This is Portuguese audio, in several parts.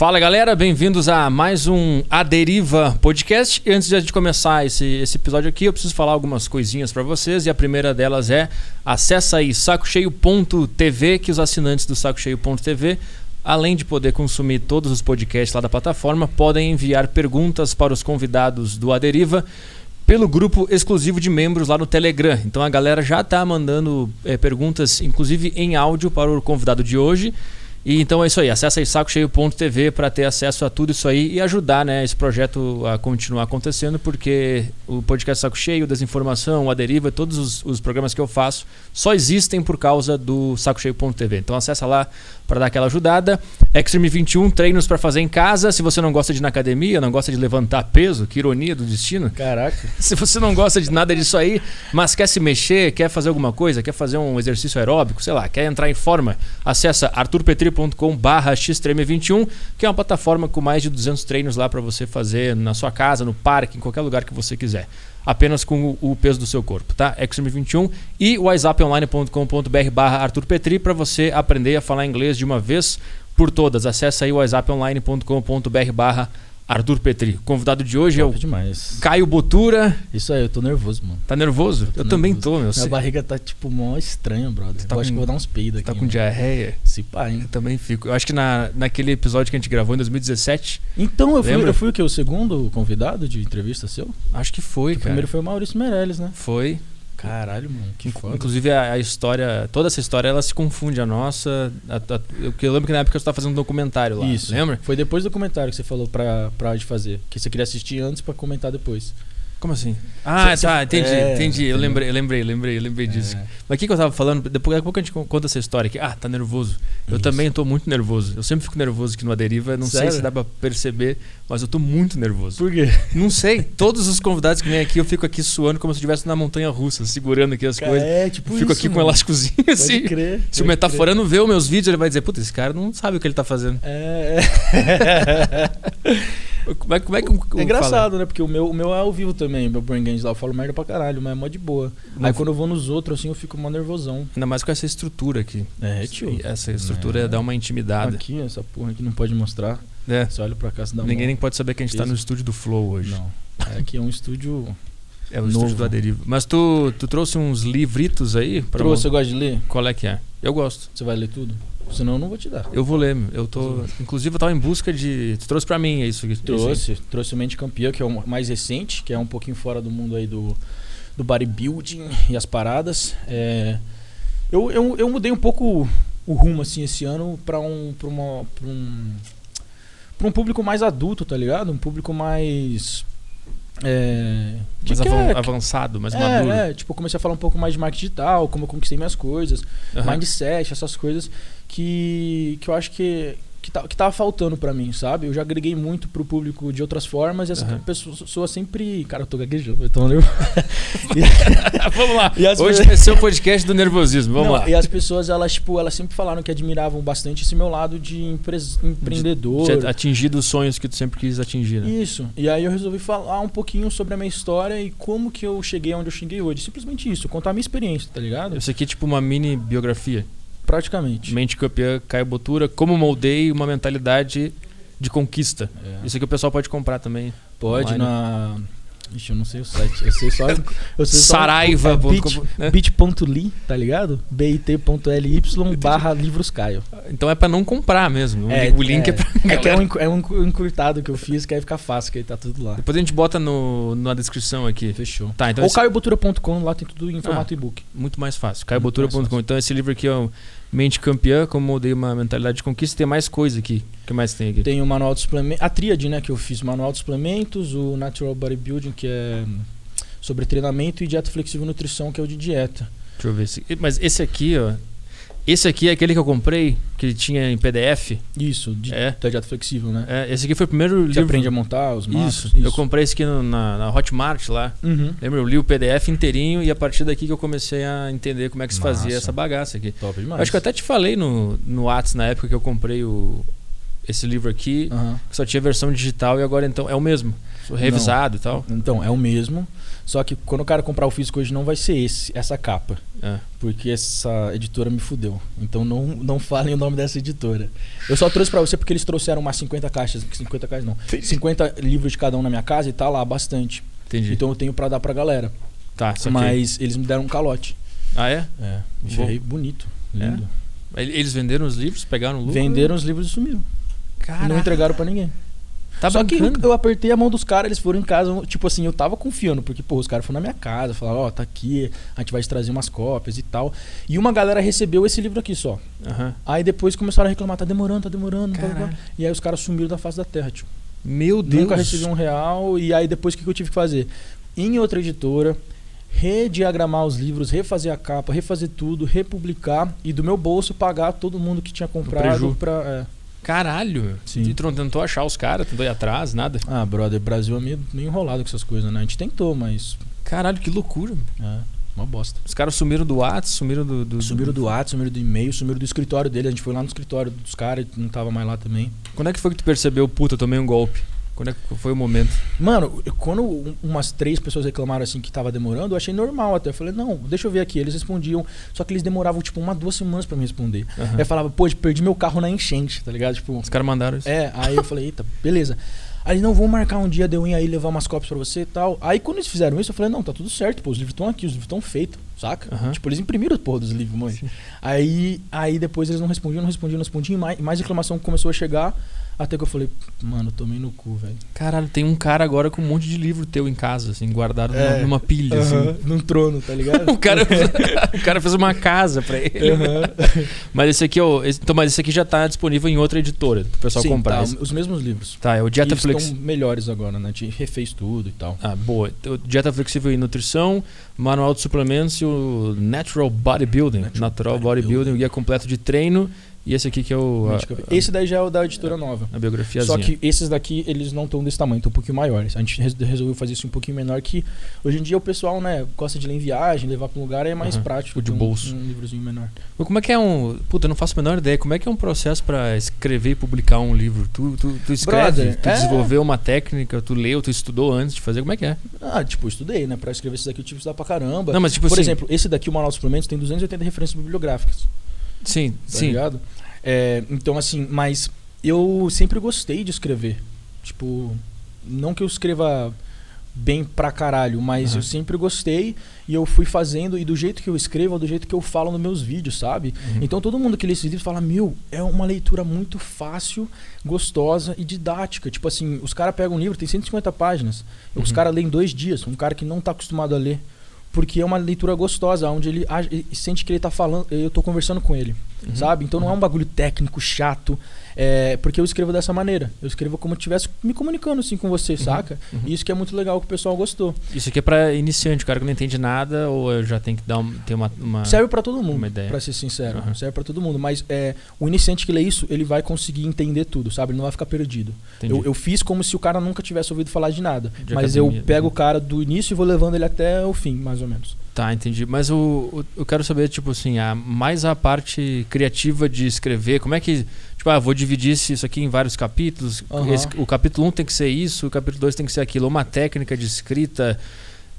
Fala galera, bem-vindos a mais um A Deriva Podcast. E antes de a gente começar esse, esse episódio aqui, eu preciso falar algumas coisinhas para vocês. E a primeira delas é: acessa aí sacocheio.tv, que os assinantes do sacocheio.tv, além de poder consumir todos os podcasts lá da plataforma, podem enviar perguntas para os convidados do A Deriva pelo grupo exclusivo de membros lá no Telegram. Então a galera já está mandando é, perguntas, inclusive em áudio, para o convidado de hoje. E então é isso aí, acessa aí sacocheio.tv para ter acesso a tudo isso aí e ajudar né, esse projeto a continuar acontecendo, porque o podcast Saco Cheio, Desinformação, A Deriva, todos os, os programas que eu faço só existem por causa do sacocheio.tv. Então acessa lá para dar aquela ajudada. Extreme 21, treinos para fazer em casa. Se você não gosta de ir na academia, não gosta de levantar peso, que ironia do destino. Caraca. Se você não gosta de nada disso aí, mas quer se mexer, quer fazer alguma coisa, quer fazer um exercício aeróbico, sei lá, quer entrar em forma, acessa arturpetri.com barra xtreme21, que é uma plataforma com mais de 200 treinos lá para você fazer na sua casa, no parque, em qualquer lugar que você quiser. Apenas com o, o peso do seu corpo, tá? Extreme 21 e whatsapponline.com.br barra Arthur Petri para você aprender a falar inglês de uma vez por todas. Acesse aí whatsapponline.com.br barra Arthur Petri. O convidado de hoje Top é o demais. Caio Botura. Isso aí, eu tô nervoso, mano. Tá nervoso? Eu também nervoso. tô, meu. Minha barriga tá, tipo, mó estranha, brother. tá eu acho com- que eu vou dar uns peidos aqui. tá com mano. diarreia? Se pá, hein? Eu também fico. Eu acho que na, naquele episódio que a gente gravou em 2017, Então, eu fui, eu fui o quê? O segundo convidado de entrevista seu? acho que foi, o cara. primeiro foi o Maurício Meirelles, né? Foi. Caralho, mano. Que foda. Inclusive a, a história, toda essa história, ela se confunde. A nossa. a- a- eu, eu lembro que na época você estava fazendo um documentário lá. Isso. Lembra? Foi depois do comentário que você falou pra, pra de fazer. Que você queria assistir antes pra comentar depois. Como assim? Ah, Cê- tá, entendi, é, entendi. Eu lembrei, eu lembrei, lembrei, lembrei disso. É. Mas o que, que eu tava falando? Depois, daqui a pouco a gente con- conta essa história aqui. Ah, tá nervoso. Eu Isso. também tô muito nervoso. Eu sempre fico nervoso aqui no Aderiva. Não sei Sério? se dá pra perceber, mas eu tô muito nervoso. Por quê? Não sei. Todos os convidados que vêm aqui, eu fico aqui suando como se estivesse na montanha russa, segurando aqui as coisas. É, tipo fico isso, aqui com um mano. elásticozinho Pode assim. crer. Se o pode metaforando vê os meus vídeos, ele vai dizer: Puta, esse cara não sabe o que ele tá fazendo. crer. É. Como é, como é que É engraçado, né? Porque o meu, o meu é ao vivo também, meu Brain Games lá. Eu falo merda pra caralho, mas é mó de boa. Não Aí f- quando eu vou nos outros, assim, eu fico mó nervosão. Ainda mais com essa estrutura aqui. É, tio. Essa estrutura É. dá uma intimidade. Aqui, essa porra aqui não pode mostrar. É. Você olha pra cá, você dá Ninguém mó- nem pode saber que a gente tá peso. no estúdio do Flow hoje. Não. É, Aqui é um estúdio. É o estúdio Novo. do Aderiva. Mas tu, tu trouxe uns livritos aí? Pra Trouxe, você gosta de ler? Qual é que é? Eu gosto. Você vai ler tudo? Senão eu não vou te dar. Eu vou ler. Eu tô. Inclusive, eu tava em busca de. Tu trouxe pra mim é isso aqui. Trouxe, trouxe o Mente Campeã, que é o mais recente, que é um pouquinho fora do mundo aí do, do bodybuilding e as paradas. É, eu, eu, eu mudei um pouco o rumo, assim, esse ano pra um, pra uma, pra um, pra um público mais adulto, tá ligado? Um público mais... É, que Mais avançado, mais é, maduro. é, tipo, comecei a falar um pouco mais de marketing digital, como eu conquistei minhas coisas, Aham. mindset, essas coisas que, que eu acho que, que, tá, que tava faltando pra mim, sabe? Eu já agreguei muito pro público de outras formas e essa Aham. pessoa, pessoa sempre. Cara, eu tô gaguejando, eu tô nervoso. Vamos lá. As Hoje pessoas- vai ser o podcast do nervosismo. Vamos Não, lá. E as pessoas, elas, tipo, elas sempre falaram que admiravam bastante esse meu lado de empres- empreendedor. Tinha atingido os sonhos que tu sempre quis atingir, né? Isso. E aí eu resolvi falar um pouquinho sobre a minha história e como que eu cheguei onde eu cheguei hoje. Simplesmente isso, contar a minha experiência, tá ligado? Isso aqui é tipo uma mini biografia. Praticamente. Mente campeã, Caio Botura, como moldei uma mentalidade de conquista. É. Isso aqui o pessoal pode comprar também. Pode online. na. Ixi, eu não sei o site. Eu sei só. Eu sei só Saraiva.com, é né? bit.ly, tá ligado? bit.ly barra livros Caio. Então é pra não comprar mesmo. O É, o link é, é. pra É que é um, é um encu- encurtado que eu fiz, que aí fica fácil, que aí tá tudo lá. Depois a gente bota no, na descrição aqui. Fechou. Tá, então Ou esse- caiobotura.com, lá tem tudo em formato e-book. muito mais fácil. Caiobotura.com. Então esse livro aqui é o Mente Campeã, como moldei uma mentalidade de conquista. Tem mais coisa aqui. O que mais tem aqui? Tem o manual de suplementos, a tríade, né, que eu fiz, o manual de suplementos, o Natural Bodybuilding, que é sobre treinamento e dieta flexível e nutrição, que é o de dieta. Deixa eu ver. Se... Mas esse aqui, ó. Esse aqui é aquele que eu comprei, que tinha em PDF. Isso, de É. flexível, né? É, esse aqui foi o primeiro Você livro. aprende a montar os Isso. macros. Eu comprei esse aqui no- na, na Hotmart lá. Uhum. Lembra? Eu li o PDF inteirinho e a partir daqui que eu comecei a entender como é que se fazia Massa. essa bagaça aqui. Top demais. Acho que eu até te falei no, no Whats na época que eu comprei o, esse livro aqui, Aham. que só tinha versão digital e agora então é o mesmo. Revisado e tal. Então, é o mesmo. Só que quando o cara comprar o físico hoje não vai ser esse, essa capa. É. Porque essa editora me fudeu. Então não, não falem o nome dessa editora. Eu só trouxe pra você porque eles trouxeram umas 50 caixas. 50 caixas não. 50 livros de cada um na minha casa e tá lá bastante. Entendi. Então eu tenho pra dar pra galera. tá. Mas eles me deram um calote. Ah, é? É. Bonito. Lindo. Ele- Eles venderam os livros, pegaram o lucro? Venderam os livros e sumiram. Cara, Não entregaram pra ninguém. Tá Só que eu apertei a mão dos caras, eles foram em casa, tipo assim, eu tava confiando, porque, pô, os caras foram na minha casa, falaram, ó, tá aqui, a gente vai te trazer umas cópias e tal. E uma galera recebeu esse livro aqui só. Aham. Aí depois começaram a reclamar, tá demorando, tá demorando. Caralho. E aí os caras sumiram da face da terra, tio. Meu Deus. Nunca recebi um real, e aí depois o que eu tive que fazer? Em outra editora, rediagramar os livros, refazer a capa, refazer tudo, republicar e do meu bolso pagar todo mundo que tinha comprado pra. é. Caralho. Sim. E tu não tentou achar os caras, tentou ir atrás, nada? Ah, brother, Brasil é meio, meio enrolado com essas coisas, né? A gente tentou, mas. Caralho, que loucura. É, uma bosta. Os caras sumiram do WhatsApp, sumiram do... do Sumiram do WhatsApp, sumiram do e-mail, sumiram do escritório dele. A gente foi lá no escritório dos caras, não tava mais lá também. Quando é que foi que tu percebeu, puta, tomei um golpe? Quando é que foi o momento? Mano, eu- quando um- umas três pessoas reclamaram assim que tava demorando, eu achei normal até. Eu falei, não, deixa eu ver aqui. Eles respondiam, só que eles demoravam tipo uma, duas semanas pra me responder. Aham. Aí eu falava, pô, perdi meu carro na enchente, tá ligado? Tipo, Os caras mandaram isso. é, aí eu falei, eita, beleza. Aí não, vamos marcar um dia de eu ir aí levar umas cópias pra você e tal. Aí quando eles fizeram isso, eu falei, não, tá tudo certo, pô, os livros estão aqui, os livros estão feitos, saca? Aham. Tipo, eles imprimiram a porra dos livros, mãe. Aí, aí depois eles não respondiam, não respondiam, não respondiam, e mais, mais reclamação começou a chegar, até que eu falei, mano, tomei no cu, velho. Caralho, tem um cara agora com um monte de livro teu em casa, assim, guardado numa, É. numa pilha, assim. Aham, Num trono, tá ligado? O cara, o cara fez uma casa pra ele. Aham. Mas esse aqui, é o- esse- então, mas esse aqui já tá disponível em outra editora, pro pessoal Sim, comprar. tá, os mesmos livros. Tá, é o E Dietaflix. estão melhores agora, né? A gente refez tudo e tal. Ah, boa. O Dieta Flexível em Nutrição, Manual de Suplementos e o Natural Bodybuilding. Natural, Natural Bodybuilding. o guia completo de treino. E esse aqui que é o, a, Esse daí já é o da editora nova. a biografiazinha. Só que esses daqui, eles não estão desse tamanho, estão um pouquinho maiores. A gente res- resolveu fazer isso um pouquinho menor, que hoje em dia o pessoal, né, gosta de ler em viagem, levar para um lugar, é mais Aham. prático. O de um, bolso. Um livrozinho menor. Mas Como é que é um. Puta, eu não faço a menor ideia. Como é que é um processo pra escrever e publicar um livro? Tu, tu, tu escreve, Brother, tu é- desenvolveu uma técnica, tu leu, tu estudou antes de fazer. Como é que é? Ah, tipo, eu estudei, né? Pra escrever esses daqui eu tive que estudar pra caramba. Não, mas tipo Por assim. exemplo, esse daqui, o Manual de Suplementos, tem 280 referências bibliográficas, sim, tá sim. ligado? É, então, assim, mas eu sempre gostei de escrever. Tipo, não que eu escreva bem pra caralho, mas Aham. eu sempre gostei e eu fui fazendo, e do jeito que eu escrevo, do jeito que eu falo nos meus vídeos, sabe? Uhum. Então todo mundo que lê esses livros fala: Meu, é uma leitura muito fácil, gostosa e didática. Tipo assim, os caras pegam um livro, tem 150 páginas. Os Uhum. caras leem em dois dias. Um cara que não tá acostumado a ler. Porque é uma leitura gostosa, onde ele, age- ele sente que ele tá falando, eu tô conversando com ele, Uhum. sabe? Então não é um bagulho técnico, chato. É, porque eu escrevo dessa maneira. Eu escrevo como se estivesse me comunicando assim com você, saca? uhum. E isso que é muito legal que o pessoal gostou. Isso aqui é pra iniciante, o cara que não entende nada, ou eu já tenho que dar um, ter uma. uma... Serve pra todo mundo, pra ser sincero. Aham. Serve pra todo mundo. Mas é, o iniciante que lê isso, ele vai conseguir entender tudo, sabe? Ele não vai ficar perdido. Eu, eu fiz como se o cara nunca tivesse ouvido falar de nada. De mas academia, eu pego uhum. o cara do início e vou levando ele até o fim, mais ou menos. Tá, entendi. Mas o, o- eu quero saber, tipo assim, a, mais a parte criativa de escrever. Como é que. Tipo, ah, vou dividir isso aqui em vários capítulos. Aham. Esse- o capítulo 1 tem que ser isso, o capítulo 2 tem que ser aquilo. Uma técnica de escrita.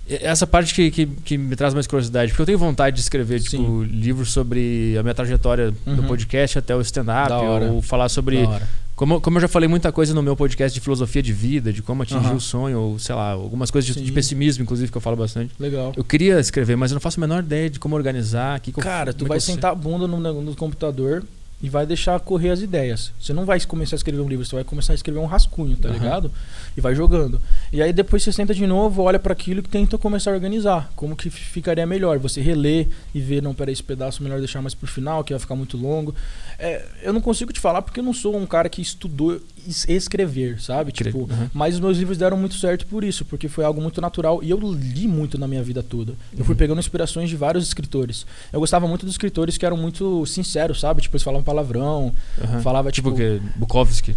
Essa parte que, que, que me traz mais curiosidade. Porque eu tenho vontade de escrever, tipo, livros sobre a minha trajetória do Uhum. podcast até o stand-up. Ou falar sobre. Como, como eu já falei muita coisa no meu podcast de filosofia de vida, de como atingir Aham. o sonho, ou sei lá, algumas coisas de, de Sim. pessimismo, inclusive, que eu falo bastante. Legal. Eu queria escrever, mas eu não faço a menor ideia de como organizar. Que Cara, como tu vai sentar a bunda no, no computador e vai deixar correr as ideias. Você não vai começar a escrever um livro, você vai começar a escrever um rascunho, tá Aham. ligado? E vai jogando. E aí depois você senta de novo, olha para aquilo e tenta começar a organizar. Como que ficaria melhor? Você relê e ver, não, peraí, esse pedaço melhor deixar mais pro final, que vai ficar muito longo. É, eu não consigo te falar porque eu não sou um cara que estudou es- escrever, sabe? Tipo, Aham. mas os meus livros deram muito certo por isso, porque foi algo muito natural. E eu li muito na minha vida toda. Eu fui Uhum. pegando inspirações de vários escritores. Eu gostava muito dos escritores que eram muito sinceros, sabe? Tipo, eles falavam palavrão, Aham. falava Tipo tipo. o quê? Bukowski.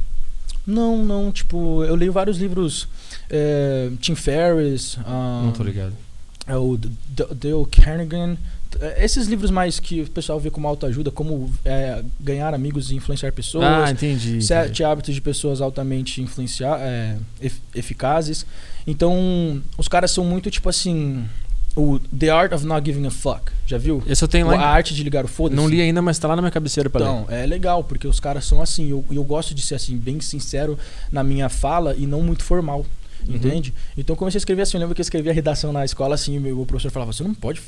Não, não, tipo, eu leio vários livros. é, Tim Ferriss, ah, Não tô ligado. é o Dale Carnegie, esses livros mais que o pessoal vê como autoajuda, como é, ganhar amigos e influenciar pessoas. Ah, entendi. Sete entendi. hábitos de pessoas altamente influenciar, é, ef- eficazes. Então, os caras são muito tipo assim. O The Art of Not Giving a Fuck. Já viu? Esse eu tenho a lá. em- arte de ligar o foda-se. Não li ainda, mas tá lá na minha cabeceira pra ler. Então, é legal, porque os caras são assim. E eu, eu gosto de ser assim, bem sincero na minha fala e não muito formal. Uhum. Entende? Então eu comecei a escrever assim. Eu lembro que eu escrevi a redação na escola assim. E meu, o professor falava: Você não pode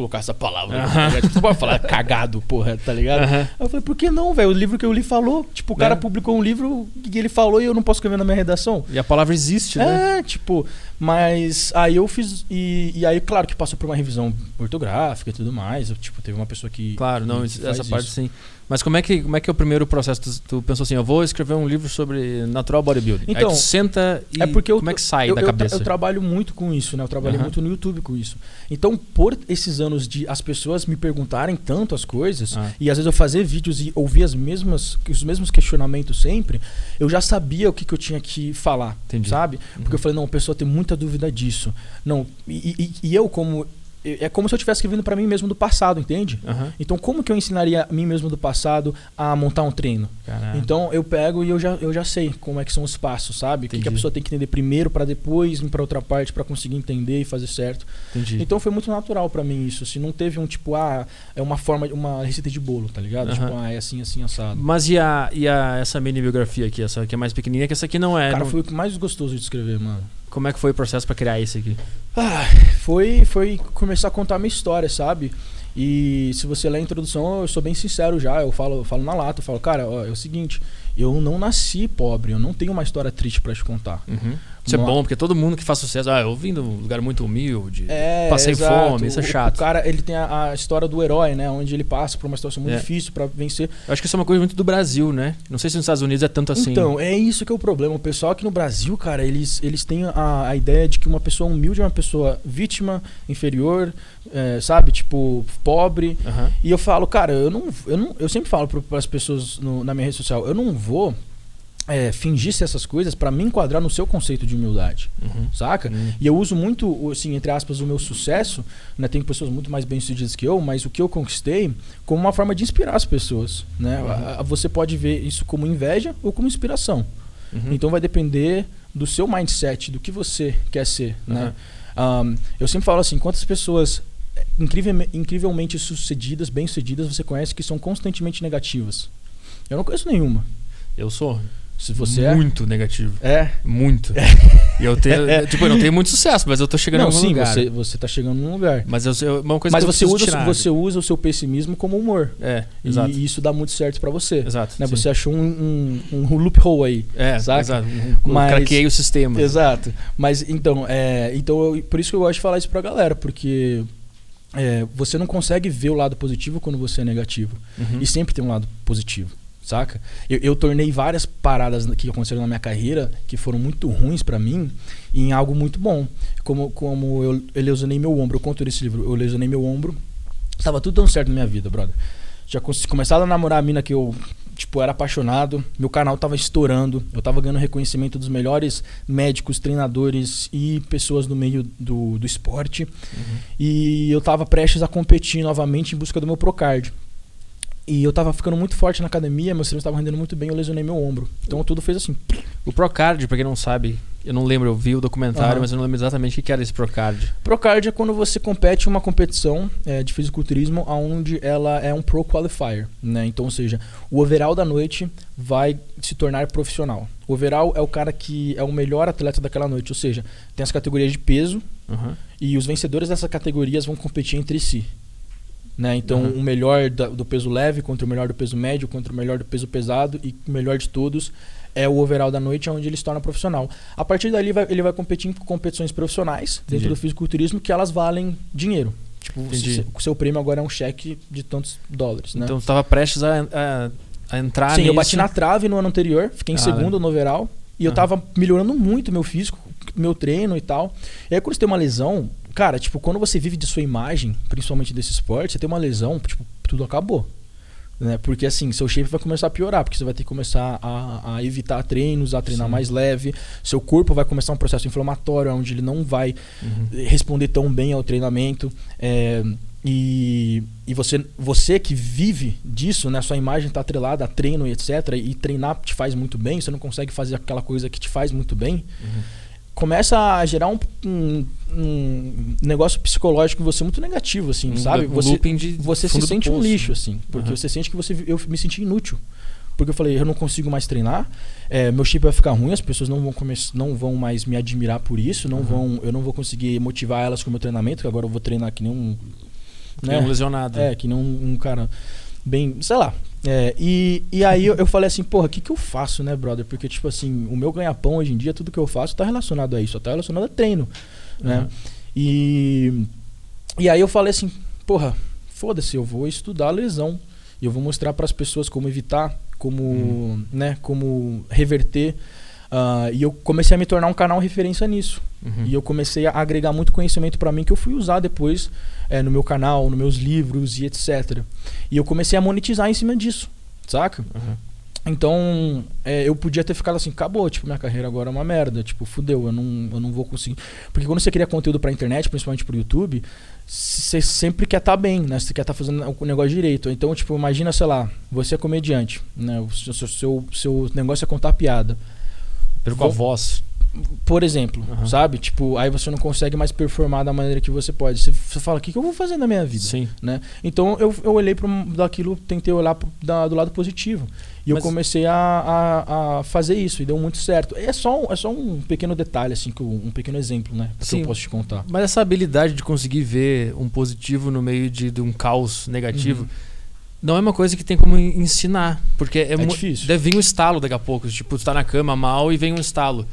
colocar essa palavra. Aham. tá ligado? Tipo, Você pode falar cagado, porra, tá ligado? Aham. Aí eu falei: Por que não, velho? O livro que eu li falou. Tipo, o cara É. publicou um livro que ele falou e eu não posso escrever na minha redação. E a palavra existe, né? É, tipo, mas aí eu fiz. E, e aí, claro que passou por uma revisão ortográfica e tudo mais. Eu, tipo, teve uma pessoa que. Claro, não, que faz essa parte isso. sim. Mas como é que como é que é o primeiro processo? Tu, tu pensou assim, eu vou escrever um livro sobre natural bodybuilding. Aí Então, tu senta e é porque eu, como é que sai eu, da eu cabeça? Eu, trabalho muito com isso, né? Eu trabalhei Aham. muito no YouTube com isso. Então, por esses anos de as pessoas me perguntarem tanto as coisas, Ah. e às vezes eu fazer vídeos e ouvir as mesmas, os mesmos questionamentos sempre, eu já sabia o que, que eu tinha que falar, Entendi. sabe? Uhum. Porque eu falei, não, a pessoa tem muita dúvida disso. Não, e, e- e eu como... É como se eu estivesse escrevendo pra mim mesmo do passado, entende? Aham. Então, como que eu ensinaria a mim mesmo do passado a montar um treino? Caralho. Então eu pego e eu já, eu já sei como é que são os passos, sabe? O que, que a pessoa tem que entender primeiro pra depois ir pra outra parte pra conseguir entender e fazer certo. Entendi. Então foi muito natural pra mim isso. Assim, não teve um tipo, ah, é uma forma, uma receita de bolo, tá ligado? Aham. Tipo, ah, é assim, assim, assado. Mas e a, e a essa mini biografia aqui, essa que é mais pequenininha, que essa aqui não é. Cara, não- foi o que mais gostoso de escrever, mano. Como é que foi o processo pra criar esse aqui? Ah, foi, foi começar a contar minha história, sabe? E se você ler a introdução, eu sou bem sincero já. Eu falo, eu falo na lata, eu falo, cara, ó, é o seguinte, eu não nasci pobre, eu não tenho uma história triste pra te contar. Uhum. Isso é bom, porque todo mundo que faz sucesso, ah, eu vim de um lugar muito humilde, É, passei exato. fome, isso é O- chato. O cara, ele tem a, a história do herói, né? Onde ele passa por uma situação muito É. difícil pra vencer. Eu acho que isso é uma coisa muito do Brasil, né? Não sei se nos Estados Unidos é tanto assim. Então, é isso que é o problema. O pessoal aqui no Brasil, cara, eles, eles têm a, a ideia de que uma pessoa humilde é uma pessoa vítima, inferior, é, sabe? Tipo, pobre. Aham. E eu falo, cara, eu não. Eu, não, eu sempre falo para as pessoas no- na minha rede social, eu não vou é, fingir ser essas coisas pra me enquadrar no seu conceito de humildade, Uhum. saca? Hum. E eu uso muito, assim, entre aspas, o meu sucesso, né? Tem pessoas muito mais bem-sucedidas que eu, mas o que eu conquistei como uma forma de inspirar as pessoas, né? Uhum. A- a- Você pode ver isso como inveja ou como inspiração. Uhum. Então vai depender do seu mindset, do que você quer ser, né? Um, eu sempre falo assim, quantas pessoas é, incrivelme- incrivelmente sucedidas, bem-sucedidas, você conhece que são constantemente negativas? Eu não conheço nenhuma. Eu sou Se você é... muito negativo. É. Muito. E eu tenho. Tipo, eu não tenho muito sucesso, mas eu tô chegando Não, sim, lugar. você, você tá chegando num lugar. Mas eu, eu, uma coisa Mas você usa, tirar. você usa o seu pessimismo como humor. É, E exato. isso dá muito certo pra você. Exato. Né? sim. Você achou um, um, um loophole aí. É, saca? exato. Eu Mas- craqueei o sistema. Exato. Mas então, é, então eu- por isso que eu gosto de falar isso pra galera, porque é, você não consegue ver o lado positivo quando você é negativo. Uhum. E sempre tem um lado positivo, saca? Eu, eu tornei várias paradas que aconteceram na minha carreira que foram muito ruins pra mim em algo muito bom. Como, como eu, eu lesionei meu ombro, eu conto nesse livro, eu lesionei meu ombro. Tava tudo dando certo na minha vida, brother. Já começado a namorar a mina que eu, tipo, era apaixonado. Meu canal tava estourando. Eu tava ganhando reconhecimento dos melhores médicos, treinadores e pessoas no meio do, do esporte. Uhum. E eu tava prestes a competir novamente em busca do meu Procard. E eu tava ficando muito forte na academia, meus treinos estavam rendendo muito bem, eu lesionei meu ombro. Então tudo fez assim. O Procard, pra quem não sabe, eu não lembro, eu vi o documentário, Aham. mas eu não lembro exatamente o que era esse Procard. Procard é quando você compete em uma competição é, de fisiculturismo onde ela é um pro qualifier, né? Então, ou seja, o overall da noite vai se tornar profissional. O overall é o cara que é o melhor atleta daquela noite, ou seja, tem as categorias de peso Uhum. e os vencedores dessas categorias vão competir entre si. Né? Então, Uhum. o melhor da- do peso leve contra o melhor do peso médio, contra o melhor do peso pesado e o melhor de todos é o overall da noite, onde ele se torna profissional. A partir dali, vai- ele vai competir em competições profissionais Entendi. dentro do fisiculturismo que elas valem dinheiro. Tipo, o seu prêmio agora é um cheque de tantos dólares, né? Então você tava prestes a, a, a entrar Sim, nisso. eu bati na trave no ano anterior, fiquei em Ah, segundo no overall. E eu Ah. tava melhorando muito meu físico, meu treino e tal. E aí quando você tem uma lesão, cara, tipo, quando você vive de sua imagem, principalmente desse esporte, você tem uma lesão, tipo, tudo acabou. Né? Porque assim, seu shape vai começar a piorar, porque você vai ter que começar a, a evitar treinos, a treinar Sim. mais leve. Seu corpo vai começar um processo inflamatório, onde ele não vai Uhum. responder tão bem ao treinamento. É, e, e você, você que vive disso, né? Sua imagem está atrelada a treino e etc. E treinar te faz muito bem, você não consegue fazer aquela coisa que te faz muito bem. Uhum. Começa a gerar um, um, um negócio psicológico em você muito negativo, assim, Um sabe? Você, você se sente um poço, lixo, né? assim. Porque Aham. você sente que você. Eu me senti inútil. Porque eu falei, eu não consigo mais treinar, é, meu shape vai ficar ruim, as pessoas não vão, não vão mais me admirar por isso, não Aham. vão, eu não vou conseguir motivar elas com o meu treinamento, que agora eu vou treinar que nem um. Tem um lesionado. É, que nem um, um cara bem. Sei lá. É, e, e aí eu, eu falei assim, porra, o que, que eu faço, né, brother? Porque, tipo assim, o meu ganha-pão hoje em dia, tudo que eu faço tá relacionado a isso, tá relacionado a treino. Né? Uhum. E, e aí eu falei assim, porra, foda-se, eu vou estudar a lesão. E eu vou mostrar para as pessoas como evitar, como, Uhum. né, como reverter. Ah, e eu comecei a me tornar um canal referência nisso. Uhum. E eu comecei a agregar muito conhecimento para mim que eu fui usar depois eh, no meu canal, nos meus livros e etc. E eu comecei a monetizar em cima disso, saca? Uhum. Então, é, eu podia ter ficado assim, acabou, tipo, minha carreira agora é uma merda, tipo, fudeu, eu não, eu não vou conseguir. Porque quando você cria conteúdo pra internet, principalmente pro YouTube, você sempre quer estar bem, né? Você quer estar fazendo o negócio direito. Então, tipo, imagina, sei lá, você é comediante, né? O seu, seu, seu negócio é contar piada. A Vou- voz. Por exemplo, Aham. sabe? Tipo, aí você não consegue mais performar da maneira que você pode. Você, você fala, o que, que eu vou fazer na minha vida? Sim. né? Então eu, eu olhei para daquilo, tentei olhar pro- da- do lado positivo. E eu Mas- comecei a, a, a fazer isso e deu muito certo. É só, um- é só um pequeno detalhe, assim, que eu- um pequeno exemplo, né? Que Sim. eu posso te contar. Mas essa habilidade de conseguir ver um positivo no meio de, de um caos negativo Uhum. Não é uma coisa que tem como en- ensinar. Porque é, É difícil. Deve vir um estalo daqui a pouco. Tipo, tu tá na cama mal e vem um estalo.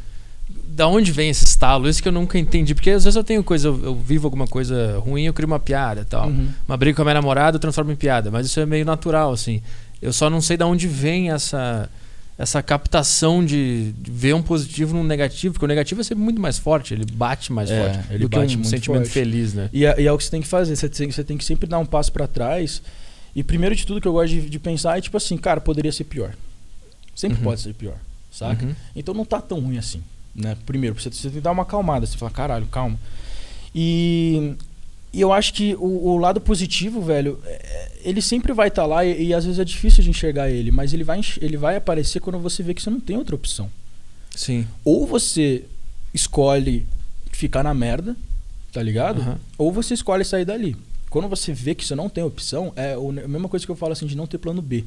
Da onde vem esse estalo? Isso que eu nunca entendi. Porque às vezes eu tenho coisa, eu, eu vivo alguma coisa ruim, eu crio uma piada tal. Uhum. Uma briga com a minha namorada, eu transformo em piada. Mas isso é meio natural, assim. Eu só não sei da onde vem essa, essa captação de, ver um positivo num negativo. Porque o negativo é sempre muito mais forte, ele bate mais É, forte ele do que bate um muito sentimento forte. feliz, né? E, é, e é o que você tem que fazer. Você tem, você tem que sempre dar um passo para trás. E primeiro de tudo que eu gosto de, de pensar é tipo assim, cara, poderia ser pior. Sempre Uhum. pode ser pior, saca? Uhum. Então não tá tão ruim assim, né? Primeiro, você, você tem que dar uma acalmada, você fala, caralho, calma. E, e eu acho que o, o lado positivo, velho, é- ele sempre vai estar lá e, e às vezes é difícil de enxergar ele, mas ele vai, ele vai aparecer quando você vê que você não tem outra opção. Sim. Ou você escolhe ficar na merda, tá ligado? Aham. Ou você escolhe sair dali. Quando você vê que você não tem opção, é a mesma coisa que eu falo assim de não ter plano B.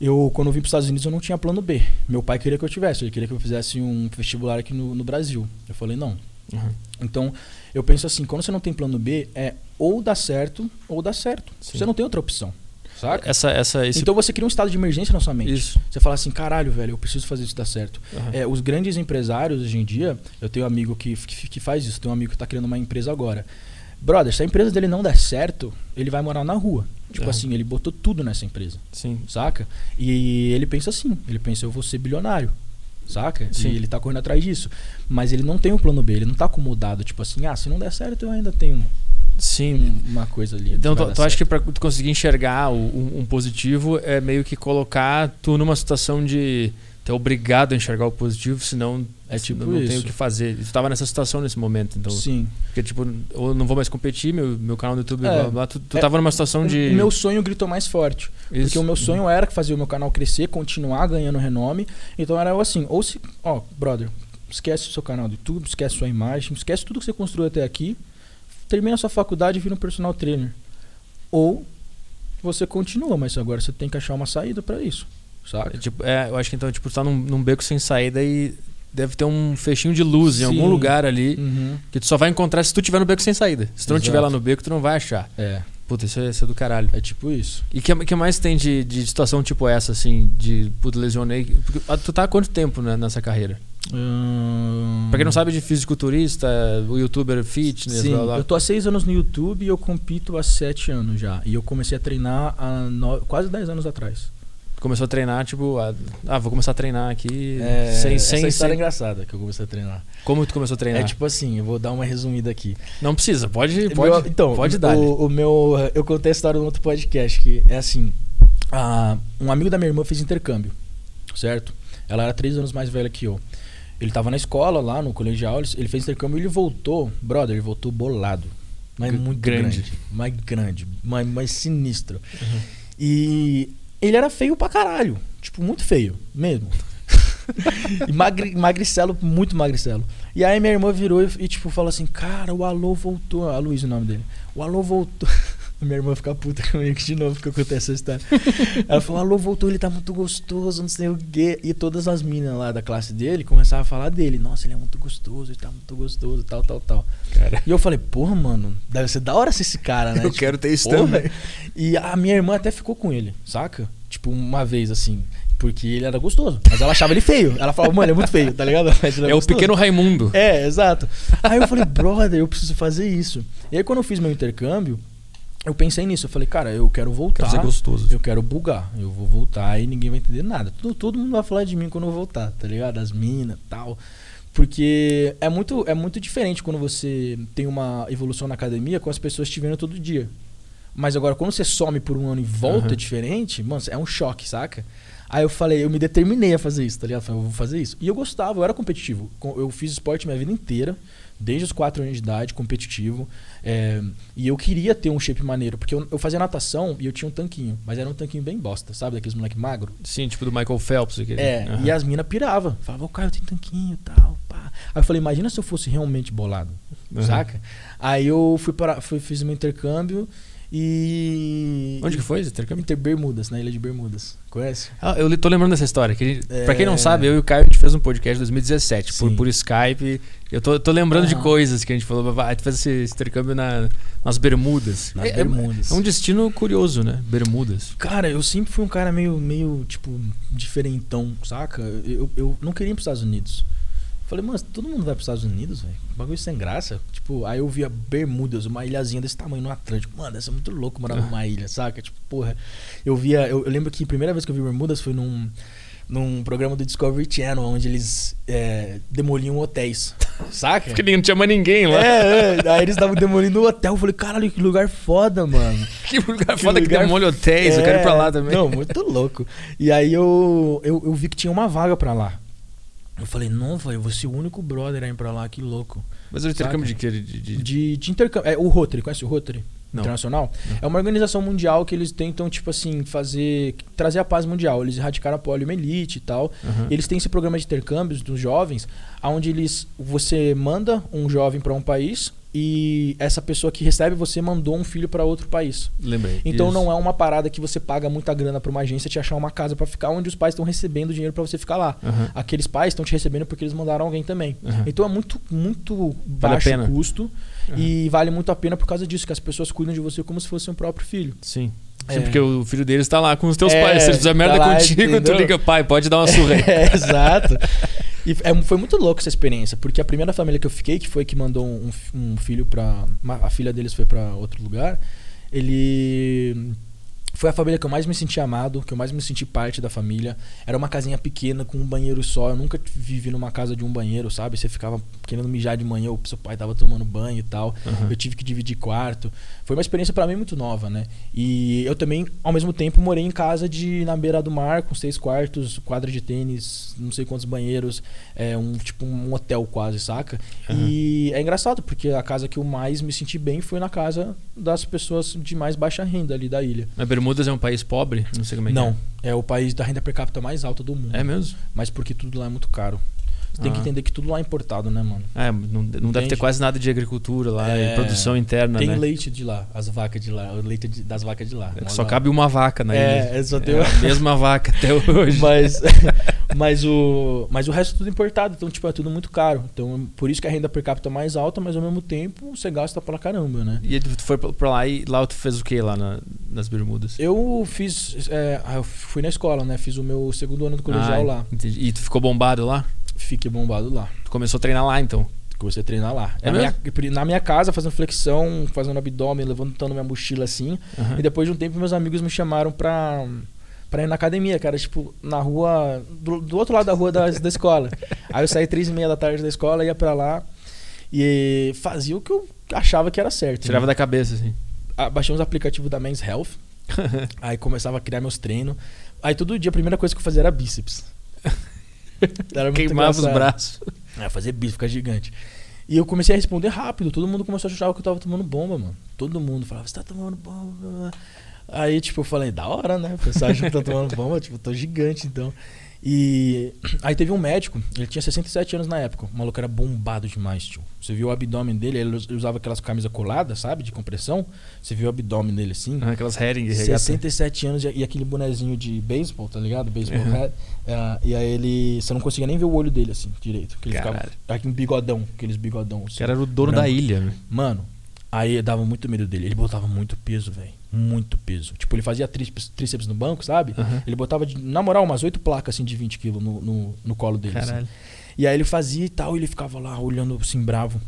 Eu, quando eu vim para os Estados Unidos, eu não tinha plano B. Meu pai queria que eu tivesse, ele queria que eu fizesse um vestibular aqui no, no Brasil. Eu falei, não. Uhum. Então, eu penso assim, quando você não tem plano B, é ou dá certo ou dá certo. Sim. Você não tem outra opção. Saca? Essa, essa, esse, Então você cria um estado de emergência na sua mente. isso. Você fala assim, caralho, velho, eu preciso fazer isso dar certo. Aham. É, os grandes empresários hoje em dia, eu tenho um amigo que, que, que faz isso, tenho um amigo que está criando uma empresa agora. Brother, se a empresa dele não der certo, ele vai morar na rua. Tipo É. assim, ele botou tudo nessa empresa, Sim. saca? E ele pensa assim, ele pensa, eu vou ser bilionário, saca? Sim. E ele tá correndo atrás disso. Mas ele não tem um plano B, ele não tá acomodado, tipo assim, ah, se não der certo, eu ainda tenho Sim. um- uma coisa ali. Então, tu, acha que tu conseguir enxergar o- um, um positivo é meio que colocar tu numa situação de ter obrigado a enxergar o positivo, senão É tipo não tem isso. o que fazer. Tu tava nessa situação nesse momento, então. Sim. Porque, tipo, eu não vou mais competir, meu, meu canal no YouTube, É. blá, blá, tu, tu É, tava numa situação de. O meu sonho gritou mais forte. Isso. Porque o meu sonho era fazer o meu canal crescer, continuar ganhando renome. Então era assim, ou se, ó, brother, esquece o seu canal do YouTube, esquece sua imagem, esquece tudo que você construiu até aqui, termina a sua faculdade e vira um personal trainer. Ou você continua, mas agora você tem que achar uma saída pra isso, É, saca? tipo, é, eu acho que então, tipo, tu tá num, num beco sem saída e deve ter um fechinho de luz em algum Sim. lugar ali Uhum. que tu só vai encontrar se tu tiver no beco sem saída. Se tu não Exato. tiver lá no beco, tu não vai achar. É, Puta, isso é, isso é do caralho. é tipo isso. E o que, que mais tem de, de situação tipo essa, assim, de puta, lesionei? Porque, ah, tu tá há quanto tempo né, nessa carreira? Hum... Pra quem não sabe de fisiculturista, o youtuber fitness, Sim, blá, blá. eu tô há seis anos no YouTube e eu compito há sete anos já. E eu comecei a treinar há no- quase dez anos atrás. Começou a treinar, tipo, ah, vou começar a treinar aqui É, sem, essa sem, história é engraçada que eu comecei a treinar. Como tu começou a treinar? É tipo assim, eu vou dar uma resumida aqui. Não precisa, pode, Meu- pode, então, pode dar. o, o meu, eu contei a história no outro podcast que é assim, ah, um amigo da minha irmã fez intercâmbio, certo? Ela era três anos mais velha que eu. Ele tava na escola lá no colegial, ele ele fez intercâmbio e ele voltou, brother, ele voltou bolado. Mas G- muito grande. grande. Mais grande. Mais, mais sinistro. E ele era feio pra caralho. Tipo, muito feio, mesmo. magri, magricelo, muito magricelo. E aí minha irmã virou e, e, tipo, falou assim, cara, o Alô voltou. A Luiz é o nome dele. O Alô voltou. Minha irmã fica puta comigo de novo que eu contei essa história. Ela falou, Alô voltou, ele tá muito gostoso, não sei o quê. E todas as minas lá da classe dele começavam a falar dele. Nossa, ele é muito gostoso, ele tá muito gostoso, tal, tal, tal. Cara, E eu falei, porra, mano, deve ser da hora ser esse cara, né? eu Tipo, quero ter isso porra. também. E a minha irmã até ficou com ele, saca? Tipo, uma vez assim. Porque ele era gostoso. Mas ela achava ele feio. Ela falava, mano, ele é muito feio, tá ligado? Ele É o pequeno Raimundo. É, exato. Aí eu falei, brother, eu preciso fazer isso. E aí quando eu fiz meu intercâmbio, eu pensei nisso. Eu falei, cara, eu quero voltar. Quero ser gostoso. Eu quero bugar. Eu vou voltar e ninguém vai entender nada. Todo, todo mundo vai falar de mim quando eu voltar, tá ligado? As minas tal. Porque é muito, é muito diferente quando você tem uma evolução na academia com as pessoas te vendo todo dia. Mas agora, quando você some por um ano e volta Aham. diferente, mano, é um choque, saca? Aí eu falei, eu me determinei a fazer isso, tá ligado? Eu falei, eu vou fazer isso. E eu gostava, eu era competitivo. Com- Eu fiz esporte minha vida inteira, desde os 4 anos de idade, competitivo. É, e eu queria ter um shape maneiro, porque eu, eu fazia natação e eu tinha um tanquinho, mas era um tanquinho bem bosta, sabe? Daqueles moleque magro. Sim, tipo do Michael Phelps. Aquele. É, Aham. e as minas piravam. Falavam, ô Caio, tem tanquinho e tal, pá. Aí eu falei, imagina se eu fosse realmente bolado, Aham. saca? Aí eu fui para, fui, fiz meu intercâmbio e... Onde que foi esse intercâmbio? Inter Bermudas, na ilha de Bermudas. Conhece? Ah, eu tô lembrando dessa história. Que gente- É. Pra quem não sabe, eu e o Caio a gente fez um podcast em 2017 por, por Skype. Eu tô, tô lembrando de Aham. coisas que a gente falou. "Ah, A gente fez esse, esse intercâmbio na, nas Bermudas. Nas É- é- Bermudas. É um destino curioso, né? Bermudas. Cara, eu sempre fui um cara meio, meio tipo, diferentão, saca? Eu, eu não queria ir pros Estados Unidos. Falei, mano, todo mundo vai pros Estados Unidos, velho. Bagulho sem graça. Tipo, aí eu via Bermudas, uma ilhazinha desse tamanho no Atlântico. Mano, deve ser muito louco morar numa ilha, saca? Tipo, porra. Eu via. Eu, eu lembro que a primeira vez que eu vi Bermudas foi num, num programa do Discovery Channel, onde eles é, demoliam hotéis. Saca? Porque não tinha mais ninguém lá. É, é, aí eles estavam demolindo o hotel. Eu falei, caralho, que lugar foda, mano. Que lugar Que foda que lugar- demole hotéis. Eu quero ir pra lá também. É, Não, muito louco. E aí eu, eu, eu vi que tinha uma vaga pra lá. Eu falei, não, velho, eu vou ser o único brother a ir pra lá, que louco. Mas o intercâmbio de quê? De, de- De, de intercâmbio. É, o Rotary, conhece o Rotary? Não. Internacional? Não. É uma organização mundial que eles tentam, tipo assim, fazer. trazer a paz mundial. Eles erradicaram a poliomielite e tal. Aham. Eles têm esse programa de intercâmbios dos jovens, onde eles você manda um jovem pra um país e essa pessoa que recebe você mandou um filho pra outro país. Lembrei. Então Isso. não é uma parada que você paga muita grana pra uma agência te achar uma casa pra ficar onde os pais estão recebendo dinheiro pra você ficar lá. Aham. Aqueles pais estão te recebendo porque eles mandaram alguém também. Aham. Então é muito muito Vale baixo custo Aham. e vale muito a pena por causa disso que as pessoas cuidam de você como se fosse um próprio filho. Sim. É. Sim, porque o filho deles tá lá com os teus É, pais. Se eles fizerem tá merda lá, contigo, tu entendeu? liga, pai, pode dar uma surra aí. É, exato. E é- foi muito louco essa experiência, porque a primeira família que eu fiquei, que foi que mandou um, um filho pra. uma- a filha deles foi pra outro lugar, ele. Foi a família que eu mais me senti amado, que eu mais me senti parte da família. Era uma casinha pequena com um banheiro só. Eu nunca vivi numa casa de um banheiro, sabe? Você ficava querendo mijar de manhã, o seu pai tava tomando banho e tal. Aham. Eu tive que dividir quarto. Foi uma experiência pra mim muito nova, né? E eu também, ao mesmo tempo, morei em casa de na beira do mar, com seis quartos, quadra de tênis, não sei quantos banheiros, é um tipo um hotel quase, saca? Aham. E é engraçado porque a casa que eu mais me senti bem foi na casa das pessoas de mais baixa renda ali da ilha. Mas Bermudas é um país pobre? Não sei como é que não, é o país da renda per capita mais alta do mundo. é. É mesmo? Mas porque tudo lá é muito caro. Tem que entender que tudo lá é importado, né, mano? É, não, não deve ter quase nada de agricultura lá, É, produção interna, Tem né? leite de lá, as vacas de lá, o leite de- das vacas de lá. É Só cabe uma vaca na ilha. É, só tem É a mesma vaca até hoje. mas, mas, o, mas o resto é tudo importado, então tipo, é tudo muito caro. Então, por isso que a renda per capita é mais alta, mas ao mesmo tempo você gasta pra caramba, né? E tu foi pra- pra lá e lá tu fez o que lá na- nas Bermudas? Eu fiz. é, ah, eu fui na escola, né? Fiz o meu segundo ano do colegial Ah, lá. entendi. E tu ficou bombado lá? Fiquei bombado lá. Tu começou a treinar lá então? Comecei a treinar lá. É na, minha, na minha casa, fazendo flexão, fazendo abdômen, levantando minha mochila assim. Aham. E depois de um tempo, meus amigos me chamaram pra, pra ir na academia, cara. Tipo, na rua. Do, do outro lado da rua da, da escola. Aí eu saí três e meia da tarde da escola, ia pra lá e fazia o que eu achava que era certo. Tirava né? da cabeça, assim. Baixei uns aplicativos da Men's Health. aí começava a criar meus treinos. Aí todo dia a primeira coisa que eu fazia era bíceps. Queimava os engraçado. braços. É, fazer bíceps, ficar gigante. E eu comecei a responder rápido. Todo mundo começou a achar que eu tava tomando bomba, mano. Todo mundo falava, você tá tomando bomba. Aí, tipo, eu falei, da hora, né? O pessoal acha que tô tomando bomba, tipo, eu tô gigante, então. E aí teve um médico, ele tinha 67 anos na época. O maluco era bombado demais, tio. Você viu o abdômen dele, ele usava aquelas camisas coladas, sabe? De compressão. Você viu o abdômen dele assim? Ah, aquelas herring, 67 anos e aquele bonezinho de beisebol, tá ligado? Beisebol uhum. head. Uh, e aí ele. Você não conseguia nem ver o olho dele assim, direito. Que ele Caralho. ficava. Aqui um bigodão, aqueles bigodão. Assim, que era o dono branco. da ilha, né? Mano, aí dava muito medo dele. Ele botava muito peso, velho muito peso. Tipo, ele fazia tríceps, tríceps no banco, sabe? Uhum. Ele botava, de, na moral, umas oito placas assim de 20 quilos no, no, no, colo dele. Assim. E aí ele fazia e tal, e ele ficava lá olhando assim, bravo.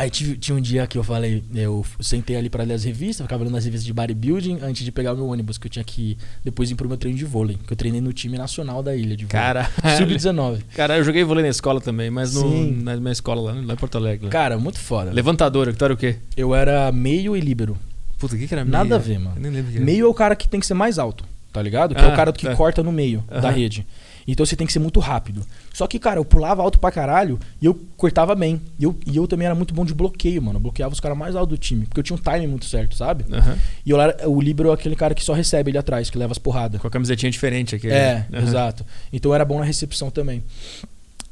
Aí tive, tinha um dia que eu falei, eu sentei ali para ler as revistas, ficava lendo as revistas de bodybuilding antes de pegar o meu ônibus, que eu tinha que depois ir pro meu treino de vôlei, que eu treinei no time nacional da ilha de vôlei. Cara, sub-19. Cara, eu joguei vôlei na escola também, mas no, na minha escola lá, lá em Porto Alegre. Cara, muito foda. Levantadora, que tu era o quê? Eu era meio e líbero. Puta, o que, que era meio? Nada a ver, mano. Meio é o cara que tem que ser mais alto, tá ligado? Que ah, é o ah, cara que tá. corta no meio uhum. da rede. Então você tem que ser muito rápido. Só que, cara, eu pulava alto pra caralho e eu cortava bem. E eu, e eu também era muito bom de bloqueio, mano. Eu bloqueava os caras mais altos do time. Porque eu tinha um timing muito certo, sabe? Uhum. E eu, o Libero é aquele cara que só recebe ele atrás, que leva as porradas. Com a camisetinha diferente aqui. É, uhum. exato. Então eu era bom na recepção também.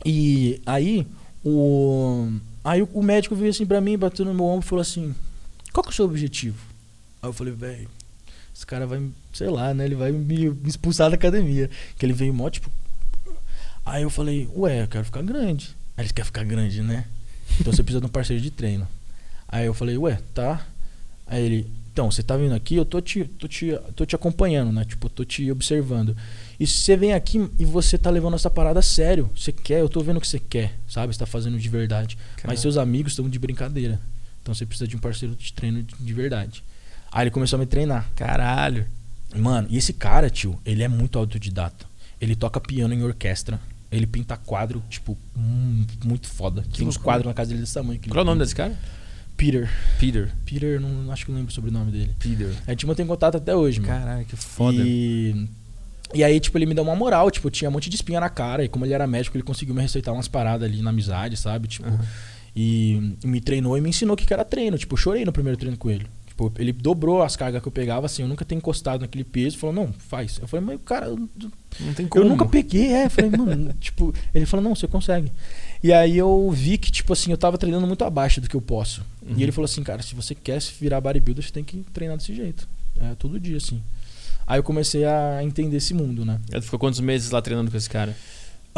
E aí, o. Aí o médico veio assim pra mim, bateu no meu ombro e falou assim: Qual que é o seu objetivo? Aí eu falei, velho, esse cara vai, sei lá, né? Ele vai me, me expulsar da academia. Que ele veio mó, tipo. Aí eu falei, ué, eu quero ficar grande. Aí ele quer ficar grande, né? Então você precisa de um parceiro de treino. Aí eu falei, ué, tá. Aí ele, então, você tá vindo aqui, eu tô te, tô te, tô te acompanhando, né? Tipo, tô te observando. E se você vem aqui e você tá levando essa parada a sério, você quer, eu tô vendo o que você quer, sabe? Você tá fazendo de verdade. Caramba. Mas seus amigos estão de brincadeira. Então você precisa de um parceiro de treino de verdade. Aí ele começou a me treinar. Caralho. Mano, e esse cara, tio, ele é muito autodidata. Ele toca piano em orquestra. Ele pinta quadro, tipo, hum, muito foda. Que Tem uns quadros na casa dele desse tamanho. Qual é o nome desse cara? Peter. Peter. Peter, não, acho que não lembro o sobrenome dele. Peter. A gente mantém contato até hoje, mano. Caralho, que foda. E, e aí, tipo, ele me deu uma moral. Tipo, tinha um monte de espinha na cara. E como ele era médico, ele conseguiu me receitar umas paradas ali na amizade, sabe? Tipo, uhum. e, me treinou e me ensinou o que era treino. Tipo, chorei no primeiro treino com ele. Tipo, ele dobrou as cargas que eu pegava, assim, eu nunca tenho encostado naquele peso. Falou, não, faz. Eu falei, mas cara, eu, não tem como. Eu nunca peguei, é. Eu falei, mano, tipo, ele falou, não, você consegue. E aí eu vi que, tipo assim, eu tava treinando muito abaixo do que eu posso. Uhum. E ele falou assim, cara, se você quer virar bodybuilder, você tem que treinar desse jeito. É todo dia, assim. Aí eu comecei a entender esse mundo, né? Ele ficou quantos meses lá treinando com esse cara?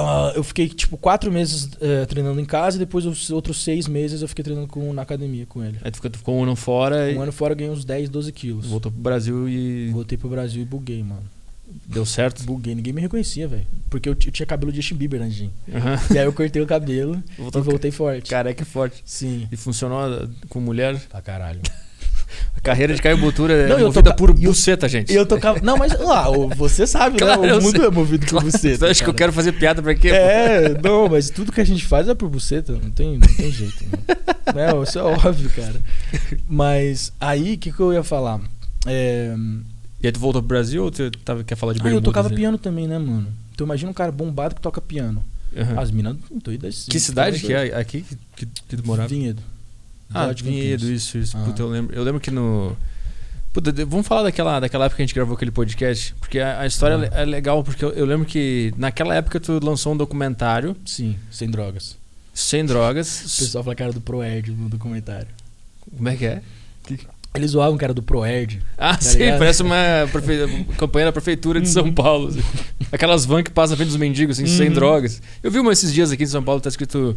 Uh, eu fiquei, tipo, quatro meses uh, treinando em casa e depois os outros seis meses eu fiquei treinando com, na academia com ele. Aí tu ficou, ficou um ano fora Um e... ano fora eu ganhei uns 10, 12 quilos. Voltou pro Brasil e... Voltei pro Brasil e buguei, mano. Deu certo? Buguei, ninguém me reconhecia, velho. Porque eu, eu, tinha cabelo de Justin Bieber antes uhum. E aí eu cortei o cabelo e voltei forte. Careca forte. Sim. E funcionou com mulher? Pra caralho. A carreira de Caio Botura é não, movida por buceta, gente. Eu tocava. Não, mas lá, você sabe, né? claro, né? O mundo sei. é movido por buceta. Você acha que eu quero fazer piada pra quê? É, não, mas tudo que a gente faz é por buceta. Não tem, não tem jeito. Não. isso é óbvio, cara. Mas aí, o que, que eu ia falar? É... E aí tu voltou pro Brasil ou você tava, quer falar de bermudas? Ah, eu tocava assim? piano também, né, mano? Então imagina um cara bombado que toca piano. Uhum. As minas doidas. Que cidade que é aqui que, que, que tu morava? Vinhedo. Ah, Vinhedo, isso, isso. Ah. Puta, eu lembro, eu lembro que no. Puta, vamos falar daquela, daquela época que a gente gravou aquele podcast? Porque a, a história ah. é legal, porque eu, eu, lembro que naquela época tu lançou um documentário. Sim, sem drogas. Sem drogas. O pessoal fala que era do ProErd no documentário. Como é que é? Eles zoavam que era do ProErd. Ah, tá sim, ligado? parece uma prefe... campanha da prefeitura de São uhum. Paulo. Assim. Aquelas vans que passam na frente dos mendigos, assim, uhum. sem drogas. Eu vi uma esses dias aqui em São Paulo, tá escrito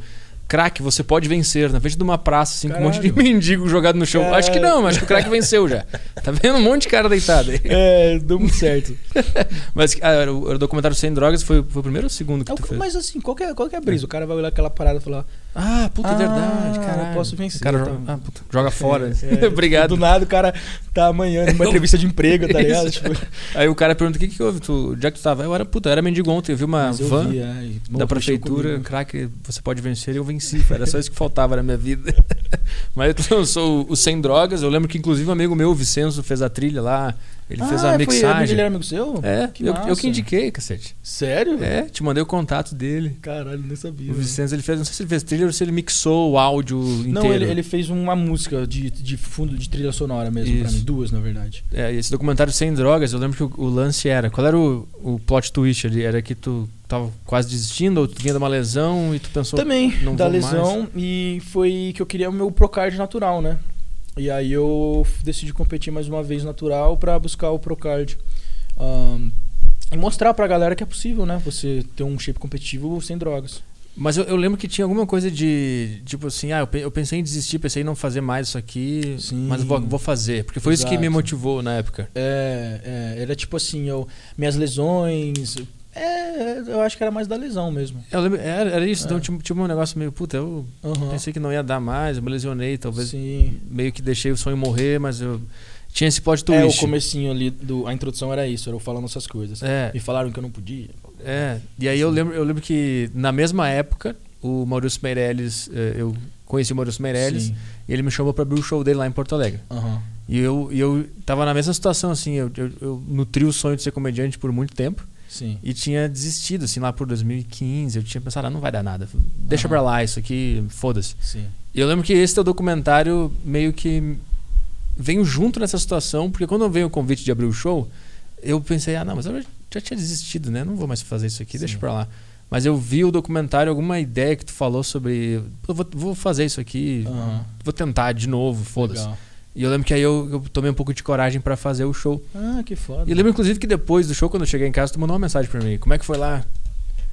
crack você pode vencer na frente de uma praça, assim, Caralho. com um monte de mendigo jogado no chão. Caralho. Acho que não, acho que o crack venceu já. Tá vendo um monte de cara deitado aí. É, deu muito certo. mas ah, o, o, documentário Sem Drogas foi, foi o primeiro ou o segundo que é, tu fez? Mas assim, qual que, é, qual que é a brisa? O cara vai olhar aquela parada e falar... Ah, puta, é ah, verdade, cara. Eu posso vencer. O cara então. ah, puta, joga fora. É, é. Obrigado. Do nada o cara tá amanhã numa entrevista de emprego, tá ligado? Tipo... Aí o cara pergunta: o que, que houve? Tu, já que tu tava? Eu era, puta, eu era mendigo ontem. Eu vi uma eu van vi, é, da prefeitura, craque, você pode vencer. E eu venci. Era só isso que faltava na minha vida. Mas eu sou o Sem Drogas. Eu lembro que, inclusive, um amigo meu, o Vicenzo, fez a trilha lá. Ele ah, fez a foi mixagem. Ele era amigo seu? É, Que eu, eu que indiquei, cacete. Sério? É, te mandei o contato dele. Caralho, nem sabia. O Vicenzo, ele fez, não sei se ele fez trilha ou se ele mixou o áudio inteiro. Não, ele, ele fez uma música de, de fundo de trilha sonora mesmo pra mim. Duas, na verdade. É, esse documentário Sem Drogas, eu lembro que o, o lance era. Qual era o, o plot twist ali? Era que tu tava quase desistindo ou tu vinha de uma lesão e tu pensou. Também, não da lesão. E foi que eu queria o meu Procard natural, né? E aí eu decidi competir mais uma vez natural pra buscar o Procard. Ahn, e mostrar pra galera que é possível, né? Você ter um shape competitivo sem drogas. Mas eu, eu lembro que tinha alguma coisa de. Tipo assim, ah, eu, pe- eu pensei em desistir, pensei em não fazer mais isso aqui, Sim. mas vou, vou fazer. Porque foi isso que me Exato. motivou na época. É, é, era tipo assim, eu, minhas lesões. É, eu acho que era mais da lesão mesmo. Eu lembro, era, era isso, É. então tinha, tinha um negócio meio, puta, eu Aham. pensei que não ia dar mais, eu me lesionei, talvez Sim. meio que deixei o sonho morrer, mas eu tinha esse plot É, o twist. comecinho ali, do, a introdução era isso, era eu falando essas coisas. É, Me falaram que eu não podia. é. E aí eu lembro, eu lembro que na mesma época, o Maurício Meirelles, eh, eu conheci o Maurício Meirelles, Sim. e ele me chamou pra abrir o show dele lá em Porto Alegre. Aham. E eu, e eu tava na mesma situação, assim, eu, eu, eu nutri o sonho de ser comediante por muito tempo. Sim. E tinha desistido, assim, lá por 2015. Eu tinha pensado, ah, não vai dar nada. Deixa Aham. pra lá isso aqui, foda-se. Sim. E eu lembro que esse teu documentário meio que veio junto nessa situação, porque quando veio o convite de abrir o show, eu pensei, ah, não, mas eu já tinha desistido, né? Não vou mais fazer isso aqui, deixa Sim. pra lá. Mas eu vi o documentário, alguma ideia que tu falou sobre. Eu vou, vou fazer isso aqui, Aham. vou tentar de novo, foda-se. E eu lembro que aí eu, eu tomei um pouco de coragem pra fazer o show. Ah, que foda. E eu lembro, inclusive, que depois do show, quando eu cheguei em casa, tu mandou uma mensagem pra mim. Como é que foi lá?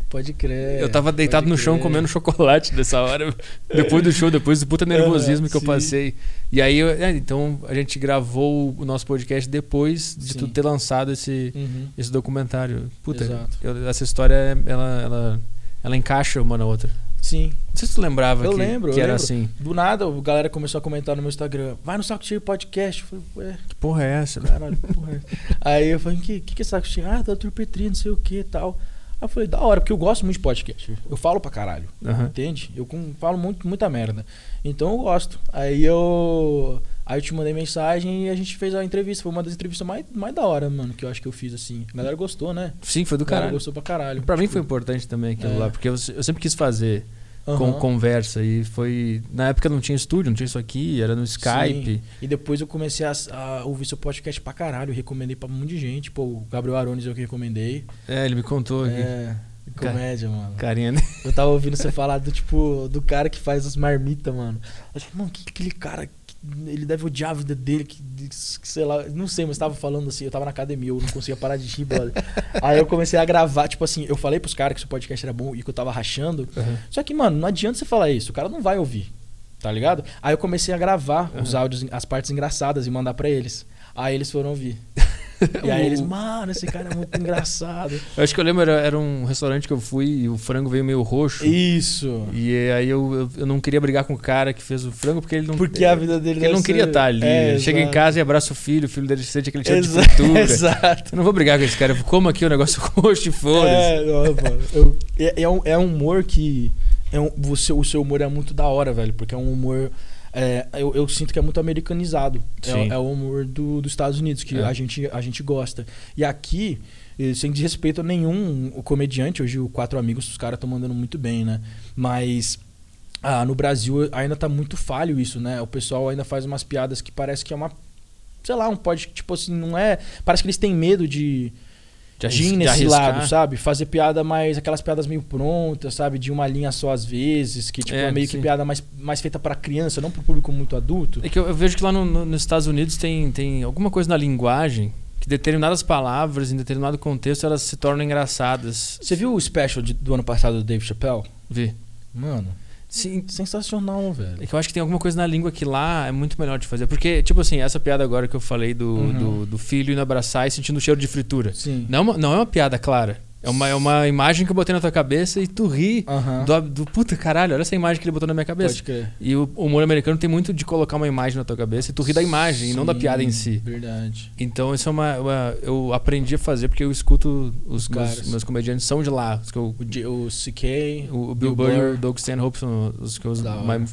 Pode crer. eu tava deitado no chão crer. comendo chocolate nessa hora. depois do show, depois do puta nervosismo Aham, que eu passei. E aí, eu- é, então, a gente gravou o nosso podcast depois de Sim. tu ter lançado esse, Uhum. esse documentário. Puta, Exato. eu- essa história, ela, ela, ela encaixa uma na outra. Sim. Não sei se tu lembrava Eu que, lembro, que eu era lembro. assim. Do nada, a galera começou a comentar no meu Instagram. Vai no Saco Cheio Podcast. Eu falei, ué, Que porra é essa? caralho, que porra é essa? Aí eu falei, que, que que é Saco Cheio? Ah, da Turpetri, não sei o que e tal. Aí eu falei, da hora, porque eu gosto muito de podcast. Eu falo pra caralho. Entende? Eu com- falo muito, muita merda. Então eu gosto. Aí eu. Aí eu te mandei mensagem e a gente fez a entrevista. Foi uma das entrevistas mais, mais da hora, mano, que eu acho que eu fiz assim. A galera gostou, né? Sim, foi do caralho. gostou pra caralho. Pra mim Tipo, foi importante também aquilo É. lá, porque eu, eu sempre quis fazer com aham. conversa e foi na época não tinha estúdio, não tinha isso aqui, era no Skype. E depois eu comecei a, a ouvir seu podcast pra caralho. Eu recomendei pra um monte de gente. Pô, o Gabriel Arones eu que recomendei. É, ele me contou aqui. É. Comédia, mano. Carinha, né? Eu tava ouvindo você falar do tipo, do cara que faz as marmitas, mano. Eu falei, mano, que que aquele cara. Ele deve odiar a vida dele, que, que sei lá, não sei, mas tava falando assim, eu tava na academia, eu não conseguia parar de rir, brother. Aí eu comecei a gravar, tipo assim, eu falei pros caras que o podcast era bom e que eu tava rachando. Só que, mano, não adianta você falar isso, o cara não vai ouvir, tá ligado? Aí eu comecei a gravar os áudios, as partes engraçadas e mandar pra eles. Aí eles foram ouvir. E aí eles, mano, esse cara é muito engraçado. Eu acho que eu lembro, era, era um restaurante que eu fui e o frango veio meio roxo. Isso. E aí eu, eu, eu não queria brigar com o cara que fez o frango porque ele não. Porque a vida dele ele não deve queria ser- estar ali. É, Chega em casa e abraça o filho, o filho dele sente aquele cheiro Exa- de fritura. Exato. Eu não vou brigar com esse cara. Eu como aqui o negócio roxo e foda-se. É, não, mano. Eu- é, é um, é um humor que. É um, você, o seu humor é muito da hora, velho. Porque é um humor. É, eu, eu sinto que é muito americanizado. É, é o humor do, dos Estados Unidos, que É. a, gente, a gente gosta. E aqui, eh, sem desrespeito a nenhum o comediante, hoje o Quatro Amigos, os caras estão mandando muito bem, né? Mas. Ah, no Brasil ainda tá muito falho isso, né? O pessoal ainda faz umas piadas que parece que é uma. Sei lá, um pode. Tipo assim, não é. Parece que eles têm medo de De de ir nesse arriscar. lado, sabe? Fazer piada mais. aquelas piadas meio prontas, sabe? De uma linha só às vezes, que tipo, É, é, meio sim. que piada mais, mais feita pra criança, não pro público muito adulto. É que eu, eu vejo que lá no- no- nos Estados Unidos tem, tem alguma coisa na linguagem que determinadas palavras, em determinado contexto, elas se tornam engraçadas. Você viu o special de- do ano passado do Dave Chappelle? Vi. Mano, Sim, sensacional, velho. É que eu acho que tem alguma coisa na língua que lá é muito melhor de fazer. Porque, tipo assim, essa piada agora que eu falei do, Uhum. do, do filho indo abraçar e sentindo o cheiro de fritura. Sim. Não é não é uma piada clara. É uma, é uma imagem que eu botei na tua cabeça e tu ri Aham. do, do puta caralho, olha essa imagem que ele botou na minha cabeça. Pode crer. E o humor americano tem muito de colocar uma imagem na tua cabeça e tu ri da imagem e não da Sim, piada em si. Verdade. Então isso é uma, uma- Eu aprendi a fazer porque eu escuto os meus, comediantes são de lá. Os que eu, O, o CK. o, o Bill Burr e o Doug Stanhope são os que eu uso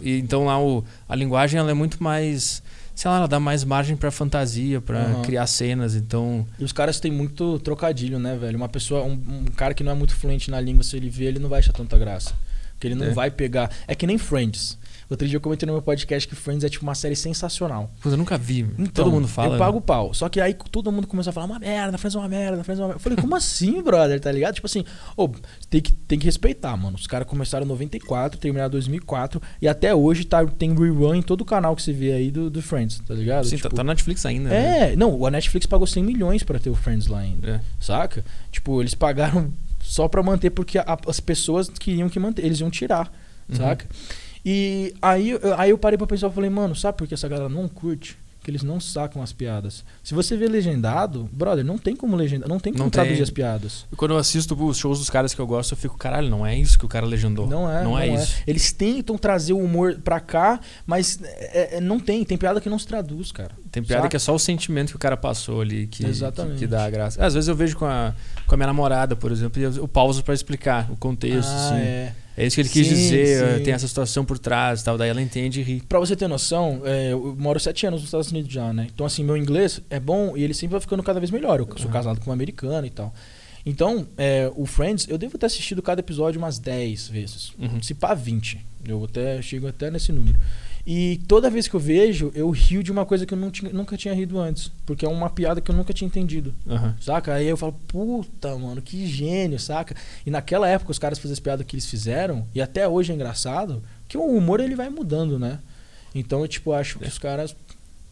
Então lá o, a linguagem ela é muito mais sei lá, ela dá mais margem pra fantasia, pra Aham. criar cenas, então. E os caras têm muito trocadilho, né, velho? Uma pessoa, um, um cara que não é muito fluente na língua, se ele vê, ele não vai achar tanta graça. Porque ele não É. vai pegar. É que nem Friends. Outro dia eu comentei no meu podcast que Friends é tipo uma série sensacional. Pô, eu nunca vi. Então, Todo mundo fala. Eu pago né? o pau. Só que aí todo mundo começou a falar uma merda, Friends é uma merda, Friends é uma merda. Eu falei, como assim, brother? Tá ligado? Tipo assim, ô, tem, que, tem que respeitar, mano. Os caras começaram em 94, terminaram em 2004 e até hoje tá, tem rerun em todo o canal que você vê aí do, do Friends, tá ligado? Sim, Tipo, tá, tá na Netflix ainda. né? É, não, a Netflix pagou 100 milhões pra ter o Friends lá ainda, É. saca? Tipo, eles pagaram só pra manter porque a- as pessoas queriam que manter, eles iam tirar, Uhum. saca? E aí, eu- aí eu parei pra pensar e falei, mano, sabe por que essa galera não curte? Que eles não sacam as piadas. Se você vê legendado, brother, não tem como legendar, não tem como Não traduzir tem. as piadas. E quando eu assisto os shows dos caras que eu gosto, eu fico, caralho, não é isso que o cara legendou. Não é, Não, é, isso. Eles tentam trazer o humor pra cá, mas é- é- não tem, tem piada que não se traduz, cara. Tem piada Saca? que é só o sentimento que o cara passou ali que, que, que dá a graça. Às vezes eu vejo com a, com a minha namorada, por exemplo, e eu, eu pauso pra explicar o contexto. Ah, assim. é. É isso que ele quis Sim, dizer, sim. tem essa situação por trás e tal. Daí ela entende e ri. Pra você ter noção, é, eu moro sete anos nos Estados Unidos já, né? Então, assim, meu inglês é bom e ele sempre vai ficando cada vez melhor. Eu sou casado com uma americana e tal. Então, é, o Friends, eu devo ter assistido cada episódio umas 10 vezes. Uhum. Se pá, 20. Eu até chego até nesse número. E toda vez que eu vejo, eu rio de uma coisa que eu tinha- nunca tinha rido antes. Porque é uma piada que eu nunca tinha entendido. Aham. Saca? Aí eu falo, puta, mano, que gênio, saca? E naquela época os caras faziam as piadas que eles fizeram, e até hoje é engraçado, que o humor ele vai mudando, né? Então eu, tipo, acho que os caras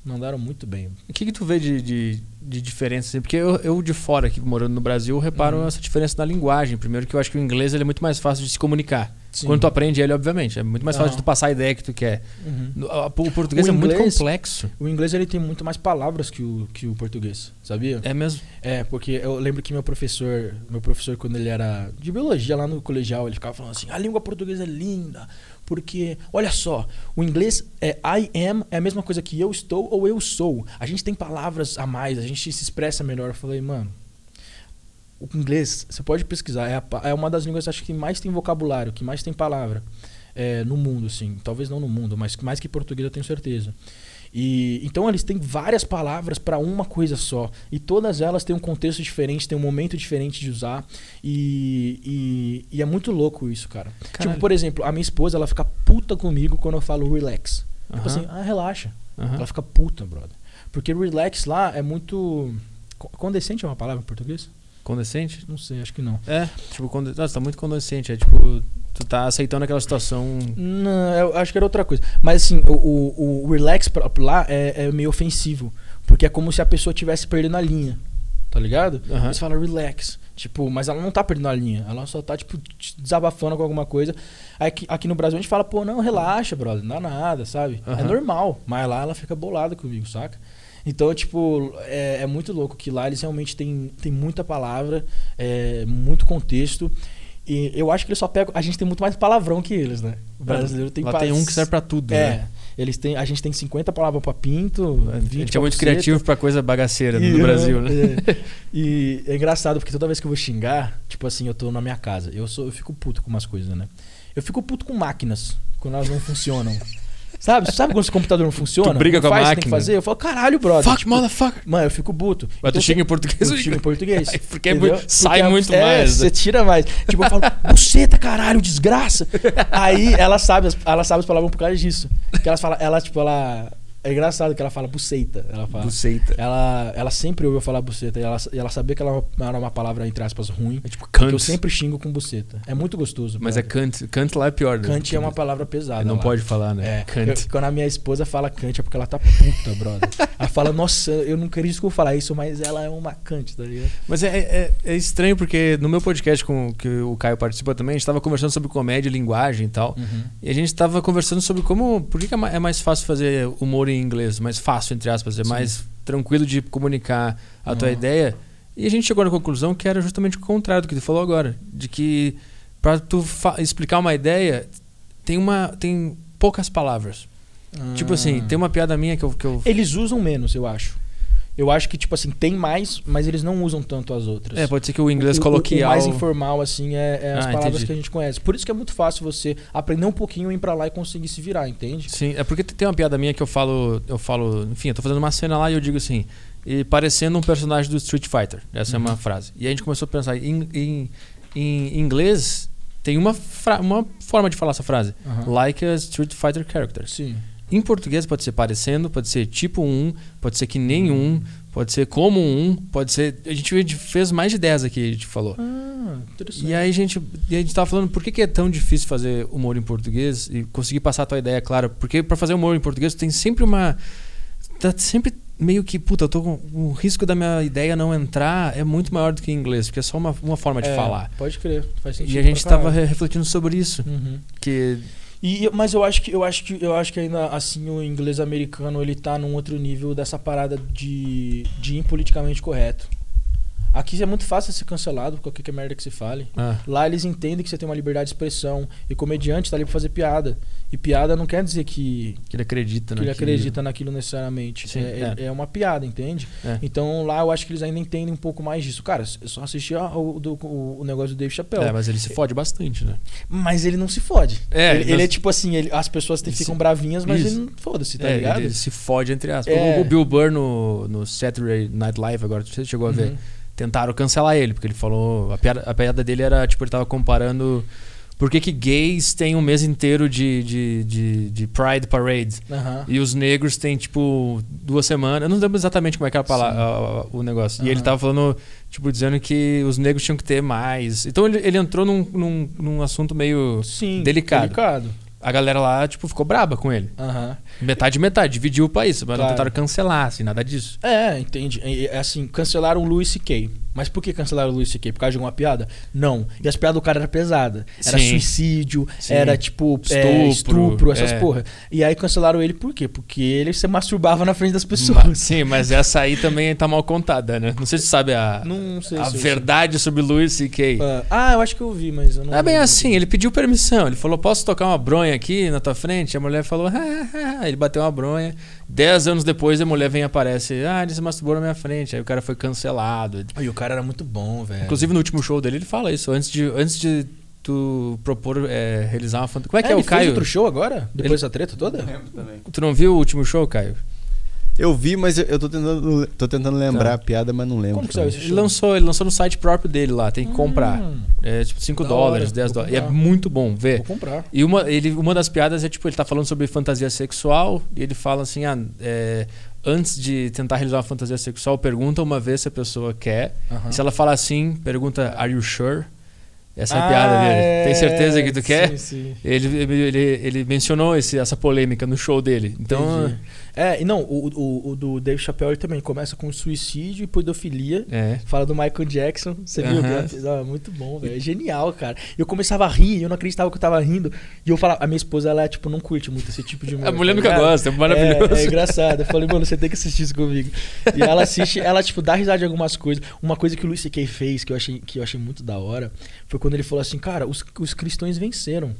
mandaram muito bem. O que, que tu vê de, de, de diferença? assim? Porque eu, eu de fora aqui, morando no Brasil, reparo Uhum. essa diferença na linguagem. Primeiro que eu acho que o inglês ele é muito mais fácil de se comunicar. Sim. Quando tu aprende ele, obviamente. É muito mais fácil de tu passar a ideia que tu quer. Uhum. O português O é muito complexo. O inglês ele tem muito mais palavras que o, que o português, sabia? É mesmo. É, porque eu lembro que meu professor, meu professor quando ele era de biologia lá no colegial, ele ficava falando assim: "A língua portuguesa é linda, porque olha só, o inglês é I am é a mesma coisa que eu estou ou eu sou. A gente tem palavras a mais, a gente se expressa melhor". Eu falei: "Mano, o inglês, você pode pesquisar, é, a é uma das línguas acho que mais tem vocabulário, que mais tem palavra é, no mundo, assim. Talvez não no mundo, mas mais que português eu tenho certeza. E então eles têm várias palavras para uma coisa só. E todas elas têm um contexto diferente, têm um momento diferente de usar. E, e, e é muito louco isso, cara. Caralho. Tipo, por exemplo, a minha esposa, ela fica puta comigo quando eu falo relax. Tipo assim, ah, relaxa. Ela fica puta, brother. Porque relax lá é muito. co- Condescente é uma palavra em português? Condescente? Não sei, acho que não. É, tipo, conde... Nossa, tá muito condescente. É tipo, tu tá aceitando aquela situação. Não, eu acho que era outra coisa. Mas assim, o, o, o relax pra- lá é, é meio ofensivo. Porque é como se a pessoa estivesse perdendo a linha. Tá ligado? Aham. Você fala relax. Tipo, mas ela não tá perdendo a linha. Ela só tá, tipo, desabafando com alguma coisa. Aqui, aqui no Brasil a gente fala, pô, não, relaxa, brother, não dá nada, sabe? É normal. Mas lá ela fica bolada comigo, saca? Então, tipo, é, é muito louco que lá eles realmente têm, têm muita palavra, é, muito contexto. E eu acho que eles só pegam. A gente tem muito mais palavrão que eles, né? O brasileiro tem Lá pa- tem um que serve pra tudo, É. né? Eles têm, a gente tem 50 palavras pra pinto. A 20 gente é muito buceta. criativo pra coisa bagaceira E- no Brasil, né? é. E é engraçado, porque toda vez que eu vou xingar, tipo assim, eu tô na minha casa. Eu, sou, eu fico puto com umas coisas, né? Eu fico puto com máquinas, quando elas não funcionam. Sabe? Sabe quando o computador não funciona? Tu briga Não com a faz o que tem que máquina? fazer? Eu falo, caralho, brother. Fuck, tipo, motherfucker! Mano, eu fico puto. Mas tu Então, xinga em português? eu xingo em português. Porque é entendeu? muito- sai Porque muito é, mais, né? Você tira mais. Tipo, eu falo, buceta, caralho, desgraça. Aí ela sabe, as- ela sabe as palavras por causa disso. Que elas falam, ela, tipo, ela. É engraçado que ela fala buceita. Ela fala. Buceita. Ela, ela sempre ouviu falar buceta e ela, e ela sabia que ela era uma palavra, entre aspas, ruim. É tipo Porque cunt. eu sempre xingo com buceta. É muito gostoso. Mas é cunt. Cunt lá é pior, né? Cante é uma palavra pesada. Não lá. pode falar, né? É, Cunt. eu- quando a minha esposa fala cante é porque ela tá puta, brother. Ela fala, nossa, eu não queria desculpa falar isso, mas ela é uma cante, tá ligado? Mas é, é, é estranho porque no meu podcast com que o Caio participa também, a gente tava conversando sobre comédia, linguagem e tal. E a gente tava conversando sobre como. Por que, que é é mais fácil fazer humor em inglês? Mais fácil, entre aspas. É Sim. mais tranquilo de comunicar a tua Uhum. ideia. E a gente chegou na conclusão que era justamente o contrário do que tu falou agora. De que pra tu explicar uma ideia, tem, uma, tem poucas palavras. Tipo assim, Ah. tem uma piada minha que eu. Que eu Eles usam menos, eu acho. Eu acho que, tipo assim, tem mais, mas eles não usam tanto as outras. É, pode ser que o inglês o, coloquial... O, mais informal, assim, é, é as Ah, palavras entendi. que a gente conhece. Por isso que é muito fácil você aprender um pouquinho, ir pra lá e conseguir se virar, entende? Sim, é porque tem uma piada minha que eu falo, eu falo, enfim, eu tô fazendo uma cena lá e eu digo assim, e parecendo um personagem do Street Fighter. Essa é Uhum. uma frase. E a gente começou a pensar em, em, em inglês tem uma, fra- uma forma de falar essa frase, Aham. like a Street Fighter character. Sim. Em português pode ser parecendo, pode ser tipo um, pode ser que nem um, pode ser como um, pode ser. A gente fez mais de 10 aqui, a gente falou. Ah, interessante. E aí a gente, e a gente tava falando por que, que é tão difícil fazer humor em português e conseguir passar a tua ideia clara. Porque pra fazer humor em português tu tem sempre uma. Tá sempre meio que, puta, eu tô com o risco da minha ideia não entrar é muito maior do que em inglês, porque é só uma, uma forma de É, falar. Pode crer, faz sentido. E a gente pra tava caralho. re- refletindo sobre isso. Uhum. Que. E, mas eu acho que eu acho que eu acho que ainda assim o inglês americano ele tá num outro nível dessa parada de, de ir politicamente correto. Aqui é muito fácil ser cancelado por qualquer merda que se fale. Ah, Lá eles entendem que você tem uma liberdade de expressão e comediante tá ali pra fazer piada. E piada não quer dizer que, que ele acredita, que ele acredita naquilo necessariamente. Sim, é, é. é uma piada, entende? É. Então lá eu acho que eles ainda entendem um pouco mais disso. Cara, eu só assisti o, do- o- negócio do Dave Chappelle. É, mas ele se fode bastante, né? Mas ele não se fode. É, ele, ele é tipo assim, ele- as pessoas Ele ficam se- bravinhas, mas Isso. ele não foda-se, tá é, ligado? ele se fode entre aspas. É. O, o Bill Burr no, no Saturday Night Live, agora você chegou a ver. Uhum. tentaram cancelar ele, porque ele falou. A piada, a piada dele era, tipo, ele tava comparando. Por que, que gays têm um mês inteiro de, de, de, de Pride Parade? Aham. E os negros têm, tipo, duas semanas. Eu não lembro exatamente como é que era a Sim. a- a- o negócio. E Aham. ele tava falando, tipo, dizendo que os negros tinham que ter mais. Então ele, ele entrou num, num, num assunto meio. Sim, Delicado. delicado. A galera lá, tipo, ficou braba com ele. Aham. Metade metade, dividiu o país, mas não Claro. tentaram cancelar, assim, nada disso. É, entende. É, é assim, cancelaram o Louis C.K. Mas por que cancelaram o Louis C.K.? Por causa de alguma piada? Não. E as piadas do cara eram pesadas. Era Sim. suicídio, Sim. era tipo Estupro, é, estupro, essas é. porra. E aí cancelaram ele por quê? Porque ele se masturbava na frente das pessoas. Sim, mas essa aí também tá mal contada, né? Não sei se você sabe a, Não sei a se verdade sobre Louis C.K. sei. Ah, eu acho que eu vi, mas eu não. É bem assim, ele pediu permissão. Ele falou: Posso tocar uma bronha aqui na tua frente? A mulher falou: "Ah, ah, ah." Ele bateu uma bronha. Dez anos depois, a mulher vem e aparece: Ah, ele se masturbou na minha frente. Aí o cara foi cancelado. E o cara era muito bom, velho. Inclusive, no último show dele, ele fala isso. Antes de, antes de tu propor é, realizar uma fantasia. Como é que é, ele o Caio? fez outro show agora? Depois Ele- dessa treta toda? lembro também. Tu não viu o último show, Caio? Eu vi, mas eu, eu tô tentando, tô tentando lembrar Tá. a piada, mas não lembro. Como que saiu esse Ele lançou, ele lançou no site próprio dele lá, tem que comprar. Hum, É tipo 5 Da dólares, hora, 10 vou dólares. E é comprar. muito bom ver. Vou comprar. E uma, ele, uma das piadas é tipo, ele tá falando sobre fantasia sexual e ele fala assim: ah, é, antes de tentar realizar uma fantasia sexual, pergunta uma vez se a pessoa quer. E se ela fala assim, pergunta: Are you sure? Essa é a Ah, piada dele. é, Tem certeza que tu quer? Sim, sim. Ele, ele, ele, ele mencionou esse, essa polêmica no show dele. Então, Entendi. É, e não, o, o, o do Dave Chappelle também começa com suicídio e pedofilia. é. Fala do Michael Jackson. Você viu? Aham. que é muito bom, velho. É genial, cara. Eu começava a rir, eu não acreditava que eu tava rindo. E eu falava, a minha esposa, ela, tipo, não curte muito esse tipo de humor. A mulher tá nunca ligado? gosta, é maravilhoso. É, é engraçado. Eu falei, mano, você tem que assistir isso comigo. E ela assiste, ela, tipo, dá risada de algumas coisas. Uma coisa que o Luis C.K. fez, que eu, achei, que eu achei muito da hora, foi quando ele falou assim, cara, os, os cristãos venceram.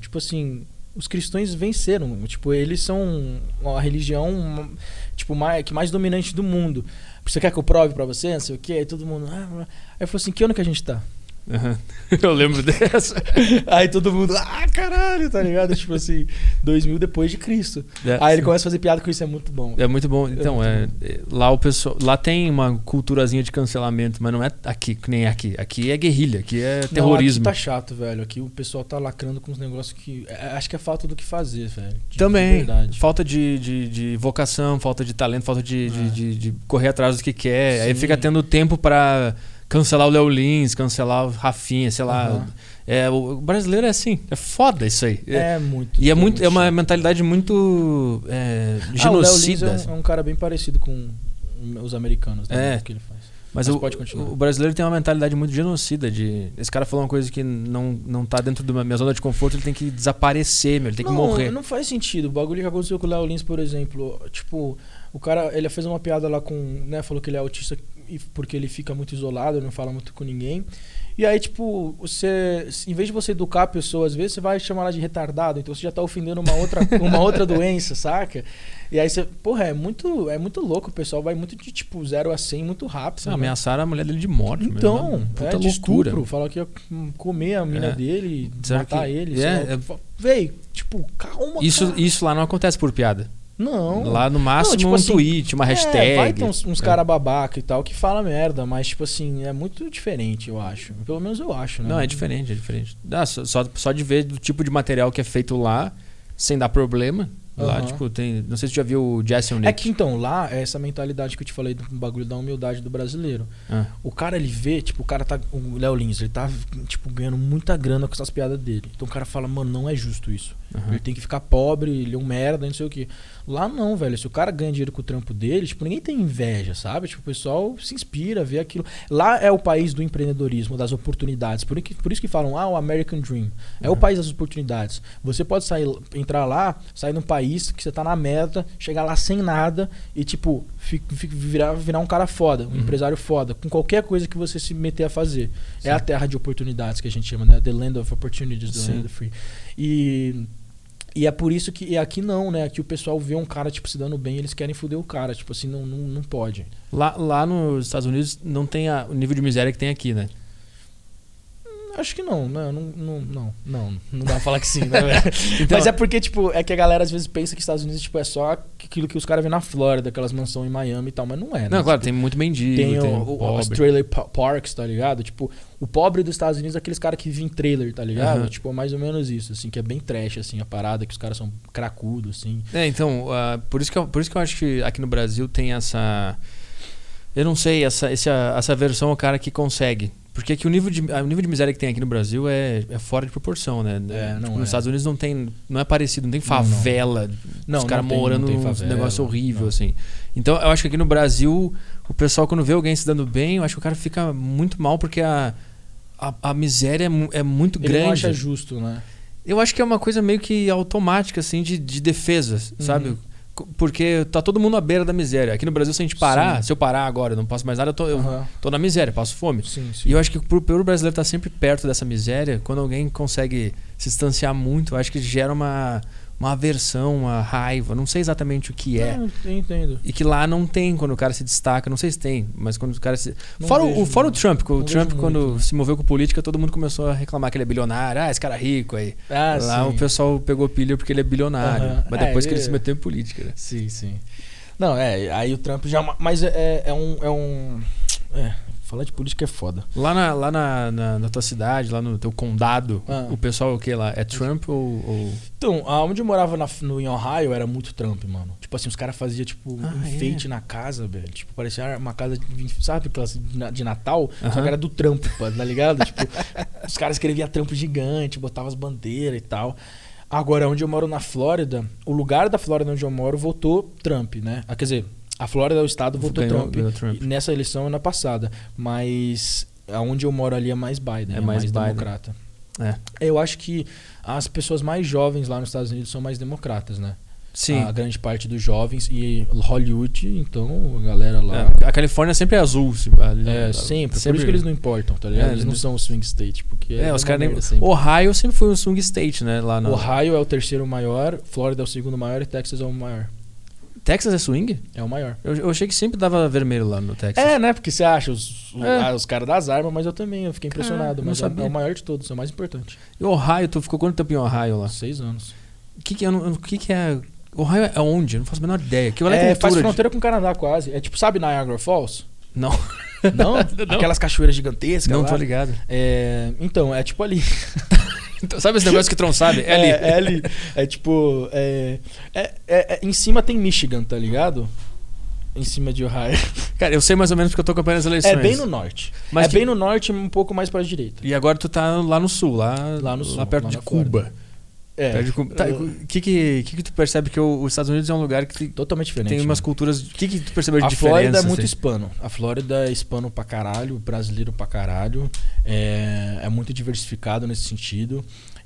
Tipo assim, os cristãos venceram. Tipo, eles são a religião tipo, mais, que mais dominante do mundo. Você quer que eu prove pra você? Não sei o quê. Aí todo mundo. Ah. Aí eu falei assim, que ano que a gente tá? Aham. Eu lembro dessa. Aí todo mundo, ah, caralho, tá ligado? tipo assim, dois mil depois de Cristo. É, Aí ele sim. começa a fazer piada com isso, é muito bom. É muito bom. Então, muito é, é, lá o pessoal, lá tem uma culturazinha de cancelamento, mas não é aqui, nem aqui. Aqui é guerrilha, aqui é Não, terrorismo. aqui tá chato, velho. Aqui o pessoal tá lacrando com uns negócios que. é, Acho que é falta do que fazer, velho. De- Também. verdade. Falta de, de, de vocação, falta de talento, falta de, É. de- correr atrás do que quer. Aí Sim. fica tendo tempo pra cancelar o Léo Lins, cancelar o Rafinha, sei lá. Aham. É, o brasileiro é assim. É foda isso aí. É- É muito. e é, muito, é uma mentalidade muito é, Ah, o Léo Lins genocida. é assim. um, é um cara bem parecido com os americanos, né? É. O que ele faz. Mas, Mas o, pode continuar. o brasileiro tem uma mentalidade muito genocida de. Esse cara falou uma coisa que não, não tá dentro da minha zona de conforto, ele tem que desaparecer, meu, ele tem que não, morrer. Não faz sentido. O bagulho que aconteceu com o Léo Lins, por exemplo, tipo, o cara, ele fez uma piada lá com, né, falou que ele é autista porque ele fica muito isolado, não fala muito com ninguém. E aí, tipo, você, em vez de você educar a pessoa, às vezes você vai chamar ela de retardado, então você já tá ofendendo uma outra, uma outra doença, saca? E aí você, porra, é muito, é muito louco, o pessoal vai muito de tipo 0 a 100 muito rápido. Né? Ameaçaram a mulher dele de morte. Então, mesmo, é, de loucura. estupro, falar que ia comer a mina é. dele, Será matar que... ele. É, é... Véi, tipo, calma. Isso, isso lá não acontece por piada. Não. Lá no máximo não, tipo um assim, tweet, uma hashtag. É, vai ter uns, uns é. cara babaca e tal que fala merda, mas tipo assim, é muito diferente, eu acho. Pelo menos eu acho, né? Não, é diferente, é diferente. Ah, só, só de ver do tipo de material que é feito lá, sem dar problema, Lá, tipo, tem. Não sei se você já viu o Jason Nick. É que então, lá é essa mentalidade que eu te falei do bagulho da humildade do brasileiro. Ah. O cara, ele vê, tipo, o cara tá. O Léo Lins, ele tá, tipo, ganhando muita grana com essas piadas dele. Então o cara fala, mano, não é justo isso. Uhum. Ele tem que ficar pobre, ele é um merda, não sei o que. Lá não, velho. Se o cara ganha dinheiro com o trampo dele, tipo, ninguém tem inveja, sabe? Tipo, o pessoal se inspira, vê aquilo. Lá é o país do empreendedorismo, das oportunidades. Por, por isso que falam, ah, o American Dream. É uhum. o país das oportunidades. Você pode sair, entrar lá, sair num país que você tá na meta, chegar lá sem nada e, tipo, virar, virar um cara foda, um uhum. empresário foda, com qualquer coisa que você se meter a fazer. Sim. É a terra de oportunidades que a gente chama, né? The Land of Opportunities, the Land of Free. E e é por isso que aqui não, né? Aqui o pessoal vê um cara, tipo, se dando bem, eles querem foder o cara. Tipo assim, não, não, não pode. Lá, lá nos Estados Unidos não tem a, o nível de miséria que tem aqui, né? Acho que não, não, não, não, não, não, não dá pra falar que sim, né, então, Mas é porque, tipo, é que a galera às vezes pensa que Estados Unidos tipo, é só aquilo que os caras vêem na Flórida, aquelas mansões em Miami e tal, mas não é, né? Não, claro, tipo, tem muito mendigo, tem, tem o, o, os trailer parks, tá ligado? Tipo, o pobre dos Estados Unidos é aqueles caras que vivem em trailer, tá ligado? Uhum. Tipo, mais ou menos isso, assim, que é bem trash, assim, a parada, que os caras são cracudos, assim. É, então, uh, por, isso que eu, por isso que eu acho que aqui no Brasil tem essa... Eu não sei, essa, essa, essa versão ao cara que consegue. Porque aqui o nível de, o nível de miséria que tem aqui no Brasil é, é fora de proporção, né? É, não tipo, é. Nos Estados Unidos não tem. Não é parecido, não tem favela. Não, os caras morando num negócio horrível, não. assim. Então eu acho que aqui no Brasil, o pessoal, quando vê alguém se dando bem, eu acho que o cara fica muito mal porque a, a, a miséria é, é muito Ele grande. Não acha justo, né? Eu acho que é uma coisa meio que automática, assim, de, de defesa, uhum. sabe? Porque tá todo mundo à beira da miséria. Aqui no Brasil, se a gente parar, sim. se eu parar agora, eu não posso mais nada, eu tô, uhum. eu tô na miséria, passo fome. Sim, sim. E eu acho que pro, pro brasileiro tá sempre perto dessa miséria, quando alguém consegue se distanciar muito, eu acho que gera uma, uma aversão, uma raiva, não sei exatamente o que é. Não, entendo. E que lá não tem quando o cara se destaca, não sei se tem, mas quando o cara se. Não fora vejo, o, fora o Trump, o Trump, quando muito. se moveu com política, todo mundo começou a reclamar que ele é bilionário, ah, esse cara é rico aí. Ah, lá sim. o pessoal pegou pilha porque ele é bilionário. Mas depois é, que ele se meteu em política, né? Sim, sim. Não, é, aí o Trump já. Mas é, é um. É um é, Falar de política é foda. Lá na, lá na, na, na tua cidade, lá no teu condado, ah. o pessoal o que lá? É Trump ou, ou... Então, onde eu morava na, no, em Ohio era muito Trump, mano. Tipo assim, os caras faziam, tipo, ah, um enfeite é? na casa, velho. Tipo, parecia uma casa, de, sabe, de Natal? Uh -huh. Só que era do Trump, tá ligado? tipo, os caras escreviam Trump gigante, botavam as bandeiras e tal. Agora, onde eu moro na Flórida, o lugar da Flórida onde eu moro votou Trump, né? Ah, quer dizer, a Flórida, o estado, votou Trump, Trump. Nessa eleição ano passada. Mas aonde eu moro ali é mais Biden. É, é mais, mais democrata. É. Eu acho que as pessoas mais jovens lá nos Estados Unidos são mais democratas, né? Sim. A grande parte dos jovens. E Hollywood, então, a galera lá. É, a Califórnia sempre é azul. Ali, é, sempre. sempre. Por isso que eles não importam, tá ligado? É, eles não são o swing state. Porque é, os caras nem. Ohio sempre foi um swing state, né? Lá no... Ohio é o terceiro maior, Flórida é o segundo maior e Texas é o maior. Texas é swing? É o maior. Eu, eu, achei que sempre dava vermelho lá no Texas. É, né? Porque você acha os, é. os caras das armas, mas eu também eu fiquei impressionado. mas é, é, o maior de todos, é o mais importante. E Ohio, tu ficou quanto tempo em Ohio lá? Seis anos. O que, que, é, que, que é. Ohio é onde? Eu não faço a menor ideia. Que é, faz fronteira de... com o Canadá quase. É tipo, sabe Niagara Falls? Não. Não? não? Aquelas cachoeiras gigantescas. Não, lá. tô ligado. É, então, é tipo ali. Então, sabe esse negócio que Tron sabe? É, ali. É, é ali. É tipo. É, é, é, em cima tem Michigan, tá ligado? Em cima de Ohio. Cara, eu sei mais ou menos porque eu tô acompanhando as eleições. É bem no norte. Mas é que... bem no norte, um pouco mais pra direita. E agora tu tá lá no sul, lá, lá, no sul, lá perto lá de Cuba. É, Perde com- tá, eu- o que, que, que que tu percebe que o- os Estados Unidos é um lugar que tem, totalmente diferente. tem umas mano. culturas. O que, que tu percebeu de A diferença? Flórida é muito assim? hispano. A Flórida é hispano pra caralho, brasileiro pra caralho. É, é muito diversificado nesse sentido.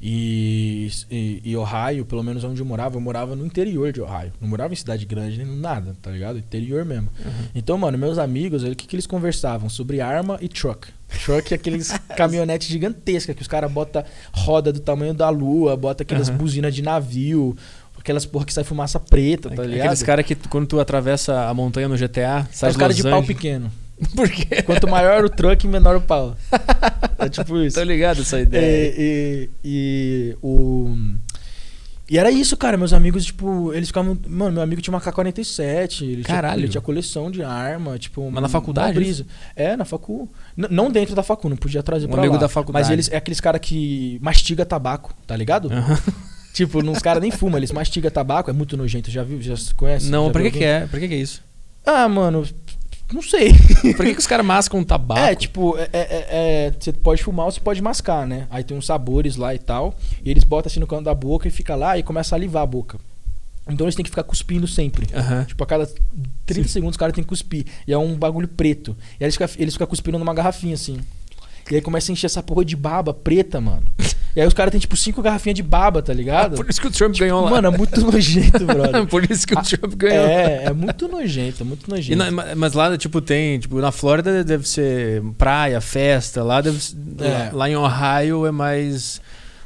E, e, e Ohio, pelo menos onde eu morava, eu morava no interior de Ohio. Não morava em cidade grande, nem nada, tá ligado? Interior mesmo. Uhum. Então, mano, meus amigos, o que, que eles conversavam? Sobre arma e truck. Truck é aqueles caminhonetes gigantescas que os caras botam roda do tamanho da lua, bota aquelas Aham. buzinas de navio, aquelas porra que sai fumaça preta, tá ligado? Aqueles caras que quando tu atravessa a montanha no GTA, sai Sai os caras de pau pequeno. Por quê? Quanto maior o truck, menor o pau. É tipo isso. Tô ligado essa ideia. E, e, e o. E era isso, cara. Meus amigos, tipo, eles ficavam. Mano, meu amigo tinha uma K-47. Ele tinha, Caralho. ele tinha coleção de arma, tipo. Mas na faculdade, brisa. É, na facu. N- não dentro da facu, não podia trazer Um pra amigo lá. da faculdade. Mas eles é aqueles cara que mastiga tabaco, tá ligado? Tipo, uns caras nem fumam, eles mastigam tabaco, é muito nojento. Já viu? Já se conhece? Não, Já pra que, que é? Pra que, que é isso? Ah, mano. Não sei. Por que, que os caras mascam tabaco? É, tipo, é, é- é- você pode fumar ou você pode mascar, né? Aí tem uns sabores lá e tal. E eles botam assim no canto da boca e fica lá e começa a alivar a boca. Então eles têm que ficar cuspindo sempre. Aham. Tipo, a cada 30 segundos o cara tem que cuspir. E é um bagulho preto. E aí eles ficam, eles ficam cuspindo numa garrafinha assim. E aí começa a encher essa porra de baba preta, mano. E aí os caras têm tipo cinco garrafinhas de baba, tá ligado? Por isso que o Trump ganhou lá. Mano, é muito nojento, brother. Por isso que o Ah, Trump ganhou. É, é muito nojento, é muito nojento. na- ma- mas lá, tipo, tem. Tipo, na Flórida deve ser praia, festa. Lá deve ser- É. lá, em Ohio é mais.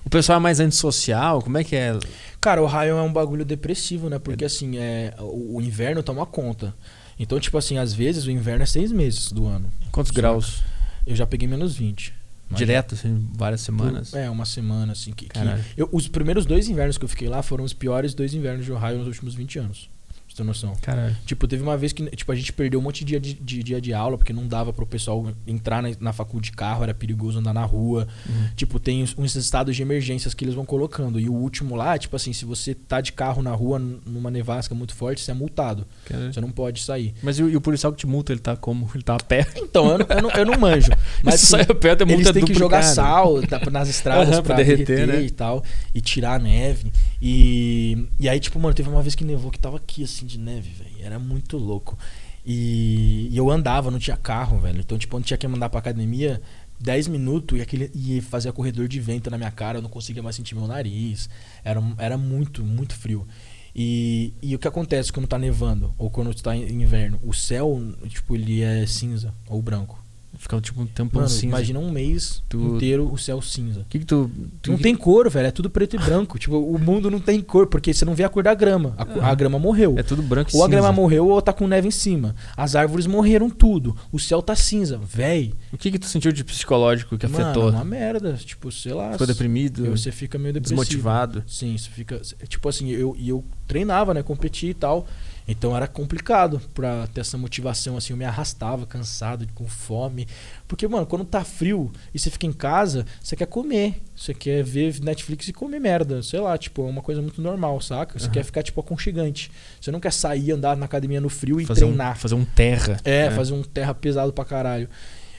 O pessoal é mais antissocial. Como é que é? Cara, o Ohio é um bagulho depressivo, né? Porque assim, é, o, inverno toma conta. Então, tipo assim, às vezes o inverno é seis meses do ano. Quantos graus? Eu já peguei menos 20. Mas Direto, assim, várias por- semanas. É, uma semana, assim. Que, que- eu- os primeiros dois invernos que eu fiquei lá foram os piores dois invernos de Ohio nos últimos 20 anos. Ter noção. Caralho. Tipo, teve uma vez que tipo, a gente perdeu um monte de dia de, de- dia de aula, porque não dava pro pessoal entrar na, na faculdade de carro, era perigoso andar na rua. Uhum. Tipo, tem uns- uns estados de emergências que eles vão colocando. E o último lá, tipo assim, se você tá de carro na rua numa nevasca muito forte, você é multado. Caralho. Você não pode sair. Mas e o, e o policial que te multa, ele tá como? Ele tá a pé? Então, eu não, eu não, eu não manjo. Mas Se sai a pé, tem multa eles têm que jogar sal da- nas estradas Aham, pra, pra derreter, derreter, né? e tal. E tirar a neve. E, e aí, tipo, mano, teve uma vez que nevou que tava aqui, assim, de neve, velho. Era muito louco. E, e eu andava, não tinha carro, velho. Então, tipo, quando tinha que mandar pra academia, 10 minutos e aquele e fazia corredor de vento na minha cara, eu não conseguia mais sentir meu nariz. Era, era muito, muito frio. E, e o que acontece quando tá nevando ou quando tá inverno? O céu, tipo, ele é cinza ou branco. Fica tipo um tempão Mano, cinza. imagina um mês Tu- inteiro o céu cinza. Que que tu... tu Não tem cor, velho. É tudo preto e branco. tipo, o mundo não tem cor, porque você não vê a cor da grama. A, a grama morreu. É tudo branco e ou a cinza. grama morreu ou tá com neve em cima. As árvores morreram tudo. O céu tá cinza. Véi. O que que tu sentiu de psicológico que Mano, afetou? uma merda. Tipo, sei lá. Ficou deprimido? Você fica meio depressivo. Desmotivado? Sim, isso fica. Tipo assim, eu, eu treinava, né? Competia e tal. Então era complicado pra ter essa motivação, assim, eu me arrastava, cansado, com fome. Porque, mano, quando tá frio e você fica em casa, você quer comer. Você quer ver Netflix e comer merda. Sei lá, tipo, é uma coisa muito normal, saca? Você Aham. quer ficar, tipo, aconchegante. Você não quer sair, andar na academia no frio e fazer um, treinar. fazer um terra. É, fazer um terra pesado pra caralho.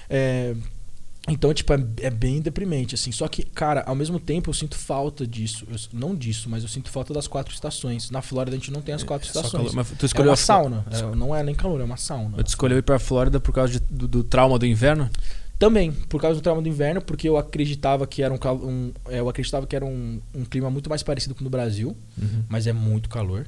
É, então, tipo, é, é bem deprimente, assim. Só que, cara, ao mesmo tempo eu sinto falta disso. Eu- não disso, mas eu sinto falta das quatro estações. Na Flórida a gente não tem as quatro É estações. calor. Mas tu É escolheu uma a sauna. É, não é nem calor, é uma sauna. Tu escolheu ir pra Flórida por causa de- do, do trauma do inverno? Também, por causa do trauma do inverno, porque eu acreditava que era um, um- é, eu acreditava que era um, um clima muito mais parecido com o do Brasil, mas é muito calor.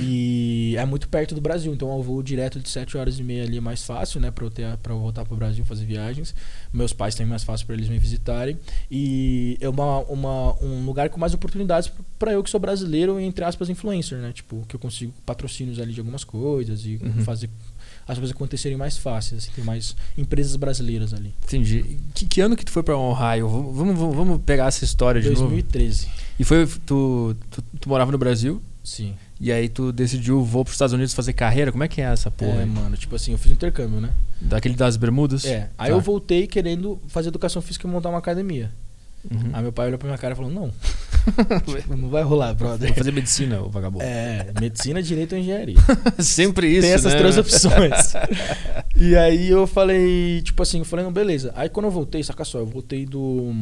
E é muito perto do Brasil, então eu vou direto de 7 horas e meia ali é mais fácil, né, para eu ter para eu voltar pro Brasil fazer viagens. Meus pais também é mais fácil para eles me visitarem e é uma, uma, um lugar com mais oportunidades para eu que sou brasileiro e entre aspas influencer, né? Tipo, que eu consigo patrocínios ali de algumas coisas e Uhum. fazer as coisas acontecerem mais fáceis, assim, tem mais empresas brasileiras ali. Entendi. Que, que ano que tu foi pra Ohio? Vamos, vamos, vamos pegar essa história de novo. 2013. E foi. Tu, tu, tu morava no Brasil? Sim. E aí tu decidiu vou pros Estados Unidos fazer carreira? Como é que é essa porra? é, mano, tipo assim, eu fiz intercâmbio, né? Daquele das bermudas? É. Aí Tá. eu voltei querendo fazer educação física e montar uma academia. Uhum. Aí meu pai olhou pra minha cara e falou: Não, tipo, não vai rolar, brother. Vou fazer medicina, o vagabundo. É, medicina, direito ou engenharia. Sempre isso. Tem essas né? três opções. e aí eu falei, tipo assim, eu falei, não, beleza. Aí quando eu voltei, saca só, eu voltei do.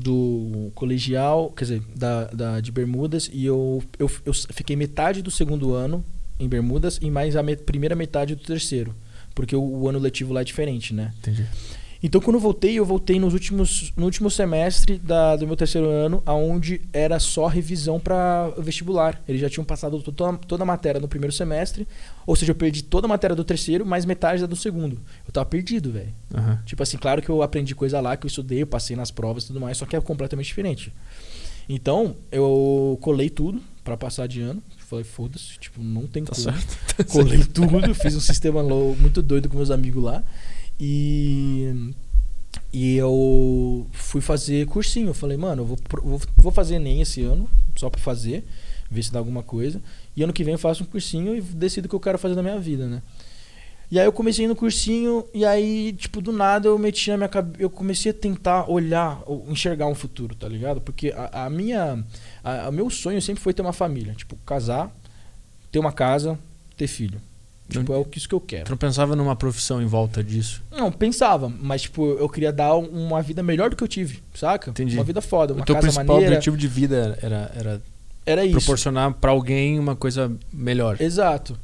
Do colegial, quer dizer, da, da, de Bermudas, e eu, eu, eu fiquei metade do segundo ano em Bermudas e mais a me, primeira metade do terceiro. Porque o, o, ano letivo lá é diferente, né? Entendi. Então, quando eu voltei, eu voltei nos últimos, no último semestre da, do meu terceiro ano, aonde era só revisão para vestibular. Eles já tinham passado toda, toda a matéria no primeiro semestre, ou seja, eu perdi toda a matéria do terceiro, mais metade da do segundo. Eu tava perdido, velho. Uhum. Tipo assim, claro que eu aprendi coisa lá, que eu estudei, eu passei nas provas e tudo mais, só que é completamente diferente. Então, eu colei tudo para passar de ano. Falei, foda-se, tipo, não tem tá como. Certo. Tá colei tudo, fiz um sistema muito doido com meus amigos lá. E, e eu fui fazer cursinho. Eu falei, mano, eu vou, vou, vou fazer nem esse ano, só pra fazer, ver se dá alguma coisa. E ano que vem eu faço um cursinho e decido o que eu quero fazer na minha vida, né? E aí eu comecei no cursinho e aí, tipo, do nada eu meti na minha cabeça. Eu comecei a tentar olhar, enxergar um futuro, tá ligado? Porque a, a minha. Meu sonho sempre foi ter uma família. Tipo, casar, ter uma casa, ter filho. Tipo, não, é isso que eu quero. Tu não pensava numa profissão em volta disso? Não, pensava, mas tipo, eu queria dar uma vida melhor do que eu tive, saca? Entendi. Uma vida foda, uma o teu casa principal maneira. objetivo de vida era era, era isso. proporcionar para alguém uma coisa melhor. Exato.